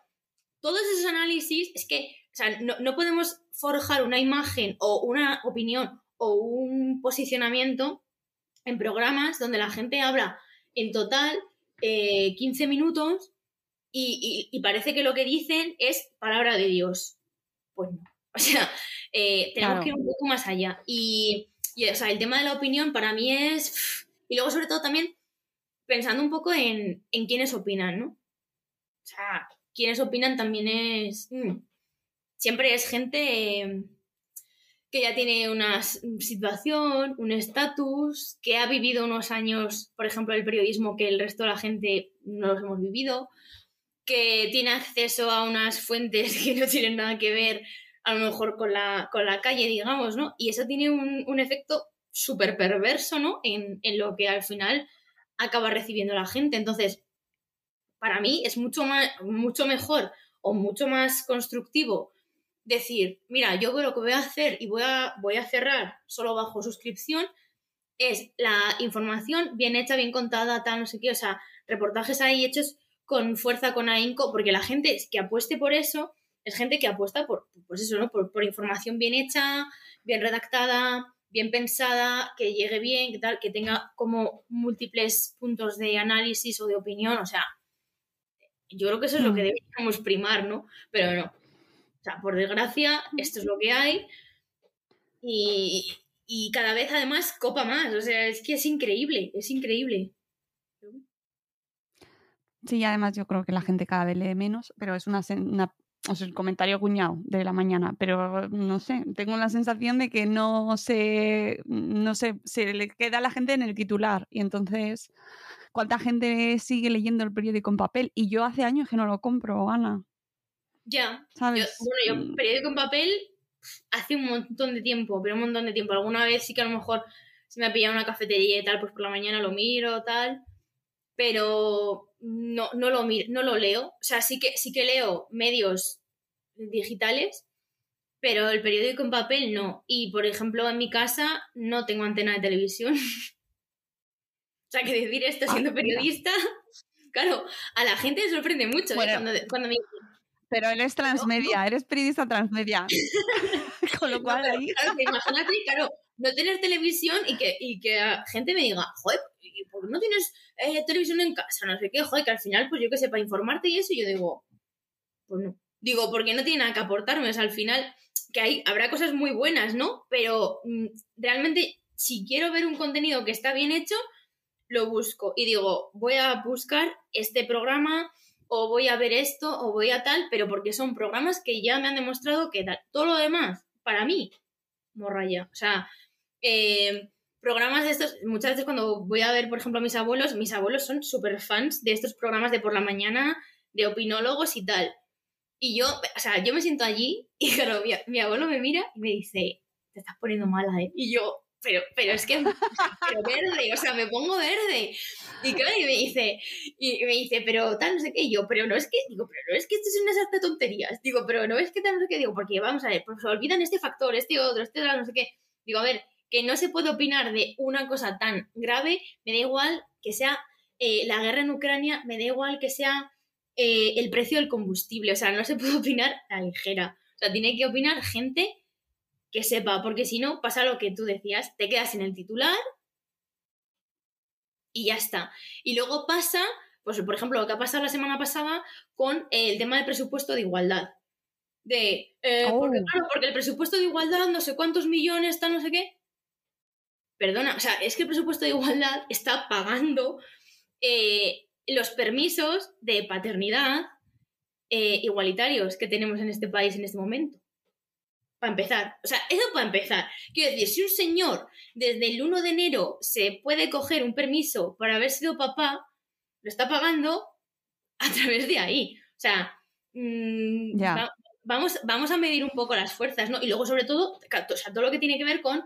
todos esos análisis es que no, podemos forjar una imagen o una opinión o un posicionamiento en programas donde la gente habla en total 15 eh, minutos y, parece que lo que dicen es palabra de Dios. Pues no. O sea, eh, tenemos que ir un poco más allá. Y, o sea, el tema de la opinión para mí es... Y luego, sobre todo, también pensando un poco en, en quiénes opinan, ¿no? O sea, quienes opinan también es... Mm, siempre es gente que ya tiene una situación, un estatus, que ha vivido unos años, por ejemplo, el periodismo que el resto de la gente no los hemos vivido, que tiene acceso a unas fuentes que no tienen nada que ver a lo mejor con la, con la calle, digamos, ¿no? Y eso tiene un, un efecto súper perverso, ¿no? En, en, lo que al final acaba recibiendo la gente. Entonces, para mí es mucho, más, mucho mejor o mucho más constructivo decir, mira, yo lo que voy a hacer y voy a, voy a cerrar solo bajo suscripción es la información bien hecha, bien contada, tal, no sé qué, o sea, reportajes ahí hechos con fuerza, con ahínco, porque la gente que apueste por eso es gente que apuesta por, pues eso, ¿no? Por, por información bien hecha, bien redactada, bien pensada, que llegue bien, que tal, que tenga como múltiples puntos de análisis o de opinión, o sea, yo creo que eso es lo que mm. deberíamos primar, ¿no? Pero no. O sea, por desgracia, esto es lo que hay. Y, cada vez además copa más. O sea, es que es increíble, es increíble. Sí, además yo creo que la gente cada vez lee menos, pero es una, o sea, el comentario cuñado de la mañana, pero no sé, tengo la sensación de que no se, no se, se le queda a la gente en el titular y entonces ¿Cuánta gente sigue leyendo el periódico en papel? Y yo hace años que no lo compro, Ana. Ya. ¿Sabes? bueno, yo mm. periódico en papel hace un montón de tiempo, pero un montón de tiempo. Alguna vez sí que a lo mejor si me ha pillado una cafetería y tal, pues por la mañana lo miro, tal. Pero no, no, lo, miro, no lo leo. O sea, sí que, sí que leo medios digitales, pero el periódico en papel no. Y, por ejemplo, en mi casa no tengo antena de televisión. o sea, que decir esto Ah, siendo periodista, claro, a la gente le sorprende mucho ¿eh? Bueno. cuando, cuando me Pero eres transmedia, eres periodista transmedia. Con lo No, cual pero ahí. claro, que imagínate, claro, no tener televisión y que, y que gente me diga, joder, ¿y ¿por no tienes eh, televisión en casa? No sé qué, joder, que al final, pues yo que sé, para informarte y eso, yo digo, pues no. Digo, porque no tiene nada que aportarme, o sea, al final, que hay, habrá cosas muy buenas, ¿no? Pero mm, realmente, si quiero ver un contenido que está bien hecho, lo busco y digo, voy a buscar este programa o voy a ver esto o voy a tal, pero porque son programas que ya me han demostrado que. Todo lo demás, para mí, morralla. O sea, eh, programas de estos, muchas veces cuando voy a ver, por ejemplo, a mis abuelos, mis abuelos son súper fans de estos programas de por la mañana, de opinólogos y tal. Y yo, o sea, yo me siento allí y claro, mi, mi abuelo me mira y me dice, te estás poniendo mala, ¿eh? Y yo, pero, pero es que, pero verde, o sea, me pongo verde. Y claro, y me dice, y me dice, pero tal, no sé qué, y yo, pero no es que, digo, pero no es que esto es una sarta de tonterías, digo, pero no es que tal, no sé qué, digo, porque vamos a ver, pues olvidan este factor, este otro, este otro, no sé qué. Digo, a ver, que no se puede opinar de una cosa tan grave, me da igual que sea eh, la guerra en Ucrania, me da igual que sea eh, el precio del combustible, o sea, no se puede opinar a la ligera. O sea, tiene que opinar gente que sepa, porque si no, pasa lo que tú decías, te quedas en el titular y ya está. Y luego pasa, pues por ejemplo, lo que ha pasado la semana pasada con el tema del presupuesto de igualdad. De, eh, Oh. porque, claro, porque el presupuesto de igualdad, no sé cuántos millones, está no sé qué. Perdona, o sea, es que el presupuesto de igualdad está pagando eh, los permisos de paternidad eh, igualitarios que tenemos en este país en este momento. Para empezar, o sea, eso para empezar. Quiero decir, si un señor desde el 1 de enero se puede coger un permiso por haber sido papá, lo está pagando a través de ahí. O sea, mm, va- vamos, vamos a medir un poco las fuerzas, ¿no? Y luego, sobre todo, o sea, todo lo que tiene que ver con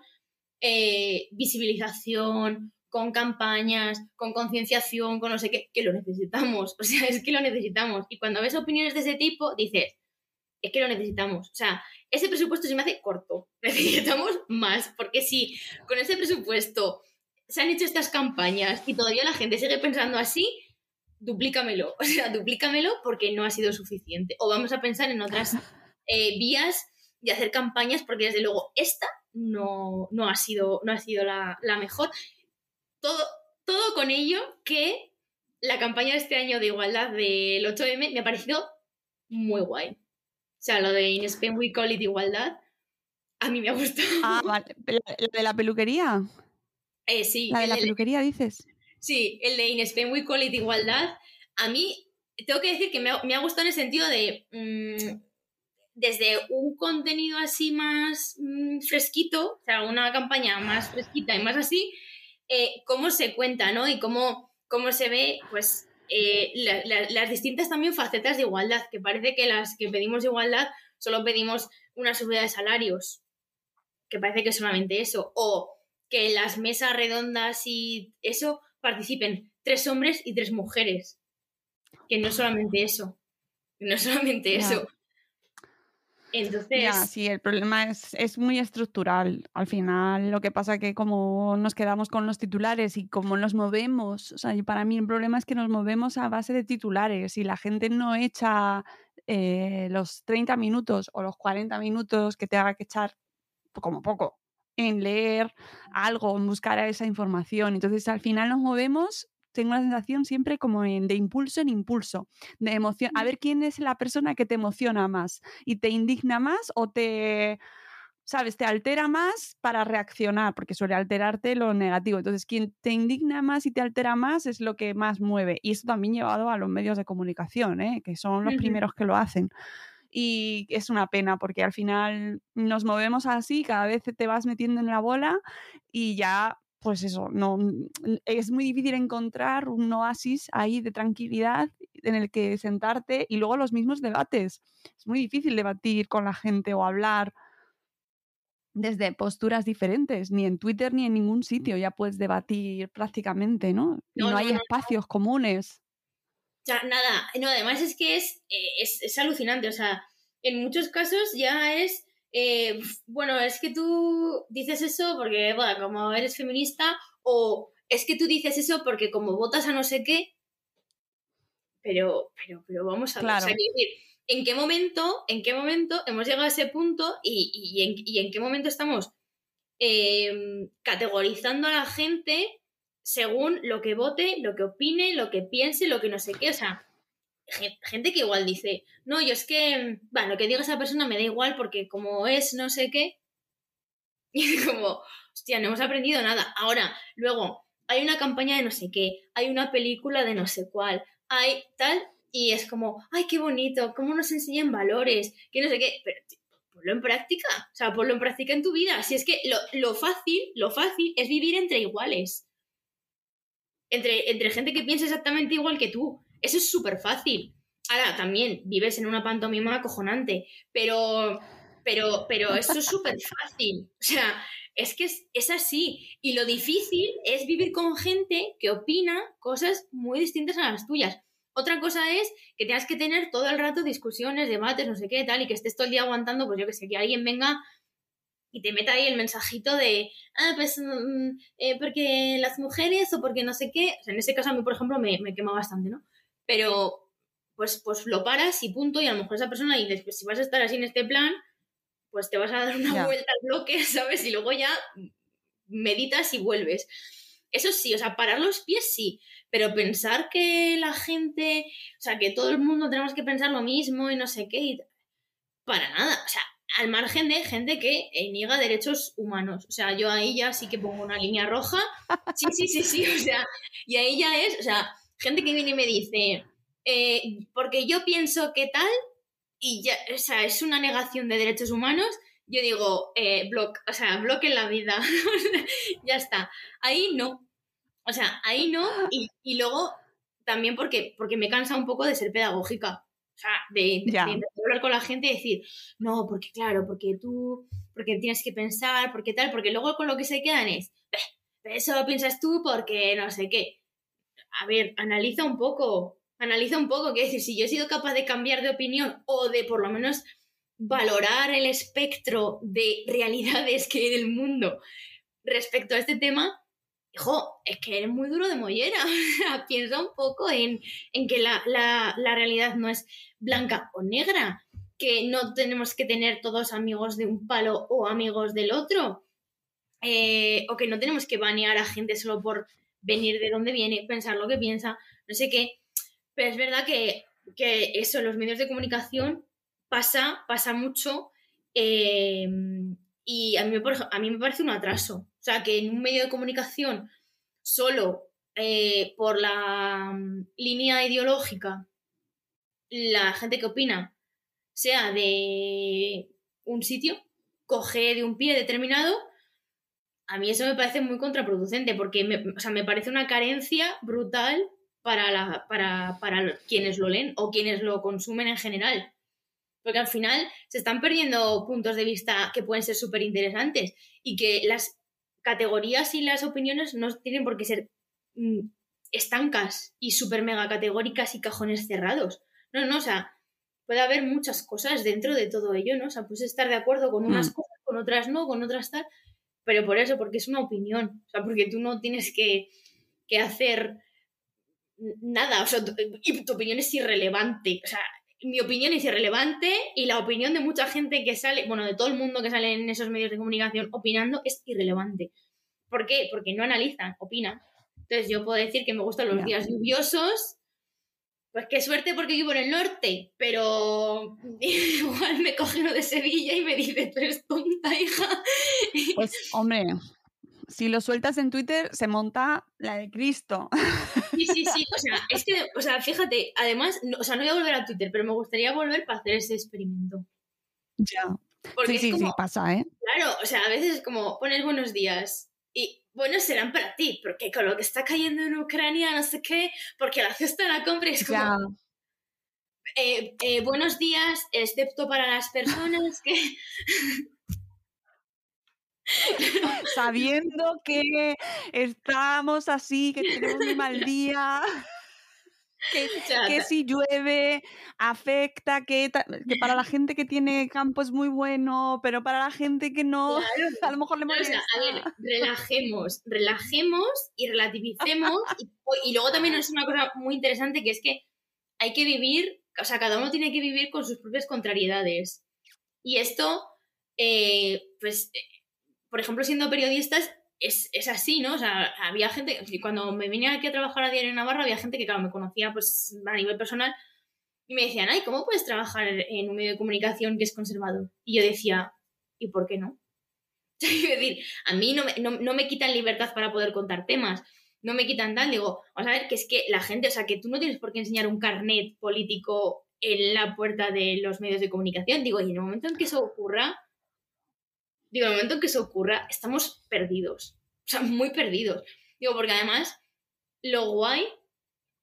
eh, visibilización, con campañas, con concienciación, con no sé qué, que lo necesitamos. O sea, es que lo necesitamos. Y cuando ves opiniones de ese tipo, dices, es que lo necesitamos. O sea, ese presupuesto se me hace corto. Necesitamos más, porque si con ese presupuesto se han hecho estas campañas y todavía la gente sigue pensando así, duplícamelo. O sea, duplícamelo porque no ha sido suficiente. O vamos a pensar en otras eh, vías de hacer campañas, porque desde luego esta no, no ha sido, no ha sido la, la mejor. Todo, todo con ello que la campaña de este año de igualdad del 8M me ha parecido muy guay. O sea, lo de In Spain We Call It Igualdad, a mí me ha gustado. Ah, vale. ¿La, la de la peluquería? Eh, sí, ¿La de la de- peluquería dices? Sí, el de In Spain We Call It Igualdad. A mí, tengo que decir que me ha, me ha gustado en el sentido de. mm, desde un contenido así más mm, fresquito, o sea, una campaña más fresquita y más así, eh, cómo se cuenta, ¿no? Y cómo, cómo se ve, pues, eh, la- la- las distintas también facetas de igualdad, que parece que las que pedimos igualdad solo pedimos una subida de salarios, que parece que es solamente eso, o que en las mesas redondas y eso participen tres hombres y tres mujeres, que no es solamente eso, que no es solamente eso. Entonces, sí, el problema es, es muy estructural. Al final, lo que pasa que como nos quedamos con los titulares y como nos movemos, o sea, para mí el problema es que nos movemos a base de titulares y la gente no echa eh, los 30 minutos o los 40 minutos que te haga que echar, como poco, en leer algo, en buscar esa información. Entonces, al final nos movemos, tengo la sensación siempre como en, de impulso en impulso, de emoción, a ver quién es la persona que te emociona más y te indigna más o te, sabes, te altera más para reaccionar, porque suele alterarte lo negativo. Entonces, quien te indigna más y te altera más es lo que más mueve. Y esto también llevado a los medios de comunicación, ¿eh? que son los primeros que lo hacen. Y es una pena porque al final nos movemos así, cada vez te vas metiendo en la bola y ya, pues eso, no, es muy difícil encontrar un oasis ahí de tranquilidad en el que sentarte y luego los mismos debates. Es muy difícil debatir con la gente o hablar desde posturas diferentes, ni en Twitter ni en ningún sitio ya puedes debatir prácticamente, ¿no? No, no, hay no, no. espacios comunes. O sea, nada, no, además es que es, eh, es, es alucinante, o sea, en muchos casos ya es, eh, bueno, es que tú dices eso porque, bueno, como eres feminista, o es que tú dices eso porque como votas a no sé qué, pero, pero, pero vamos a ver, o sea, Claro. quiero decir, ¿en qué momento, en qué momento hemos llegado a ese punto y, y, en, y en qué momento estamos eh, categorizando a la gente según lo que vote, lo que opine, lo que piense, lo que no sé qué. O sea, gente que igual dice, no, yo es que, bueno, lo que diga esa persona me da igual porque como es no sé qué. Y es como, hostia, no hemos aprendido nada. Ahora, luego, hay una campaña de no sé qué, hay una película de no sé cuál, hay tal, y es como, ay, qué bonito, cómo nos enseñan valores, que no sé qué, pero ponlo en práctica, o sea, ponlo en práctica en tu vida. Si es que lo, lo fácil, lo fácil es vivir entre iguales. Entre, entre gente que piensa exactamente igual que tú. Eso es súper fácil. Ahora, también vives en una pantomima acojonante, pero, pero, pero eso es súper fácil. O sea, es que es, es así. Y lo difícil es vivir con gente que opina cosas muy distintas a las tuyas. Otra cosa es que tengas que tener todo el rato discusiones, debates, no sé qué, tal, y que estés todo el día aguantando, pues yo que sé, que alguien venga y te meta ahí el mensajito de, ah, pues, mm, eh, porque las mujeres o porque no sé qué. O sea, en ese caso a mí, por ejemplo, me, me quema bastante, ¿no? Pero, pues, pues lo paras y punto, y a lo mejor esa persona dices, pues si vas a estar así en este plan, pues te vas a dar una Ya. vuelta al bloque, ¿sabes? Y luego ya meditas y vuelves. Eso sí, o sea, parar los pies sí, pero pensar que la gente, o sea, que todo el mundo tenemos que pensar lo mismo y no sé qué, y- para nada, o sea, al margen de gente que eh, niega derechos humanos, o sea, yo ahí ya sí que pongo una línea roja, sí, sí, sí, sí, o sea, y ahí ya es, o sea, gente que viene y me dice, eh, porque yo pienso que tal, y ya, o sea, es una negación de derechos humanos, yo digo, eh, block, o sea, bloque en la vida, ya está, ahí no, o sea, ahí no, y, y luego también porque, porque me cansa un poco de ser pedagógica, o sea, de, de- hablar con la gente y decir, no, porque claro, porque tú, porque tienes que pensar, porque tal, porque luego con lo que se quedan es, "Beh, eso piensas tú porque no sé qué. A ver, analiza un poco, analiza un poco, que decir, si yo he sido capaz de cambiar de opinión o de por lo menos valorar el espectro de realidades que hay en el mundo respecto a este tema, hijo, es que eres muy duro de mollera. Piensa un poco en, en que la, la- la realidad no es blanca o negra, que no tenemos que tener todos amigos de un palo o amigos del otro, eh, o que no tenemos que banear a gente solo por venir de donde viene, pensar lo que piensa, no sé qué. Pero es verdad que, que eso, los medios de comunicación pasa, pasa mucho. eh, y a mí, a mí me parece un atraso. O sea, que en un medio de comunicación solo eh, por la mm, línea ideológica, la gente que opina sea de un sitio, coge de un pie determinado, a mí eso me parece muy contraproducente, porque me, o sea, me parece una carencia brutal para, la, para, para quienes lo leen o quienes lo consumen en general. Porque al final se están perdiendo puntos de vista que pueden ser súper interesantes y que las categorías y las opiniones no tienen por qué ser mm, estancas y súper mega categóricas y cajones cerrados. No, no, o sea, puede haber muchas cosas dentro de todo ello, ¿no? O sea, puedes estar de acuerdo con unas Mm. cosas, con otras no, con otras tal, pero por eso, porque es una opinión, o sea, porque tú no tienes que, que hacer nada, o sea, tu, y tu opinión es irrelevante, o sea, mi opinión es irrelevante y la opinión de mucha gente que sale, bueno, de todo el mundo que sale en esos medios de comunicación opinando es irrelevante. ¿Por qué? Porque no analizan, opinan. Entonces yo puedo decir que me gustan los días lluviosos, pues qué suerte porque vivo en el norte, pero igual me coge uno de Sevilla y me dice, tú eres tonta, hija. Pues, hombre, si lo sueltas en Twitter, se monta la de Cristo. Sí, sí, sí, o sea, es que, o sea, fíjate, además, no, o sea, no voy a volver a Twitter, pero me gustaría volver para hacer ese experimento. Ya. Porque Sí, es sí, como, sí, pasa, ¿eh? claro, o sea, a veces es como pones buenos días y buenos serán para ti, porque con lo que está cayendo en Ucrania, no sé qué, porque la cesta la compra es como, Ya. eh, eh, buenos días, excepto para las personas que... Sabiendo que estamos así, que tenemos un mal día, que, si llueve afecta, que, que para la gente que tiene campo es muy bueno, pero para la gente que no, claro. a lo mejor le o molesta. sea, a ver, relajemos, relajemos y relativicemos. Y, y luego también es una cosa muy interesante que es que hay que vivir, o sea, cada uno tiene que vivir con sus propias contrariedades. Y esto, eh, pues, eh, por ejemplo, siendo periodistas, es, es así, ¿no? O sea, había gente, cuando me vine aquí a trabajar a Diario en Navarra, había gente que, claro, me conocía pues a nivel personal y me decían, ay, ¿cómo puedes trabajar en un medio de comunicación que es conservador? Y yo decía, ¿y por qué no? Es decir, a mí no me, no, no me quitan libertad para poder contar temas, no me quitan tal, digo, vamos a ver, que es que la gente, o sea, que tú no tienes por qué enseñar un carnet político en la puerta de los medios de comunicación, digo, y en el momento en que eso ocurra, digo, en el momento en que eso ocurra, estamos perdidos, o sea, muy perdidos. Digo, porque además, lo guay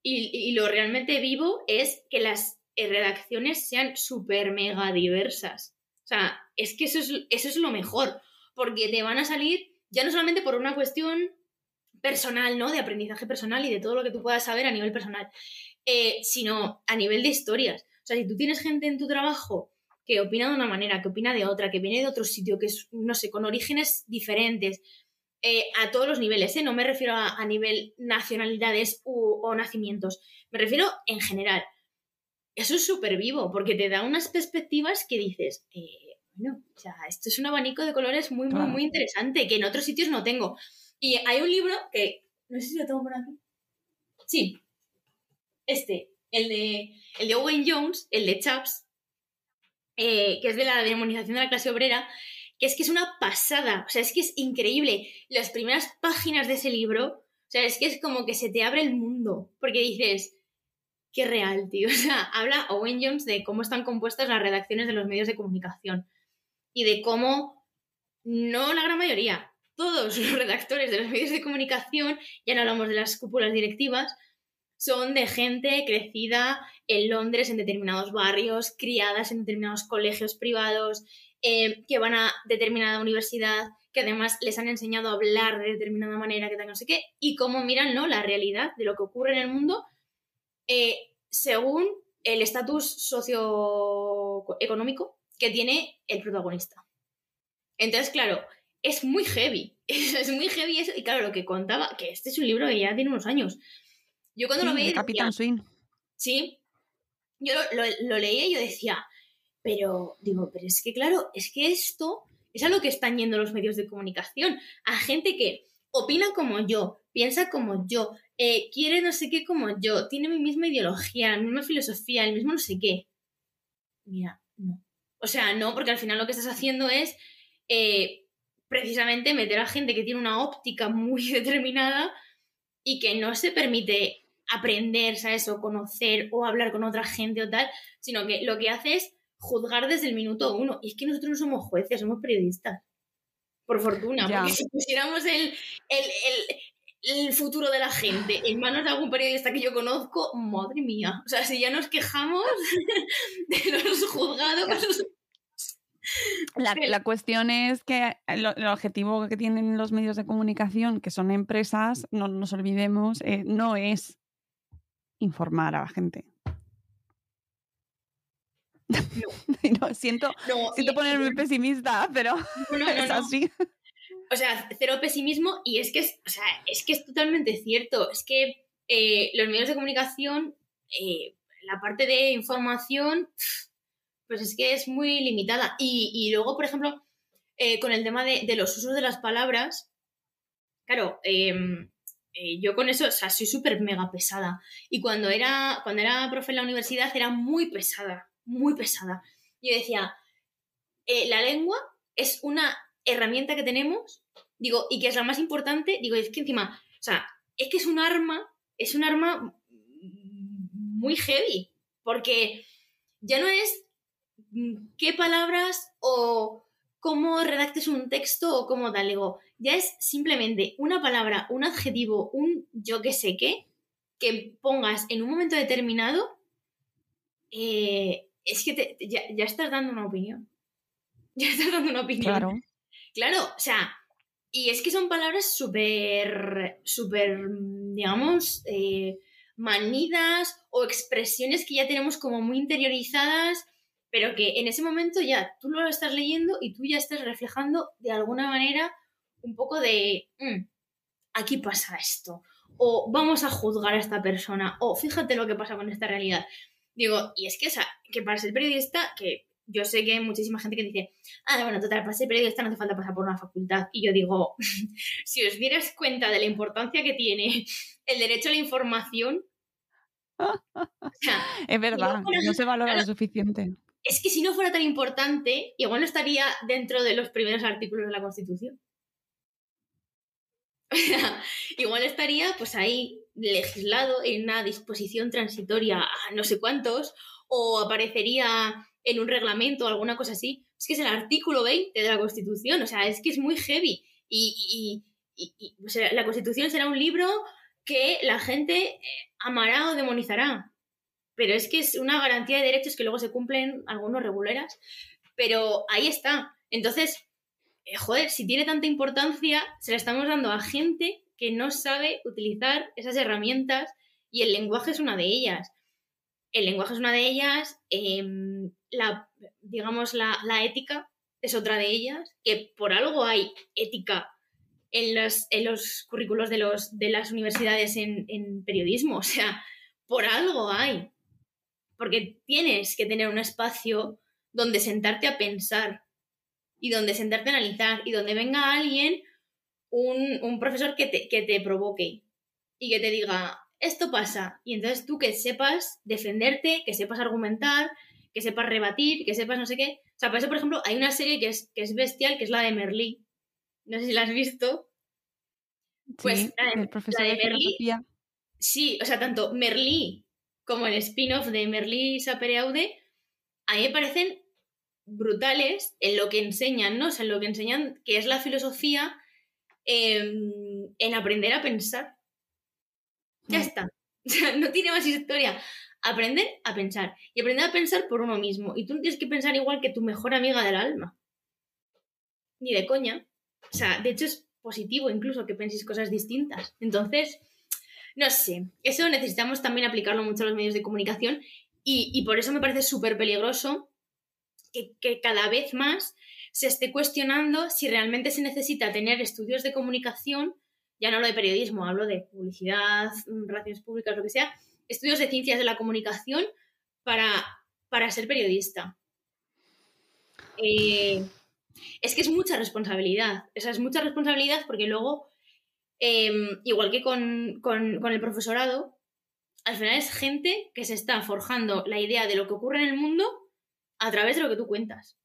y, y lo realmente vivo es que las redacciones sean súper mega diversas. O sea, es que eso es, eso es lo mejor, porque te van a salir, ya no solamente por una cuestión personal, ¿no? De aprendizaje personal y de todo lo que tú puedas saber a nivel personal, eh, sino a nivel de historias. O sea, si tú tienes gente en tu trabajo que opina de una manera, que opina de otra, que viene de otro sitio, que es, no sé, con orígenes diferentes, eh, a todos los niveles, ¿eh? No me refiero a, a nivel nacionalidades u- o nacimientos, me refiero en general. Eso es súper vivo, porque te da unas perspectivas que dices, eh, bueno, o sea, esto es un abanico de colores muy, muy, muy interesante, que en otros sitios no tengo. Y hay un libro que, no sé si lo tengo por aquí. Sí, este, el de, el de Owen Jones, el de Chaps, eh, que es de la demonización de la clase obrera, que es que es una pasada, o sea, es que es increíble. Las primeras páginas de ese libro, o sea, es que es como que se te abre el mundo, porque dices, qué real, tío. O sea, habla Owen Jones de cómo están compuestas las redacciones de los medios de comunicación y de cómo, no la gran mayoría, todos los redactores de los medios de comunicación, ya no hablamos de las cúpulas directivas, son de gente crecida en Londres, en determinados barrios, criadas en determinados colegios privados, eh, que van a determinada universidad, que además les han enseñado a hablar de determinada manera, que tal, no sé qué, y cómo miran ¿no? la realidad de lo que ocurre en el mundo eh, según el estatus socioeconómico que tiene el protagonista. Entonces, claro, es muy heavy. Es muy heavy eso. Y claro, lo que contaba, que este es un libro que ya tiene unos años. Yo cuando lo veía, de decía, Capitán Swing. sí, yo lo, lo- lo leía y yo decía, pero digo, pero es que claro, es que esto es a lo que están yendo los medios de comunicación, a gente que opina como yo, piensa como yo, eh, quiere no sé qué como yo, tiene mi misma ideología, la misma filosofía, el mismo no sé qué. Mira, no. O sea, no, porque al final lo que estás haciendo es eh, precisamente meter a gente que tiene una óptica muy determinada y que no se permite aprender, ¿sabes? O conocer o hablar con otra gente o tal, sino que lo que hace es juzgar desde el minuto uno. Y es que nosotros no somos jueces, somos periodistas. Por fortuna, Ya. porque si pusiéramos el, el, el, el futuro de la gente en manos de algún periodista que yo conozco, madre mía. O sea, si ya nos quejamos de los juzgados. La, Sí. la cuestión es que lo- el objetivo que tienen los medios de comunicación, que son empresas, no nos olvidemos, eh, no es informar a la gente. No, siento No, siento ponerme pesimista, pero es así. o sea, cero pesimismo y es que es, o sea, es que es totalmente cierto. Es que eh, los medios de comunicación, eh, la parte de información, pues es que es muy limitada. Y, y luego, por ejemplo, eh, con el tema de, de los usos de las palabras, claro, eh, yo con eso, o sea, soy súper mega pesada. Y cuando era, cuando era profe en la universidad era muy pesada, muy pesada. Yo decía, eh, la lengua es una herramienta que tenemos, digo, y que es la más importante, digo, es que encima, o sea, es que es un arma, es un arma muy heavy, porque ya no es mm, qué palabras o cómo redactes un texto o cómo tal, digo, ya es simplemente una palabra, un adjetivo, un yo que sé qué, que pongas en un momento determinado, eh, es que te- ya, ya estás dando una opinión. Ya estás dando una opinión. Claro. Claro, o sea, y es que son palabras súper, súper, digamos, eh, manidas o expresiones que ya tenemos como muy interiorizadas, pero que en ese momento ya tú lo estás leyendo y tú ya estás reflejando de alguna manera un poco de, "Mm, aquí pasa esto, o vamos a juzgar a esta persona, o fíjate lo que pasa con esta realidad. Digo, y es que, o sea, que para ser periodista, que yo sé que hay muchísima gente que dice, ah, bueno, total, para ser periodista no hace falta pasar por una facultad. Y yo digo, si os dieras cuenta de la importancia que tiene el derecho a la información, o sea, Es verdad, no se valora lo suficiente. Es que si no fuera tan importante, igual no estaría dentro de los primeros artículos de la Constitución. Igual estaría pues ahí legislado en una disposición transitoria a no sé cuántos, o aparecería en un reglamento o alguna cosa así. Es que es el artículo 20 de la Constitución, o sea, es que es muy heavy. Y, la Constitución será un libro que la gente eh, amará o demonizará. Pero es que es una garantía de derechos que luego se cumplen algunos reguleras. Pero ahí está. Entonces, eh, joder, si tiene tanta importancia, se la estamos dando a gente que no sabe utilizar esas herramientas y el lenguaje es una de ellas. El lenguaje es una de ellas, em, la, digamos, la, la ética es otra de ellas, que por algo hay ética en los, en los currículos de, los, de las universidades en, en periodismo. O sea, por algo hay. Porque tienes que tener un espacio donde sentarte a pensar y donde sentarte a analizar y donde venga alguien, un, un profesor que te, que te provoque y que te diga, esto pasa. Y entonces tú que sepas defenderte, que sepas argumentar, que sepas rebatir, que sepas no sé qué. O sea, por eso, por ejemplo, hay una serie que es, que es bestial, que es la de Merlí. No sé si la has visto. Pues, sí, la de- el profesor la de de Merlí-. Sí, o sea, tanto Merlí como el spin-off de Merlí Sapereaude, a mí me parecen brutales en lo que enseñan, ¿no? O sea, en lo que enseñan, que es la filosofía em, en aprender a pensar. Ya Mm. está. O sea, no tiene más historia. Aprender a pensar. Y aprender a pensar por uno mismo. Y tú no tienes que pensar igual que tu mejor amiga del alma. Ni de coña. O sea, de hecho es positivo incluso que penséis cosas distintas. Entonces, no sé. Eso necesitamos también aplicarlo mucho a los medios de comunicación. Y, y por eso me parece súper peligroso que, que cada vez más se esté cuestionando si realmente se necesita tener estudios de comunicación, ya no hablo de periodismo, hablo de publicidad, mm, relaciones públicas, lo que sea, estudios de ciencias de la comunicación para, para ser periodista. Eh, es que es mucha responsabilidad, o es mucha responsabilidad porque luego, eh, igual que con, con, con el profesorado, al final es gente que se está forjando la idea de lo que ocurre en el mundo a través de lo que tú cuentas.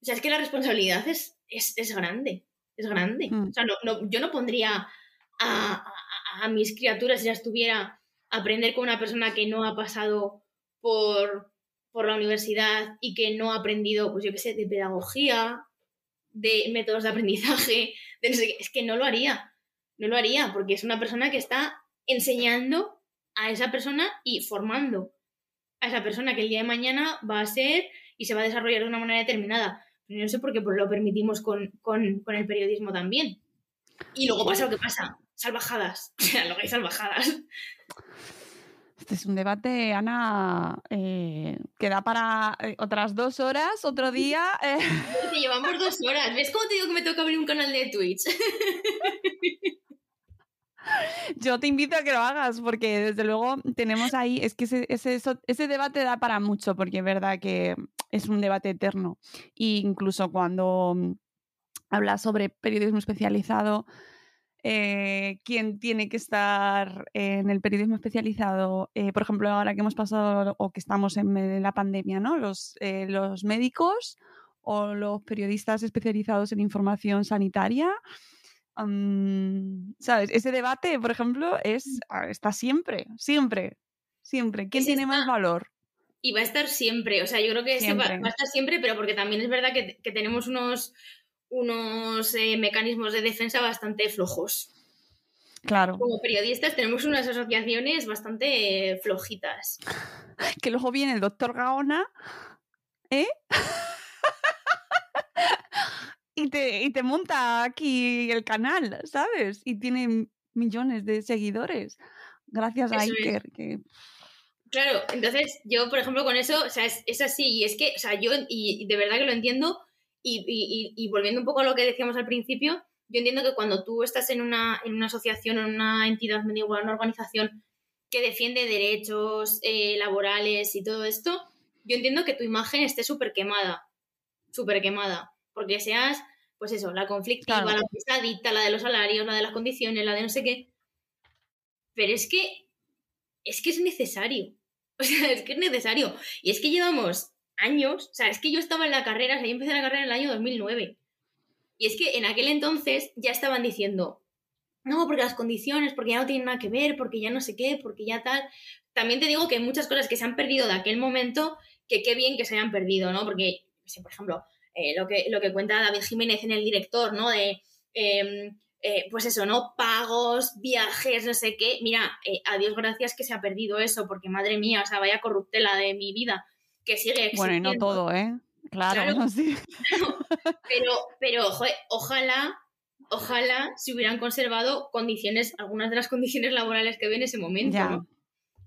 O sea, es que la responsabilidad es, es, es grande, es grande. Mm. O sea, no, no- yo no pondría a, a- a mis criaturas, si ya estuviera, a aprender con una persona que no ha pasado por, por la universidad y que no ha aprendido, pues yo qué sé, de pedagogía, de métodos de aprendizaje, de no sé qué. Es que no lo haría. No lo haría, porque es una persona que está enseñando a esa persona y formando a esa persona que el día de mañana va a ser y se va a desarrollar de una manera determinada. Pero no sé por qué pues, lo permitimos con, con- con el periodismo también. Y luego pasa lo que pasa. Salvajadas. O sea, lo que hay salvajadas. Este es un debate, Ana, eh, que da para eh, otras dos horas, otro día. eh. Llevamos dos horas. ¿Ves cómo te digo que me toca abrir un canal de Twitch? Yo te invito a que lo hagas, porque desde luego tenemos ahí, es que ese, ese, ese debate da para mucho, porque es verdad que es un debate eterno. E incluso cuando mm, hablas sobre periodismo especializado, eh, quién tiene que estar en el periodismo especializado, eh, por ejemplo, ahora que hemos pasado o que estamos en la pandemia, ¿no? Eh, los médicos o los periodistas especializados en información sanitaria. ¿Sabes? Ese debate, por ejemplo, es, ah, está siempre, siempre, siempre. ¿Quién tiene más valor? Y va a estar siempre. O sea, yo creo que ese va, a estar siempre, pero porque también es verdad que, que tenemos unos, unos eh, mecanismos de defensa bastante flojos. Claro. Como periodistas tenemos unas asociaciones bastante eh, flojitas. Que luego viene el doctor Gaona, ¿eh? y te, y te monta aquí el canal, ¿sabes? Y tiene millones de seguidores. Gracias a Eso es. Iker. Que... Claro, entonces yo, por ejemplo, con eso, o sea, es, es así, y es que, o sea, yo, y, y de verdad que lo entiendo, y, y- y- y volviendo un poco a lo que decíamos al principio, yo entiendo que cuando tú estás en una, en una asociación, en una entidad, igual, una organización que defiende derechos eh, laborales y todo esto, yo entiendo que tu imagen esté súper quemada, súper quemada, porque seas, pues eso, la conflictiva, Claro. la pesadita, la de los salarios, la de las condiciones, la de no sé qué, pero es que, es que es necesario, o sea, es que es necesario, y es que llevamos años, o sea, es que yo estaba en la carrera, o sea, yo empecé la carrera en el año 2009, y es que en aquel entonces ya estaban diciendo, no, porque las condiciones, porque ya no tienen nada que ver, porque ya no sé qué, porque ya tal. También te digo que hay muchas cosas que se han perdido de aquel momento, que qué bien que se hayan perdido, ¿no? Porque, por ejemplo, eh, lo, que, lo que cuenta David Jiménez en El Director, ¿no? De, eh, eh, pues eso, ¿no? Pagos, viajes, no sé qué. Mira, eh, a Dios gracias que se ha perdido eso, porque madre mía, o sea, vaya corruptela de mi vida, que sigue Bueno, y no existiendo. todo, ¿eh? Claro, Claro. no, sí. Pero, pero joder, ojalá, ojalá se hubieran conservado condiciones, algunas de las condiciones laborales que había en ese momento, Ya. ¿no?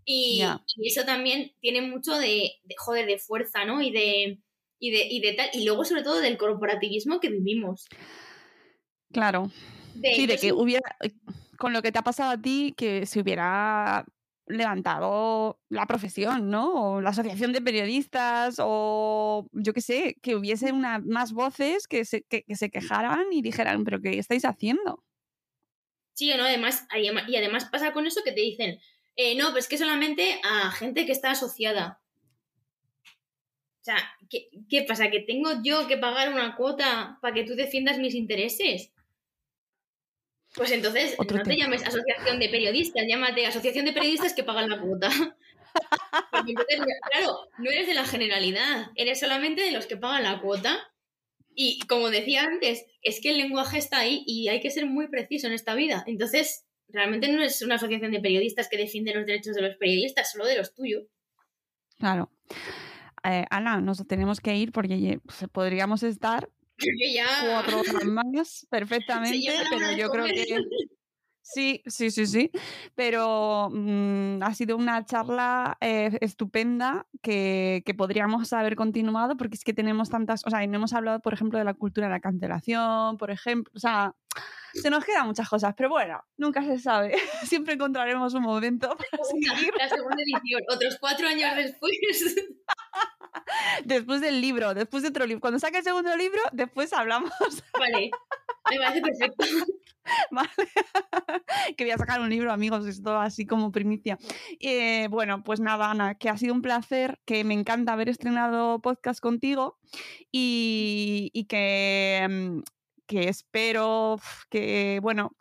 Y eso también tiene mucho de, de, joder, de fuerza, ¿no? Y de, y de, y de tal. Y luego, sobre todo, del corporativismo que vivimos. Claro. De, Sí, de que hubiera, eh, con lo que te ha pasado a ti, que se hubiera levantado la profesión, ¿no? O la asociación de periodistas, o yo qué sé, que hubiese una, más voces que se, que, que se quejaran y dijeran, pero ¿qué estáis haciendo? Sí, o no, además, adem- y además pasa con eso que te dicen, eh, no, pues que solamente a gente que está asociada. O sea, ¿qué, qué pasa? ¿Que tengo yo que pagar una cuota para que tú defiendas mis intereses? Pues entonces, Otro no te llames asociación de periodistas, llámate asociación de periodistas que pagan la cuota. Porque entonces, claro, no eres de la generalidad, eres solamente de los que pagan la cuota. Y como decía antes, es que el lenguaje está ahí y hay que ser muy preciso en esta vida. Entonces, realmente no es una asociación de periodistas que defiende los derechos de los periodistas, solo de los tuyos. Claro. Eh, Ana, nos tenemos que ir porque pues, podríamos estar ya... cuatro horas más perfectamente, hora pero yo creo que sí, sí, sí, sí. Pero mm, ha sido una charla eh, estupenda que, que podríamos haber continuado porque es que tenemos tantas, o sea, y no hemos hablado, por ejemplo, de la cultura de la cancelación, por ejemplo, o sea, se nos quedan muchas cosas, pero bueno, nunca se sabe. Siempre encontraremos un momento para Segunda- seguir la segunda edición, otros cuatro años después. después del libro, después de otro libro. Cuando saque el segundo libro, después hablamos. vale, me parece perfecto. Vale. que voy a sacar un libro, amigos, esto así como primicia. Eh, bueno, pues nada, Ana, que ha sido un placer, que me encanta haber estrenado podcast contigo y, y que, mm, que espero que, bueno,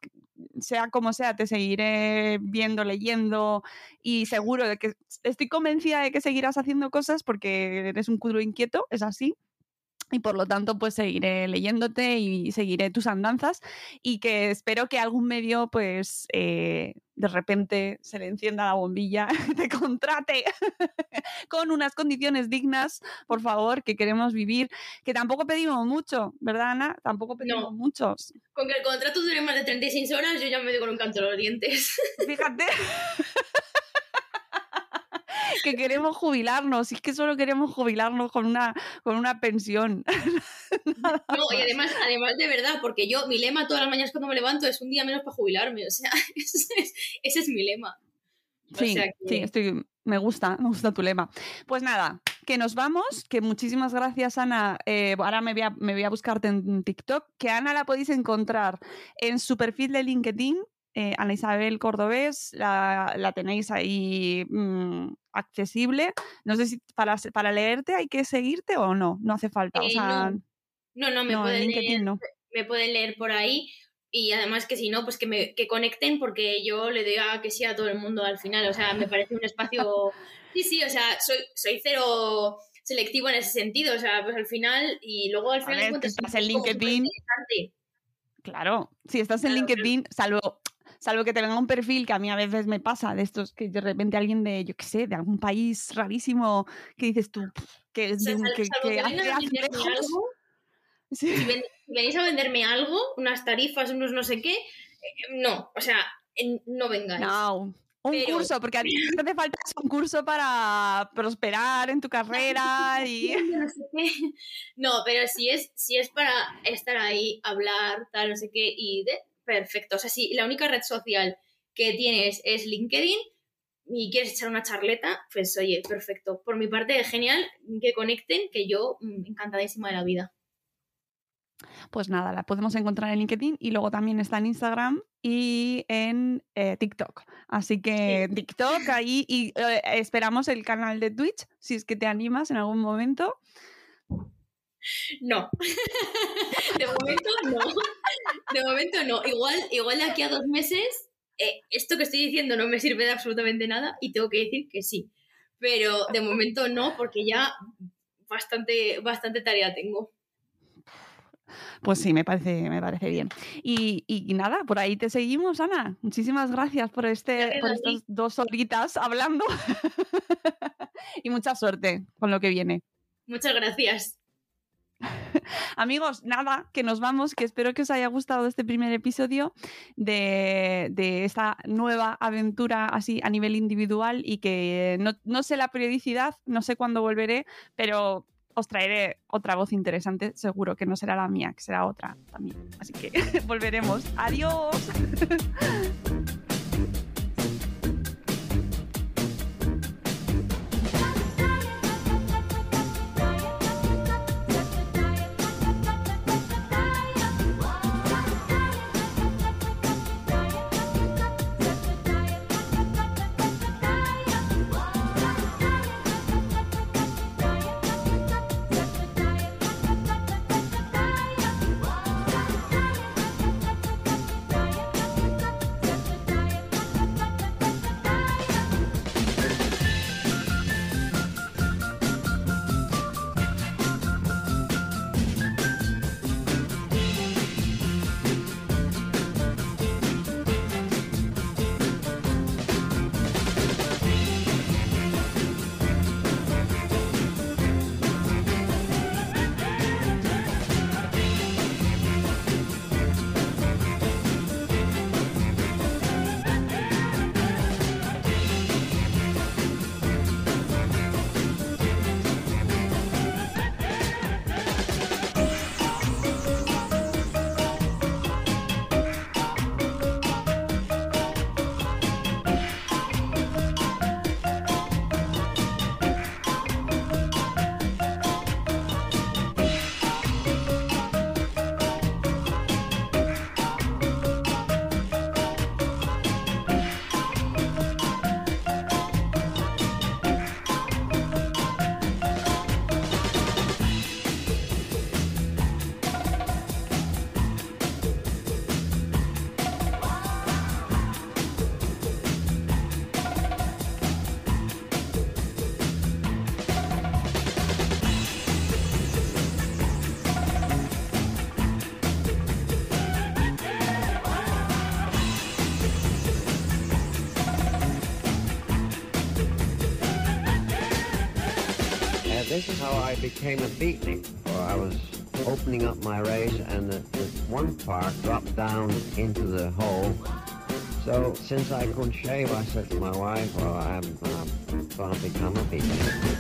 sea como sea, te seguiré viendo, leyendo y seguro de que estoy convencida de que seguirás haciendo cosas porque eres un culo inquieto, es así. Y por lo tanto, pues seguiré leyéndote y seguiré tus andanzas y que espero que algún medio, pues, eh, de repente se le encienda la bombilla, te contrate con unas condiciones dignas, por favor, que queremos vivir, que tampoco pedimos mucho, ¿verdad, Ana? Tampoco pedimos No. muchos. Con que el contrato dure más de 36 horas, yo ya me doy con un canto de los dientes. Fíjate. que queremos jubilarnos, y es que solo queremos jubilarnos con una, con una pensión. No, y además, además de verdad, porque yo, mi lema todas las mañanas cuando me levanto es un día menos para jubilarme. O sea, ese es, ese es mi lema. O Sí, sea que- sí, estoy, me gusta, me gusta tu lema. Pues nada, que nos vamos, que muchísimas gracias, Ana. Eh, ahora me voy, a, me voy a buscarte en TikTok, que Ana la podéis encontrar en su perfil de LinkedIn, eh, Ana Isabel Cordobés, la, la tenéis ahí mm, accesible. No sé si para, para leerte hay que seguirte o no, no hace falta. o Eh, sea, no. No, no, me no, pueden leer, no. me pueden leer por ahí. Y además que si no, pues que me que conecten porque yo le doy a que sí a todo el mundo al final. O sea, me parece un espacio... Sí, sí, o sea, soy, soy cero selectivo en ese sentido. O sea, pues al final... Y luego al final... ver, encuentras estás en LinkedIn. interesante. Claro, si estás en Claro, LinkedIn, salvo, salvo que te venga un perfil que a mí a veces me pasa, de estos que de repente alguien de, yo qué sé, de algún país rarísimo, que dices tú, "Pff, que es de un- que, hace vengan a venderme azulejos". algo, Sí. Si, ven- si venís a venderme algo, unas tarifas, unos no sé qué, eh, no, o sea, no vengáis. No, un Pero- curso, porque a ti que te falta un curso para prosperar en tu carrera y... no. No, pero si es, si es para estar ahí, hablar, tal, no sé qué, y de, perfecto. O sea, si la única red social que tienes es LinkedIn y quieres echar una charleta, pues oye, perfecto. Por mi parte, genial que conecten, que yo mm, encantadísima de la vida. Pues nada, la podemos encontrar en LinkedIn y luego también está en Instagram y en eh, TikTok. Así que TikTok ahí y eh, esperamos el canal de Twitch, si es que te animas en algún momento. No. De momento no. De momento no. Igual, igual de aquí a dos meses, eh, esto que estoy diciendo no me sirve de absolutamente nada y tengo que decir que sí. Pero de momento no, porque ya bastante, bastante tarea tengo. Pues sí, me parece, me parece bien. Y, y nada, por ahí te seguimos, Ana. Muchísimas gracias por, este, por estas dos horitas hablando. y mucha suerte con lo que viene. Muchas gracias. Amigos, nada, que nos vamos, que espero que os haya gustado este primer episodio de, de esta nueva aventura así a nivel individual y que no, no sé la periodicidad, no sé cuándo volveré, pero os traeré otra voz interesante, seguro que no será la mía, que será otra también. Así que volveremos. Adiós. became a beatnik. Or I was opening up my race and the, the one part dropped down into the hole. So since I couldn't shave, I said to my wife, well, I'm, I'm going to become a beatnik.